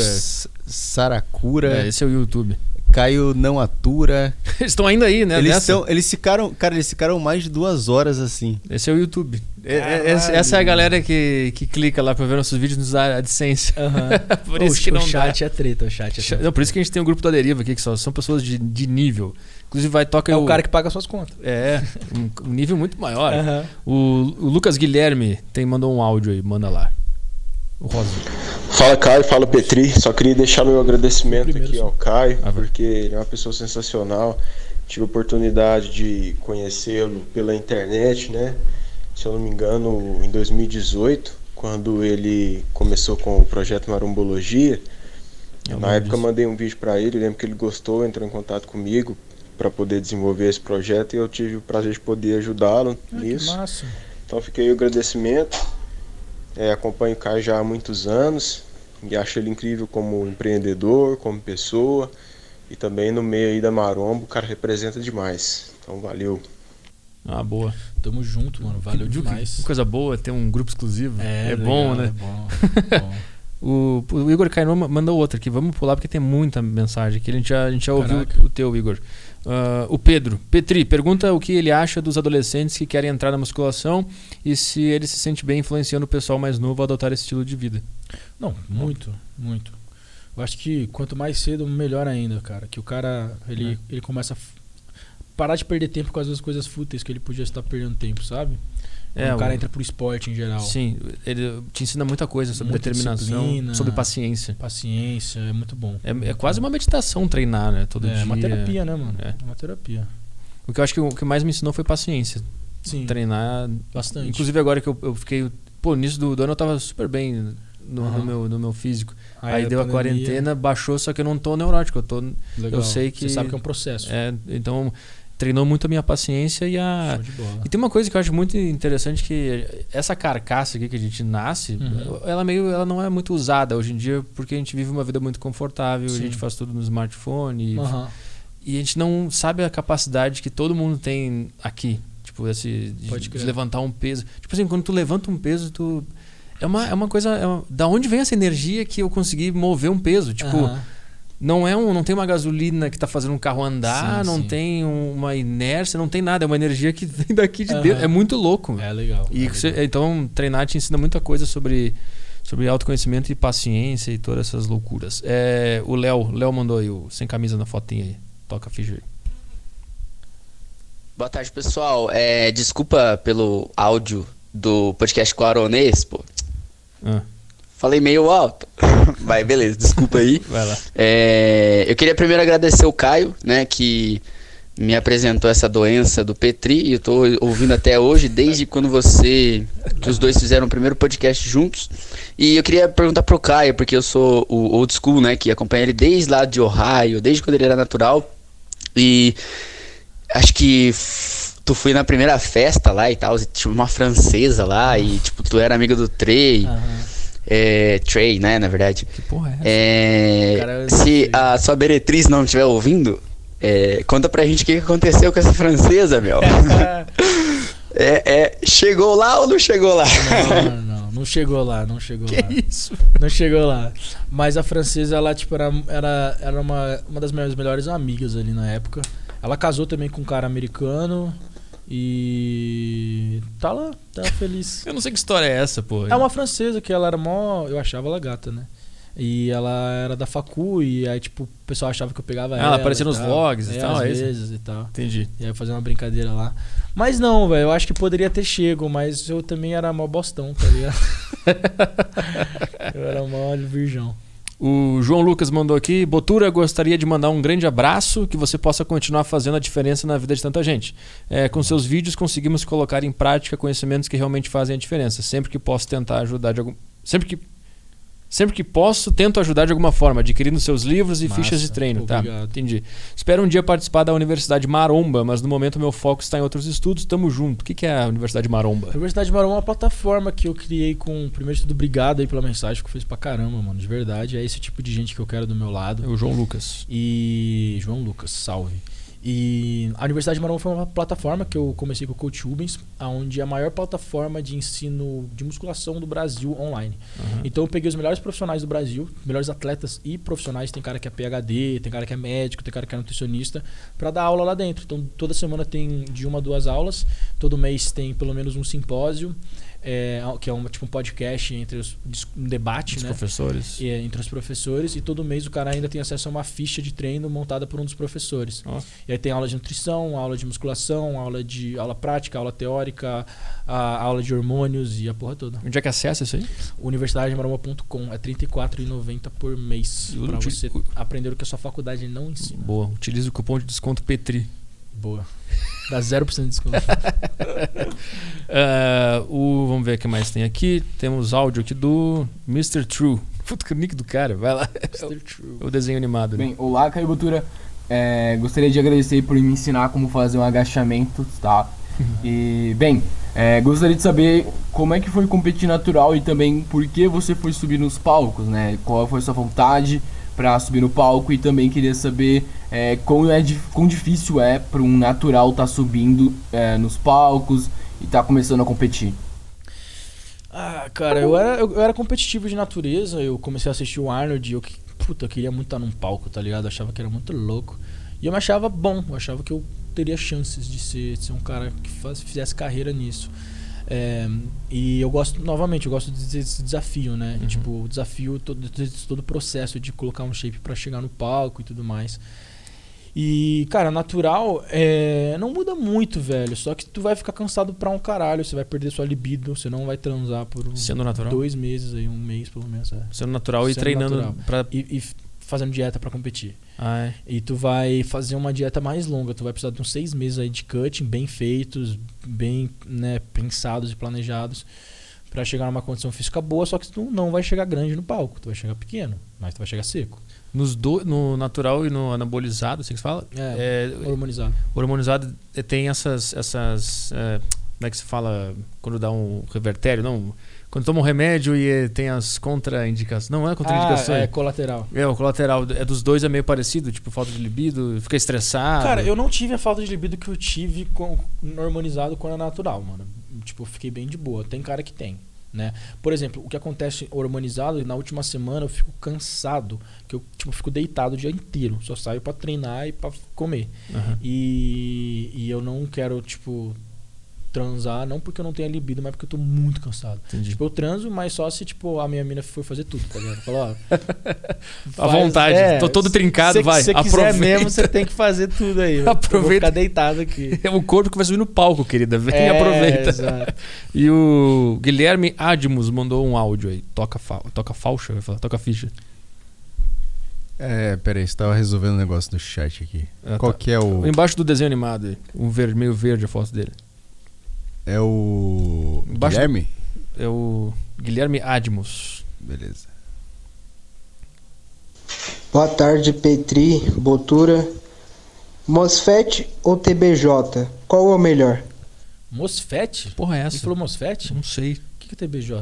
Saracura, É, esse é o YouTube. Caio Não Atura. Eles estão ainda aí, né? eles, são, eles ficaram. Cara, eles ficaram mais de duas horas assim. Esse é o YouTube. É- é- essa, é a galera que, que clica lá pra ver nossos vídeos nos dá AdSense. Aham. Por o, isso que o não chat é treta, o chat é dá. treta. Não, por isso que a gente tem o grupo da Deriva aqui, que só são pessoas de, de nível. Inclusive vai toca É o cara que paga suas contas. É, um, um nível muito maior. Aham. O, o Lucas Guilherme tem mandou um áudio aí, manda lá. O Rosa. Fala Caio, fala Petri. Só queria deixar meu agradecimento Primeiro aqui ao Caio, Ah, porque ele é uma pessoa sensacional. Tive a oportunidade de conhecê-lo pela internet, né? Se eu não me engano, em 2018, quando ele começou com o projeto Marumbologia. Eu Na época disso. mandei um vídeo para ele, lembro que ele gostou, entrou em contato comigo para poder desenvolver esse projeto e eu tive o prazer de poder ajudá-lo Ah, nisso. Então fiquei o agradecimento. É, acompanho o Caio já há muitos anos e acho ele incrível como empreendedor, como pessoa e também no meio aí da Maromba o cara representa demais. Então valeu. Ah, boa. Tamo junto, mano. Valeu que- demais. Que coisa boa ter um grupo exclusivo. É, legal, bom, né? É bom. bom. O, o Igor Caino mandou outra aqui. Vamos pular porque tem muita mensagem aqui. A gente já, a gente já ouviu o teu, Igor. Ah, o Pedro. Petri, pergunta o que ele acha dos adolescentes que querem entrar na musculação e se ele se sente bem influenciando o pessoal mais novo a adotar esse estilo de vida. Não, muito, muito. Eu acho que quanto mais cedo, melhor ainda, cara. Que o cara, ele, ele começa a parar de perder tempo com as coisas fúteis que ele podia estar perdendo tempo, sabe? Quando o cara entra pro esporte em geral. Sim, ele te ensina muita coisa sobre Muita determinação, sobre paciência. Paciência, é muito bom. É, é quase uma meditação treinar, né? Todo é dia. uma terapia, né, mano? É. É uma terapia. O que eu acho que o que mais me ensinou foi paciência. Sim, Treinar. bastante. Inclusive agora que eu, eu fiquei. Pô, início do, do ano eu tava super bem no, no Aham. meu, no meu físico. Aí Aí, deu a pandemia- quarentena, baixou, só que eu não tô neurótico. Eu tô. Legal. eu sei que- Você sabe que é um processo. É, então, treinou muito a minha paciência e a. E tem uma coisa que eu acho muito interessante que essa carcaça aqui que a gente nasce, Uhum. ela meio ela não é muito usada hoje em dia porque a gente vive uma vida muito confortável, Sim. a gente faz tudo no smartphone e, Aham. e a gente não sabe a capacidade que todo mundo tem aqui, tipo esse de, de levantar um peso. Tipo assim, quando tu levanta um peso, tu é uma, é uma coisa, é uma- da onde vem essa energia que eu consegui mover um peso? Tipo, Aham. Não é um, não tem uma gasolina que tá fazendo um carro andar, Sim, não sim. tem um- uma inércia, não tem nada, é uma energia que vem daqui de Aham. dentro. É muito louco. É legal. E é você- legal. então treinar te ensina muita coisa sobre sobre autoconhecimento e paciência e todas essas loucuras. É, o Léo, Léo mandou aí o sem camisa na fotinha aí. Toca a aí. Boa tarde, pessoal. É, desculpa pelo áudio do podcast com o Aronês, pô. Ah, Falei meio alto. Mas beleza, desculpa aí. vai lá. É, eu queria primeiro agradecer o Caio, né, que me apresentou essa doença do Petri e eu tô ouvindo até hoje, desde quando você, que os dois fizeram o primeiro podcast juntos. E eu queria perguntar pro Caio, porque eu sou o old school, né, que acompanha ele desde lá de Ohio, desde quando ele era natural. E acho que tu foi na primeira festa lá e tal, tinha uma francesa lá e tipo, tu era amigo do Trey, Aham. É, Trey, né, na verdade. Que porra é essa? É, não se a sua beretriz não estiver ouvindo, é, conta pra gente o que aconteceu com essa francesa, meu. é, é, chegou lá ou não chegou lá? Não, não, não chegou lá, não chegou lá. Que isso? Não chegou lá. Mas a francesa, ela, tipo, era, era, era uma, uma das minhas melhores amigas ali na época. Ela casou também com um cara americano e tá lá, tá feliz. Eu não sei que história é essa, pô. É uma francesa que ela era mó. Eu achava ela gata, né? E ela era da facu e aí, tipo, o pessoal achava que eu pegava Ah, ela. ela aparecia nos tal. vlogs e É, tal, Às é isso? vezes e tal. Entendi. E aí eu fazia uma brincadeira lá. Mas não, velho, eu acho que poderia ter chego, mas eu também era mó bostão, tá ligado? eu era mó virgão. O João Lucas mandou aqui. Botura, gostaria de mandar um grande abraço, que você possa continuar fazendo a diferença na vida de tanta gente. É, com seus vídeos conseguimos colocar em prática conhecimentos que realmente fazem a diferença. Sempre que posso tentar ajudar de algum. Sempre que. Sempre que posso, tento ajudar de alguma forma, adquirindo seus livros e Massa, fichas de treino. Tá, obrigado. entendi. Espero um dia participar da Universidade Maromba, mas no momento meu foco está em outros estudos. Tamo junto. O que, que é a Universidade Maromba? A Universidade de Maromba é uma plataforma que eu criei com. Primeiro de tudo, obrigado aí pela mensagem, que fez pra caramba, mano. De verdade. É esse tipo de gente que eu quero do meu lado. É o João Lucas. E. João Lucas, salve. E a Universidade de Maromba foi uma plataforma que eu comecei com o Coach Rubens, onde é a maior plataforma de ensino de musculação do Brasil online. Então eu peguei os melhores profissionais do Brasil, melhores atletas e profissionais. Tem cara que é PhD, tem cara que é médico, tem cara que é nutricionista, para dar aula lá dentro. Então toda semana tem de uma a duas aulas, todo mês tem pelo menos um simpósio, é, que é um, tipo um podcast entre os, um debate, Os né? professores. é, entre os professores e todo mês o cara ainda tem acesso a uma ficha de treino montada por um dos professores. E aí tem aula de nutrição, aula de musculação, aula de aula prática, aula teórica, a, aula de hormônios e a porra toda. Onde é que acessa isso aí? Universidademaroma.com é R$ 34,90 por mês para você aprender o que a sua faculdade não ensina. Boa. Utiliza o cupom de desconto Petri. Boa. Dá 0% de desconto. Ah, o, vamos ver o que mais tem aqui. Temos áudio aqui do Mr. True. Puta, que nick do cara. Vai lá. Mr. True. O desenho animado. né? Bem, olá, Caio Botura. É, gostaria de agradecer por me ensinar como fazer um agachamento, tá? E, bem, é, gostaria de saber como é que foi competir natural e também por que você foi subir nos palcos, né? Qual foi a sua vontade para subir no palco e também queria saber é, quão, é, quão difícil é para um natural estar subindo é, nos palcos e estar começando a competir. Ah, cara, eu era, eu, era competitivo de natureza. Eu comecei a assistir o Arnold e eu, puta, eu queria muito estar num palco, tá ligado? Eu achava que era muito louco. E eu me achava bom, eu achava que eu teria chances de ser, de ser um cara que faz, fizesse carreira nisso. É, e eu gosto, novamente, eu gosto desse desafio, né? Uhum. Tipo, o desafio, todo, todo o processo de colocar um shape pra chegar no palco e tudo mais. E, cara, natural é, não muda muito, velho. Só que tu vai ficar cansado pra um caralho. Você vai perder sua libido. Você não vai transar por Sendo natural. dois meses aí, um mês pelo menos. É. Sendo natural e Sendo treinando natural. pra. E, e fazendo dieta pra competir. Ah, é. E tu vai fazer uma dieta mais longa. Tu vai precisar de uns seis meses aí de cutting bem feitos, bem né, pensados e planejados. Pra chegar numa condição física boa. Só que tu não vai chegar grande no palco. Tu vai chegar pequeno, mas tu vai chegar seco. Nos do, no natural e no anabolizado, assim que se fala. É, É, hormonizado. hormonizado eh, tem essas. essas é, como é que se fala quando dá um revertério? Não. Quando toma um remédio e eh, tem as contraindicações. Não é contraindicações. Ah, é colateral. É, o colateral é dos dois é meio parecido, tipo falta de libido, fica estressado. Cara, eu não tive a falta de libido que eu tive com, hormonizado quando é natural, mano. Tipo, eu fiquei bem de boa. Tem cara que tem, né? Por exemplo, o que acontece hormonizado, na última semana eu fico cansado, que eu tipo, fico deitado o dia inteiro. Só saio pra treinar e pra comer. Aham. E, e eu não quero, tipo, transar, não porque eu não tenha libido, mas porque eu tô muito cansado. Entendi. Tipo, eu transo, mas só se, tipo, a minha mina for fazer tudo, tá ligado? Falou, ó. À vontade, tô todo trincado, se vai, Se você quiser mesmo, você tem que fazer tudo aí. Aproveita. ficar deitado aqui. É o corpo que vai subir no palco, querida. Vem É, aproveita. exato. E o Guilherme Admus mandou um áudio aí. Toca, fa toca falcha, eu ia falar, toca ficha. É, peraí, você tava resolvendo um negócio no chat aqui. Ah, Qual tá. que é o. Embaixo do desenho animado aí. Um vermelho verde a foto dele. É o. Embaixo- Guilherme? É o Guilherme Admus. Beleza. Boa tarde, Petri, Botura. Mosfet ou TBJ? Qual é o melhor? Mosfet? Porra, é essa? falou Mosfet? O Não sei. que, que é TBJ?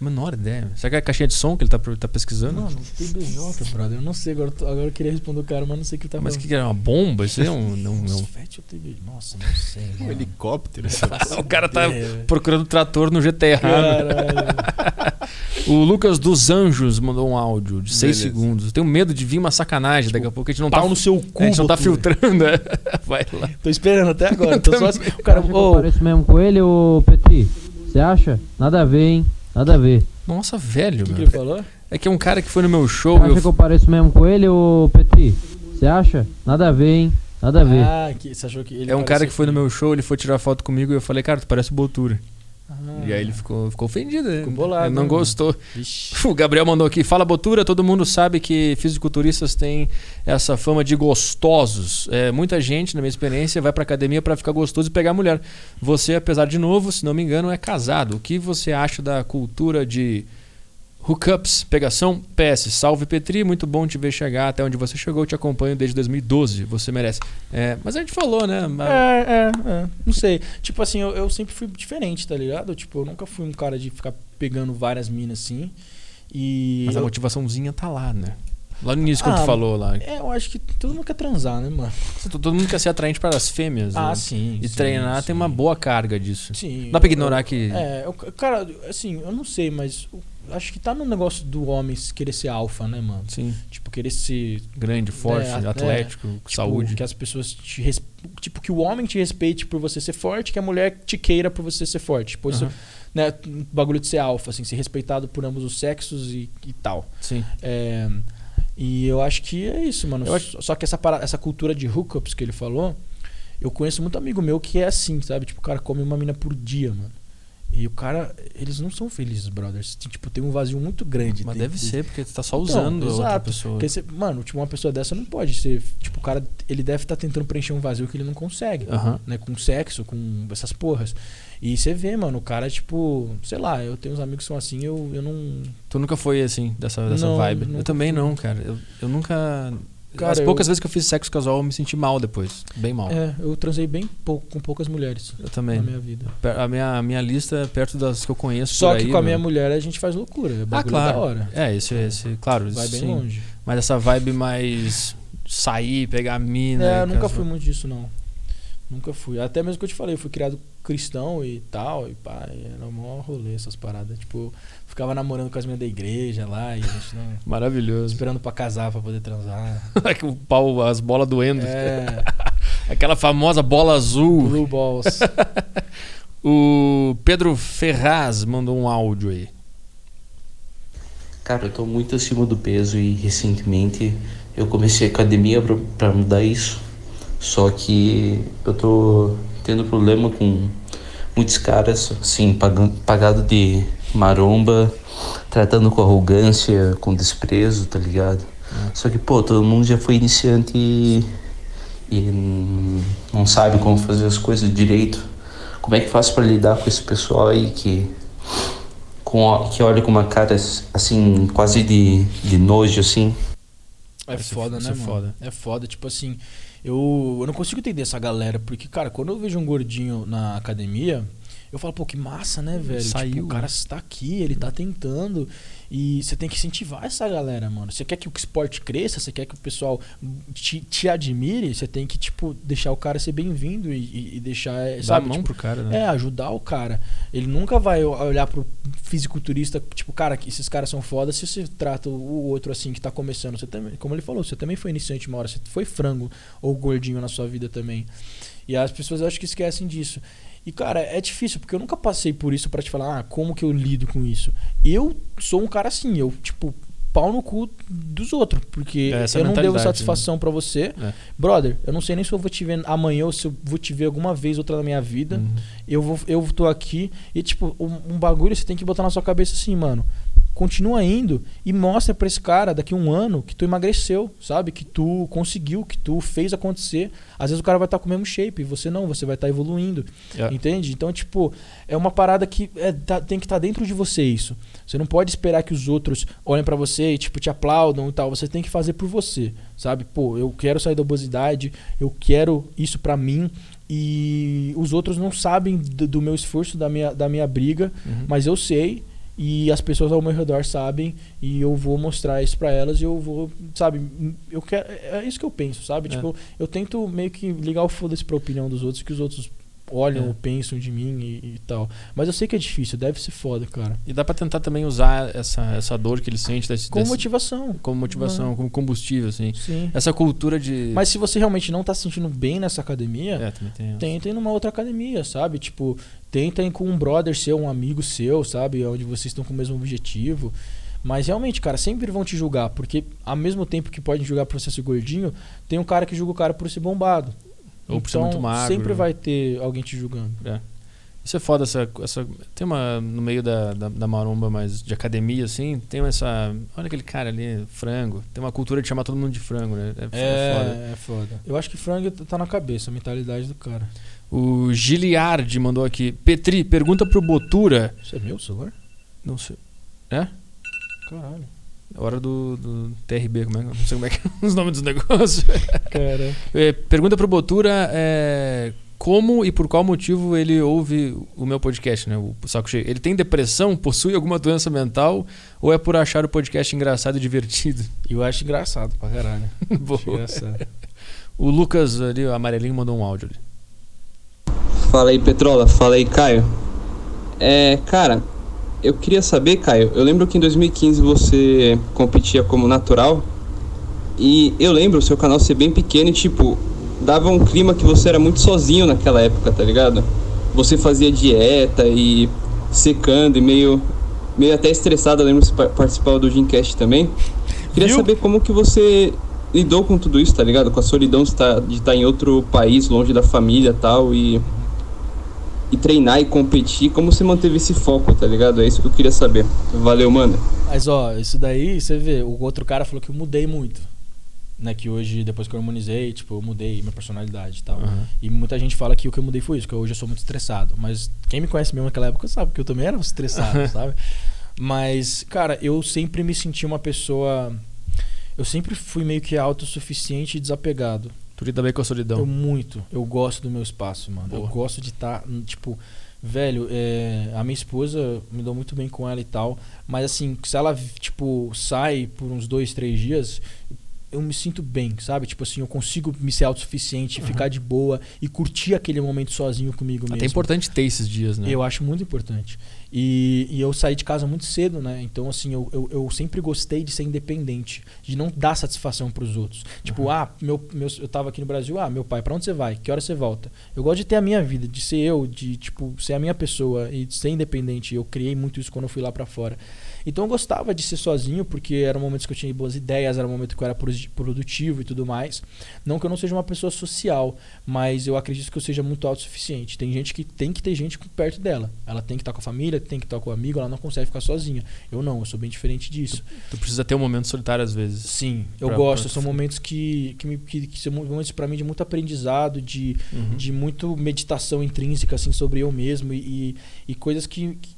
Menor ideia. Será que é a caixinha de som que ele tá, tá pesquisando? Mano, TBJ, brother. Eu não sei. Agora, agora eu queria responder o cara, mas não sei o que ele tá Mas o que, que é? Uma bomba? Isso aí é um. Não, ou TBJ? Nossa, não sei. Um mano. helicóptero? O cara tá ideia, procurando trator no GT errado. Caralho. O Lucas dos Anjos mandou um áudio de 6 Beleza. segundos. Eu tenho medo de vir uma sacanagem daqui a pouco. A gente não tá, no seu cu, a gente não tá filtrando. é. Vai lá. Tô esperando até agora. Tô só assim. O cara, que eu pareço mesmo com ele, ô Petri? Você acha? Nada a ver, hein? Nada a ver. Nossa, velho, o que, que meu. ele falou? É que é um cara que foi no meu show. Você eu acha que eu pareço mesmo com ele, ô Petri? Você acha? Nada a ver, hein? Nada a ver. Ah, que, você achou que ele É um cara que foi no meu show, ele foi tirar foto comigo e eu falei, cara, tu parece o Botura. E aí ele ficou, ficou ofendido. Ficou bolado, Ele não né, gostou. Vixe. O Gabriel mandou aqui. Fala, Botura. Todo mundo sabe que fisiculturistas têm essa fama de gostosos. É, muita gente, na minha experiência, vai pra academia pra ficar gostoso e pegar mulher. Você, apesar de novo, se não me engano, é casado. O que você acha da cultura de hookups, pegação? PS, salve Petri. Muito bom te ver chegar até onde você chegou. Te acompanho desde 2012. Você merece. É, mas a gente falou, né? É, é, é. Não sei. Tipo assim, eu, eu sempre fui diferente, tá ligado? Tipo, eu nunca fui um cara de ficar pegando várias minas assim. E. Mas a eu- motivaçãozinha tá lá, né? Lá no início, quando Ah, tu falou lá. É, eu acho que todo mundo quer transar, né, mano? Todo mundo quer ser atraente para as fêmeas. Ah, né? sim, E sim, treinar tem uma boa carga disso. Sim. Dá pra eu- ignorar eu- que. É, eu- cara, assim, eu não sei, mas eu acho que tá no negócio do homem querer ser alfa, né, mano? Sim. Tipo, querer ser. Grande, forte, É, atlético, tipo, saúde. Que as pessoas te res... Tipo, que o homem te respeite por você ser forte, que a mulher te queira por você ser forte. Tipo, isso, Aham. né, um bagulho de ser alfa, assim, ser respeitado por ambos os sexos e, e tal. Sim. É, e eu acho que é isso, mano. Só- Só que essa, parada- essa cultura de hookups que ele falou, eu conheço muito amigo meu que é assim, sabe? Tipo, o cara come uma mina por dia, mano. E o cara, eles não são felizes, brothers. Tipo, tem um vazio muito grande. Mas deve ser, porque tu tá só usando a outra pessoa. Porque você- mano, tipo, uma pessoa dessa não pode ser. Tipo, o cara, ele deve estar tentando preencher um vazio que ele não consegue. Né? Com sexo, com essas porras. E você vê, mano, o cara, tipo, sei lá, eu tenho uns amigos que são assim, eu, eu não. Tu nunca foi assim, dessa, dessa Não, vibe? Eu nunca também fui. não, cara. Eu, eu nunca. Cara, As eu- poucas vezes que eu fiz sexo casual, eu me senti mal depois. Bem mal. É, eu transei bem pouco com poucas mulheres. Eu também. Na minha vida. A minha, minha lista é perto das que eu conheço. Só que aí, com a minha meu. mulher a gente faz loucura. É Ah, claro. da hora. É, esse, esse claro. Vai bem sim. longe. Mas essa vibe mais sair, pegar mina. É, eu nunca casar. fui muito disso, não. Nunca fui. Até mesmo que eu te falei, eu fui criado cristão e tal, e pá, e era mó rolê essas paradas. Tipo, eu ficava namorando com as minhas da igreja lá e a gente não. Maravilhoso. Esperando pra casar pra poder transar. o pau, as bolas doendo. É. Aquela famosa bola azul. Blue balls. o Pedro Ferraz mandou um áudio aí. Cara, eu tô muito acima do peso e recentemente eu comecei a academia pra, pra mudar isso. Só que eu tô tendo problema com muitos caras, assim, pagando, pagado de maromba, tratando com arrogância, com desprezo, tá ligado? Só que, pô, todo mundo já foi iniciante e, e não sabe como fazer as coisas direito. Como é que faço pra lidar com esse pessoal aí que com que olha com uma cara assim, quase de, de nojo, assim. É é- foda, né, é mano? foda. É foda, tipo assim, eu, eu não consigo entender essa galera, porque, cara, quando eu vejo um gordinho na academia, eu falo, pô, que massa, né, velho? Saiu, Tipo, o cara né? está aqui, ele tá tentando. E você tem que incentivar essa galera, mano. Você quer que o esporte cresça, você quer que o pessoal te, te admire, você tem que, tipo, deixar o cara ser bem-vindo e, e- deixar, Dá sabe? a mão tipo, pro cara, né? É, ajudar o cara. Ele nunca vai olhar pro fisiculturista, tipo, cara, que esses caras são foda se você trata o outro assim que tá começando. Você também, como ele falou, você também foi iniciante uma hora, você foi frango ou gordinho na sua vida também. E as pessoas acho que esquecem disso. E cara, é difícil, porque eu nunca passei por isso pra te falar, ah, como que eu lido com isso. Eu sou um cara assim, eu, tipo, pau no cu dos outros, porque É essa eu não devo mentalidade, satisfação pra você. É. Brother, eu não sei nem se eu vou te ver amanhã ou se eu vou te ver alguma vez outra na minha vida. Uhum. Eu vou eu tô aqui e tipo, um, um bagulho você tem que botar na sua cabeça assim, mano. Continua indo e mostra pra esse cara daqui a um ano que tu emagreceu, sabe? Que tu conseguiu, que tu fez acontecer. Às vezes o cara vai estar com o mesmo shape e você não, você vai estar evoluindo. É. Entende? Então, tipo, é uma parada que é, tá- tem que estar dentro de você isso. Você não pode esperar que os outros olhem pra você e, tipo, te aplaudam e tal. Você tem que fazer por você, sabe? Pô, eu quero sair da obesidade, eu quero isso pra mim. E os outros não sabem do, do meu esforço, da minha, da minha briga, Uhum. mas eu sei. E as pessoas ao meu redor sabem e eu vou mostrar isso pra elas e eu vou, sabe, eu quero, é isso que eu penso, sabe? É. Tipo, eu tento meio que ligar o foda-se pra opinião dos outros, que os outros olham É. ou pensam de mim e, e tal. Mas eu sei que é difícil, deve ser foda, cara. E dá pra tentar também usar essa, essa dor que ele sente desse, Como desse- motivação. como motivação, Uhum. como combustível, assim. Sim. Essa cultura de. Mas se você realmente não tá se sentindo bem nessa academia, É, tem. tenta ir numa outra academia, sabe? Tipo, tenta ir com um brother seu, um amigo seu, sabe? Onde vocês estão com o mesmo objetivo. Mas realmente, cara, sempre vão te julgar, porque ao mesmo tempo que podem julgar por você ser gordinho, tem um cara que julga o cara por ser bombado. Ou por ser então, muito magro. sempre vai ter alguém te julgando. É. Isso é foda, essa, essa. Tem uma. No meio da, da, da maromba, mas de academia, assim, tem essa. Olha aquele cara ali, frango. Tem uma cultura de chamar todo mundo de frango, né? É, É, foda. é foda. Eu acho que frango tá na cabeça, a mentalidade do cara. O Giliard mandou aqui. Petri, pergunta pro Botura. Isso é meu celular? Não sei. É? Caralho. Hora do, do TRB, como é, não sei como é que é os nomes dos negócios. Cara. É, pergunta pro Botura é, como e por qual motivo ele ouve o meu podcast, né? O Saco Cheio. Ele tem depressão? Possui alguma doença mental? Ou é por achar o podcast engraçado e divertido? Eu acho engraçado pra caralho. Boa. Engraçado. O Lucas ali, o amarelinho, mandou um áudio ali. Fala aí, Petrola. Fala aí, Caio. É, cara, eu queria saber, Caio. Eu lembro que em 2015 você competia como natural. E eu lembro o seu canal ser bem pequeno e, tipo, dava um clima que você era muito sozinho naquela época, tá ligado? Você fazia dieta e secando e meio, meio até estressado. Eu lembro que você pa- participava do Gymcast também. Queria saber como que você lidou com tudo isso, tá ligado? Com a solidão de estar de estar em outro país, longe da família e tal, e e treinar e competir, como você manteve esse foco, tá ligado? É isso que eu queria saber. Valeu, mano. Mas ó, isso daí, você vê, o outro cara falou que eu mudei muito. Né, que hoje, depois que eu harmonizei, tipo, eu mudei minha personalidade e tal. Aham. E muita gente fala que o que eu mudei foi isso, que hoje eu sou muito estressado. Mas quem me conhece mesmo naquela época sabe que eu também era um estressado, sabe? Mas, cara, eu sempre me senti uma pessoa. Eu sempre fui meio que autossuficiente e desapegado. Tu lida bem com a solidão? Eu muito. Eu gosto do meu espaço, mano. Eu gosto de estar, tipo, velho, é, a minha esposa me dou muito bem com ela e tal. Mas assim, se ela, tipo, sai por uns dois, três dias, eu me sinto bem, sabe? Tipo assim, eu consigo me ser autossuficiente, Uhum. ficar de boa e curtir aquele momento sozinho comigo mesmo. Até é importante ter esses dias, né? Eu acho muito importante. E, e eu saí de casa muito cedo, né? Então, assim, eu, eu, eu sempre gostei de ser independente, de não dar satisfação pros outros. Tipo, ah, meu, meu, eu tava aqui no Brasil, ah, meu pai, pra onde você vai? Que hora você volta? Eu gosto de ter a minha vida, de ser eu, de, tipo, ser a minha pessoa e de ser independente. Eu criei muito isso quando eu fui lá pra fora. Então eu gostava de ser sozinho, porque eram momentos que eu tinha boas ideias, era um momento que eu era produ- produtivo e tudo mais. Não que eu não seja uma pessoa social, mas eu acredito que eu seja muito autossuficiente. Tem gente que tem que ter gente perto dela. Ela tem que estar com a família, tem que estar com o amigo, ela não consegue ficar sozinha. Eu não, eu sou bem diferente disso. Tu precisa ter um momento solitário às vezes. Sim, eu Pra- gosto. pra- São momentos que, que, me, que, que são momentos para mim de muito aprendizado, de, Uhum. de muito meditação intrínseca assim sobre eu mesmo e, e, e coisas que, que,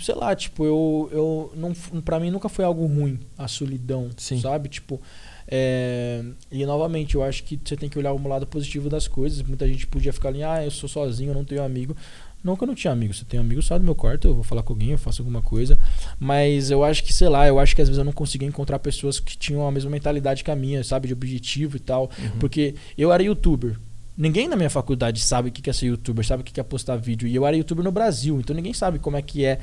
sei lá, tipo, eu, eu não para mim nunca foi algo ruim a solidão, sabe? Tipo, é, e novamente, eu acho que você tem que olhar o lado positivo das coisas. Muita gente podia ficar ali, ah, eu sou sozinho, eu não tenho amigo. Não que eu não tinha amigo, se eu tenho amigo, sai do meu quarto, eu vou falar com alguém, eu faço alguma coisa. Mas eu acho que, sei lá, eu acho que às vezes eu não conseguia encontrar pessoas que tinham a mesma mentalidade que a minha, sabe? De objetivo e tal. Uhum. Porque eu era youtuber. Ninguém na minha faculdade sabe o que é ser youtuber, sabe o que é postar vídeo. E eu era youtuber no Brasil, então ninguém sabe como é que é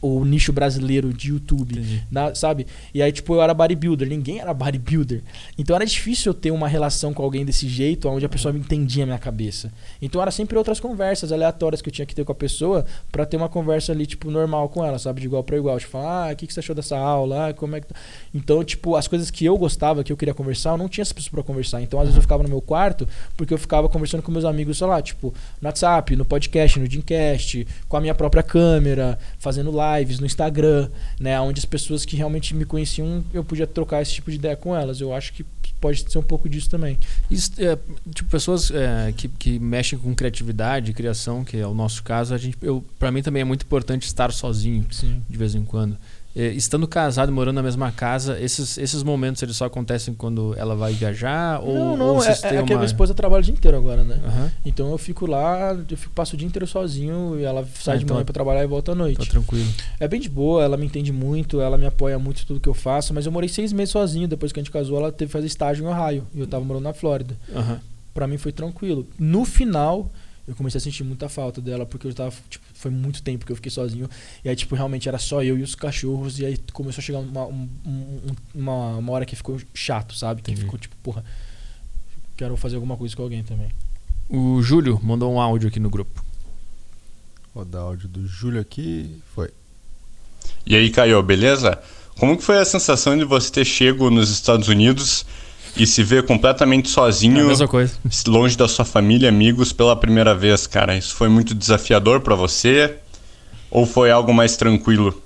o nicho brasileiro de YouTube, na- sabe? E aí, tipo, eu era bodybuilder, ninguém era bodybuilder. Então era difícil eu ter uma relação com alguém desse jeito, onde a pessoa me entendia a minha cabeça. Então era sempre outras conversas aleatórias que eu tinha que ter com a pessoa pra ter uma conversa ali, tipo, normal com ela, sabe? De igual pra igual. Tipo, ah, o que, que você achou dessa aula? Ah, como é que. tá?" Então, tipo, as coisas que eu gostava, que eu queria conversar, eu não tinha essa pessoa pra conversar. Então, às vezes eu ficava no meu quarto, porque eu ficava conversando com meus amigos, sei lá, tipo, no WhatsApp, no podcast, no Dreamcast, com a minha própria câmera, fazendo lives no Instagram, né? Onde as pessoas que realmente me conheciam, eu podia trocar esse tipo de ideia com elas. Eu acho que pode ser um pouco disso também. Isso, é, tipo, pessoas é, que, que mexem com criatividade, criação, que é o nosso caso, a gente, eu, pra mim também é muito importante estar sozinho Sim. de vez em quando. É, estando casado, morando na mesma casa, esses, esses momentos eles só acontecem quando ela vai viajar? ou, não, ou não, é, vocês é têm que a uma- minha esposa trabalha o dia inteiro agora, né? Aham. Então eu fico lá, eu fico, passo o dia inteiro sozinho e ela sai Ah, de então- manhã pra trabalhar e volta à noite. Tá tranquilo. É bem de boa, ela me entende muito, ela me apoia muito em tudo que eu faço, mas eu morei seis meses sozinho, depois que a gente casou, ela teve que fazer estágio em Ohio e eu tava morando na Flórida. Aham. Pra mim foi tranquilo. No final, eu comecei a sentir muita falta dela, porque eu tava, tipo, foi muito tempo que eu fiquei sozinho. E aí, tipo, realmente era só eu e os cachorros. E aí começou a chegar uma, um- um- uma, uma hora que ficou chato, sabe? Que Entendi. ficou tipo, porra, quero fazer alguma coisa com alguém também. O Júlio mandou um áudio aqui no grupo. Vou dar áudio do Júlio aqui. Foi. E aí, Caio, beleza? Como que foi a sensação de você ter chego nos Estados Unidos e se ver completamente sozinho, É a mesma coisa. longe da sua família, amigos, pela primeira vez, cara? Isso foi muito desafiador pra você? Ou foi algo mais tranquilo?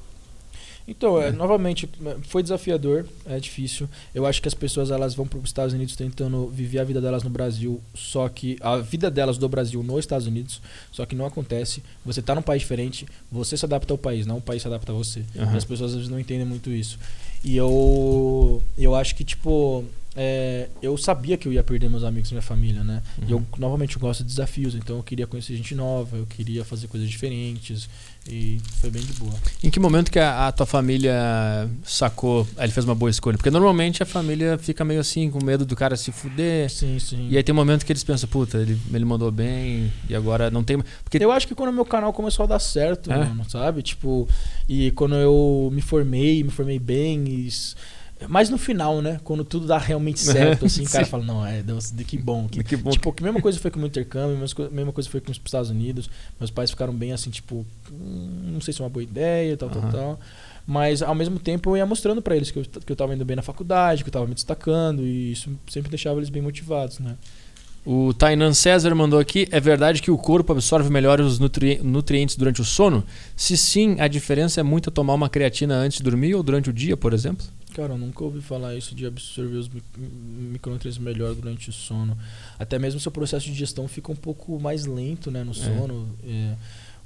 Então, é, novamente, foi desafiador, é difícil. Eu acho que as pessoas elas vão para os Estados Unidos tentando viver a vida delas no Brasil, só que a vida delas do Brasil nos Estados Unidos, só que não acontece. Você está num país diferente, você se adapta ao país, não o país se adapta a você. E as pessoas às vezes não entendem muito isso. E eu, eu acho que tipo, é, eu sabia que eu ia perder meus amigos e minha família, né? E eu Uhum. novamente eu gosto de desafios, então eu queria conhecer gente nova, eu queria fazer coisas diferentes e foi bem de boa. Em que momento que a, a tua família sacou, ah, ele fez uma boa escolha? Porque normalmente a família fica meio assim, com medo do cara se fuder. Sim, sim. E aí tem um momento que eles pensam, puta, ele, ele mandou bem e agora não tem. Porque Eu acho que quando meu canal começou a dar certo, É? mano, sabe? Tipo, e quando eu me formei, me formei bem, e mas no final, né? Quando tudo dá realmente certo, assim, o cara fala, não, é, de que bom. Que, Que bom Tipo, que mesma coisa foi com o meu intercâmbio, mesma co- mesma coisa foi com os Estados Unidos. Meus pais ficaram bem assim, tipo, "Hum, não sei se é uma boa ideia, tal, tal, Aham. tal. Mas ao mesmo tempo eu ia mostrando pra eles que eu, que eu tava indo bem na faculdade, que eu tava me destacando, e isso sempre deixava eles bem motivados, né? O Tainan César mandou aqui: é verdade que o corpo absorve melhor os nutri- nutrientes durante o sono? Se sim, a diferença é muito tomar uma creatina antes de dormir ou durante o dia, por exemplo? Cara, eu nunca ouvi falar isso de absorver os mic- micronutrientes melhor durante o sono. Até mesmo seu processo de digestão fica um pouco mais lento, né, no sono. É,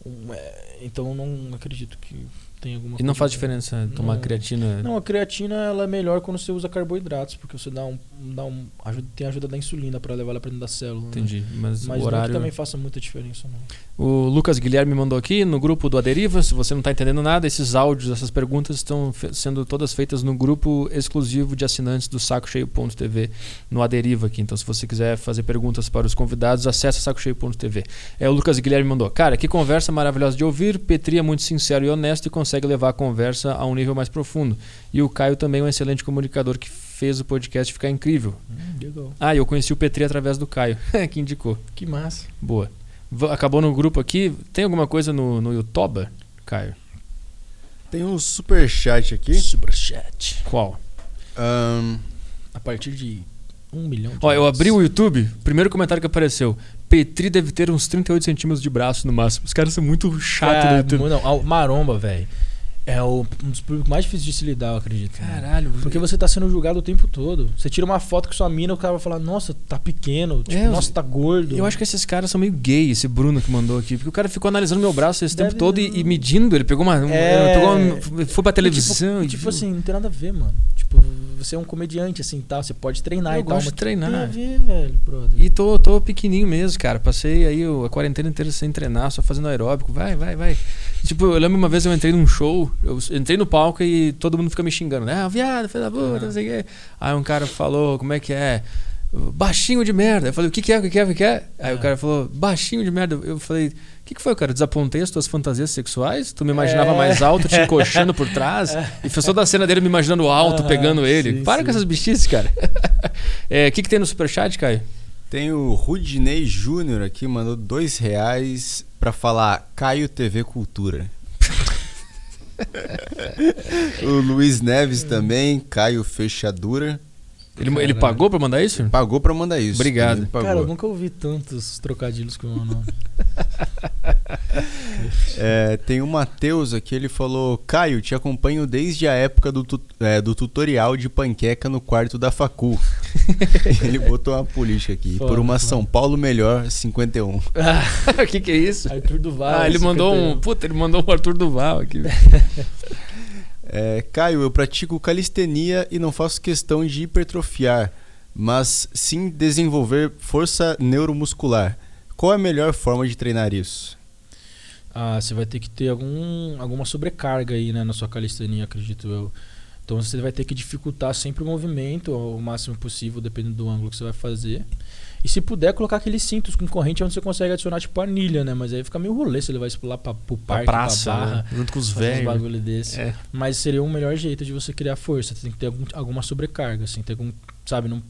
um, é, então eu não acredito que tenha alguma E não faz diferença tomar Não. creatina? Não, a creatina ela é melhor quando você usa carboidratos, porque você dá um, dá um ajuda, tem a ajuda da insulina para levar ela para dentro da célula. né? Entendi, mas o mas não horário- que também faça muita diferença, não. O Lucas Guilherme mandou aqui no grupo do Aderiva. Se você não está entendendo nada, esses áudios, essas perguntas estão sendo todas feitas no grupo exclusivo de assinantes do sacocheio.tv no Aderiva aqui. Então, se você quiser fazer perguntas para os convidados, acesse sacocheio.tv. É, o Lucas Guilherme mandou. Cara, que conversa maravilhosa de ouvir. Petri é muito sincero e honesto e consegue levar a conversa a um nível mais profundo. E o Caio também é um excelente comunicador que fez o podcast ficar incrível. Hum, legal. Ah, e eu conheci o Petri através do Caio, que indicou. Que massa. Boa. Acabou no grupo aqui. Tem alguma coisa no, no YouTube, Caio? Tem um superchat aqui. Superchat. Qual? Ahn, A partir de um milhão de Ó, eu abri o YouTube, primeiro comentário que apareceu. Petri deve ter uns 38 centímetros de braço no máximo. Os caras são muito chatos mu- não, Maromba, velho. É o, um dos públicos mais difíceis de se lidar, eu acredito. né? Caralho. Porque você tá sendo julgado o tempo todo. Você tira uma foto com sua mina, o cara vai falar, nossa, tá pequeno, tipo, É, nossa, tá gordo. Eu acho que esses caras são meio gay, esse Bruno que mandou aqui. Porque o cara ficou analisando meu braço esse tempo Deve- todo e, e medindo. Ele pegou uma. um- É. pegou uma- foi pra televisão. E, e tipo, viu. assim, não tem nada a ver, mano. Tipo, você é um comediante, assim, tal. Você pode treinar Eu e tal. gosto mas de treinar. Tem a ver, velho, brother. E tô, tô pequenininho mesmo, cara. Passei aí a quarentena inteira sem treinar, só fazendo aeróbico. Vai, vai, vai. Tipo, eu lembro uma vez eu entrei num show, eu entrei no palco e todo mundo fica me xingando, né? Ah, viado, filho da puta, não sei o quê. Aí um cara falou, como é que é? Baixinho de merda. Eu falei, o que, que é? O que, que é? O que, que é? Aí o cara falou, baixinho de merda. Eu falei, o que, que foi, cara? Desapontei as tuas fantasias sexuais? Tu me imaginava É. mais alto, te encoxando por trás? E fez toda a cena dele me imaginando alto, pegando ele. sim, Para sim. com essas bichices, cara. É, O que, que tem no superchat, Caio? tem o Rudinei Júnior aqui, mandou dois reais pra falar Caio TV Cultura. o Luiz Neves também, Caio Fechadura. Ele, ele pagou pra mandar isso? Pagou pra mandar isso. Obrigado. Cara, eu nunca ouvi tantos trocadilhos com o meu nome. É, tem o Matheus aqui, ele falou: Caio, te acompanho desde a época do, tu- é, do tutorial de panqueca no quarto da Facu. ele botou uma política aqui. Foda, por uma foda. São Paulo melhor, 51. O que, que é isso? Arthur Duval. Ah, ele mandou um. 51. Puta, ele mandou um Arthur Duval aqui. É, Caio, eu pratico calistenia e não faço questão de hipertrofiar, mas sim desenvolver força neuromuscular. Qual é a melhor forma de treinar isso? Ah, você vai ter que ter algum, alguma sobrecarga aí, né, na sua calistenia, acredito eu. Então você vai ter que dificultar sempre o movimento ao máximo possível, dependendo do ângulo que você vai fazer. E se puder, colocar aqueles cintos com corrente onde você consegue adicionar tipo anilha, né? Mas aí fica meio rolê se levar isso lá pra, pro Pra parque, praça, pra barra. né? junto com os velhos. bagulho desse. É. Mas seria o melhor jeito de você criar força. Você tem que ter algum- alguma sobrecarga, assim. Ter algum, sabe, não,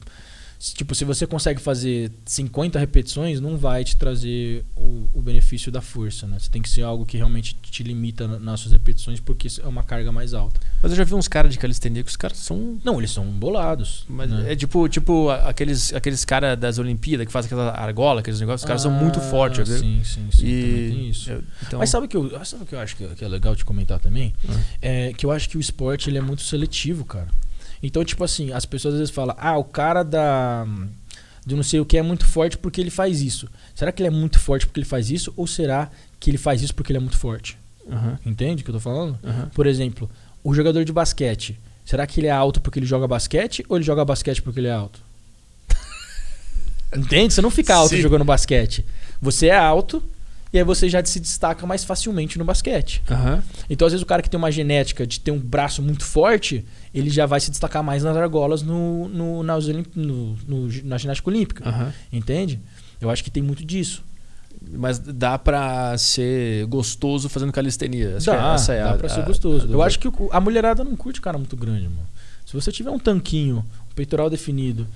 Tipo, se você consegue fazer 50 repetições, não vai te trazer o, o benefício da força, né? Você tem que ser algo que realmente te limita na- nas suas repetições, porque é uma carga mais alta. Mas eu já vi uns caras de calistenia que os caras são. Não, eles são bolados. Mas né? é tipo, tipo aqueles, aqueles caras das Olimpíadas que fazem aquela argola, aqueles negócios, os caras são muito Ah, fortes, viu? Sim, sim, sim. E tem isso. eu- então- Mas sabe o que eu, sabe que eu acho que, que é legal de comentar também? Ah. É que eu acho que o esporte ele é muito seletivo, cara. Então, tipo assim, as pessoas às vezes falam, ah, o cara da. De não sei o que é muito forte porque ele faz isso. Será que ele é muito forte porque ele faz isso? Ou será que ele faz isso porque ele é muito forte? Aham. Entende o que eu tô falando? Aham. Por exemplo, o jogador de basquete. Será que ele é alto porque ele joga basquete ou ele joga basquete porque ele é alto? Entende? Você não fica alto Sim. jogando basquete. Você é alto e aí você já se destaca mais facilmente no basquete. Aham. Então, às vezes, o cara que tem uma genética de ter um braço muito forte, ele já vai se destacar mais nas argolas no, no, nas Olimp- no- no na ginástica olímpica. Aham. Entende? Eu acho que tem muito disso. Mas dá pra ser gostoso fazendo calistenia. Acho Dá, essa é dá a, pra ser a- gostoso. a Eu dúvida. acho que o- a mulherada não curte cara muito grande, mano. Se você tiver um tanquinho, um peitoral definido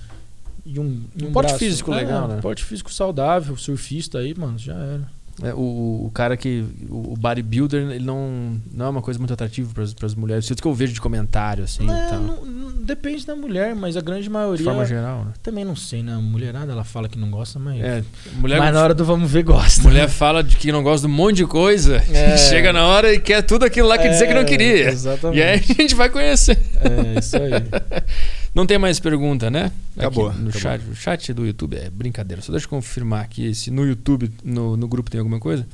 e um, e Um porte braço- físico é, legal, um né? porte físico saudável, surfista aí, mano, já era. É, o, o cara que. O bodybuilder, ele não, não é uma coisa muito atrativa para as mulheres. Isso que eu vejo de comentário, assim. É, e tal. não- não- depende da mulher, mas a grande maioria. De forma geral, né? Também não sei, né? A mulherada ela fala que não gosta, mas. É, mulher- mas na hora do vamos ver, gosta. Mulher fala de que não gosta de um monte de coisa, É. chega na hora e quer tudo aquilo lá que dizer que não É, queria. exatamente. E aí a gente vai conhecer. É, isso aí. Não tem mais pergunta, né? Acabou, Aqui no acabou. chat. O chat do YouTube é brincadeira. Só deixa eu confirmar aqui se no YouTube, no, no grupo tem alguma coisa.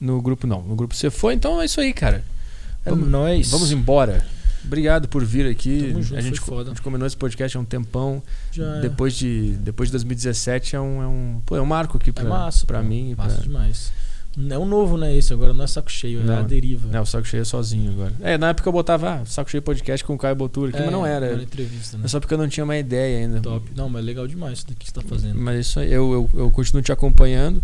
No grupo não. No grupo você foi, então é isso aí, cara. É nóis. Vamos embora. Obrigado por vir aqui. Tamo junto, a gente, foi foda. a gente combinou esse podcast há um tempão. Já é. depois, de, depois de 2017 é um, é um, pô, é um marco aqui pra, é massa. pra mim. Massa pra- demais. É um novo, né? Esse agora não é saco cheio, é a deriva. É, o Saco Cheio é sozinho agora. É, na época eu botava ah, Saco Cheio Podcast com o Caio Botura aqui, É, mas não era. era entrevista, né? É só porque eu não tinha uma ideia ainda. Top. Não, mas legal demais isso daqui que você tá fazendo. Mas isso aí, eu, eu, eu continuo te acompanhando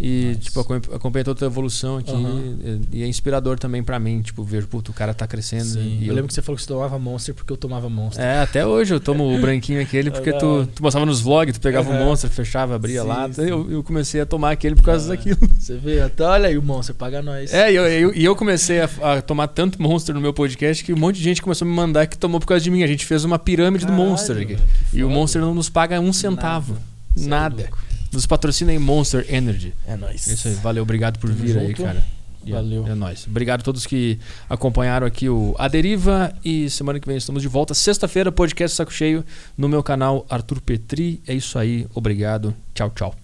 e, tipo, acompanho, acompanho toda a tua evolução aqui. Aham. E, e é inspirador também pra mim, tipo, ver, puto, o cara tá crescendo. Sim. E eu, lembro que você falou que você tomava Monster porque eu tomava Monster. É, até hoje eu tomo o branquinho aquele porque tu, tu mostrava nos vlogs, tu pegava o Aham. monstro, fechava, abria Sim, lá. sim. Eu, eu comecei a tomar aquele por causa daquilo. Você vê, até olha aí o Monster, paga nós. É, e eu, eu, eu comecei a, a tomar tanto Monster no meu podcast que um monte de gente começou a me mandar que tomou por causa de mim. A gente fez uma pirâmide do Caralho, Monster aqui. velho, que E o. Monster não nos paga um centavo. Cê é Nada. Nos patrocina em Monster Energy. É nóis. Isso aí, valeu, obrigado por Tamo vir aí, junto. cara. E é- Valeu. É, nóis. Obrigado a todos que acompanharam aqui o A Deriva e semana que vem estamos de volta. Sexta-feira, podcast Saco Cheio no meu canal Arthur Petri. É isso aí, obrigado. Tchau, tchau.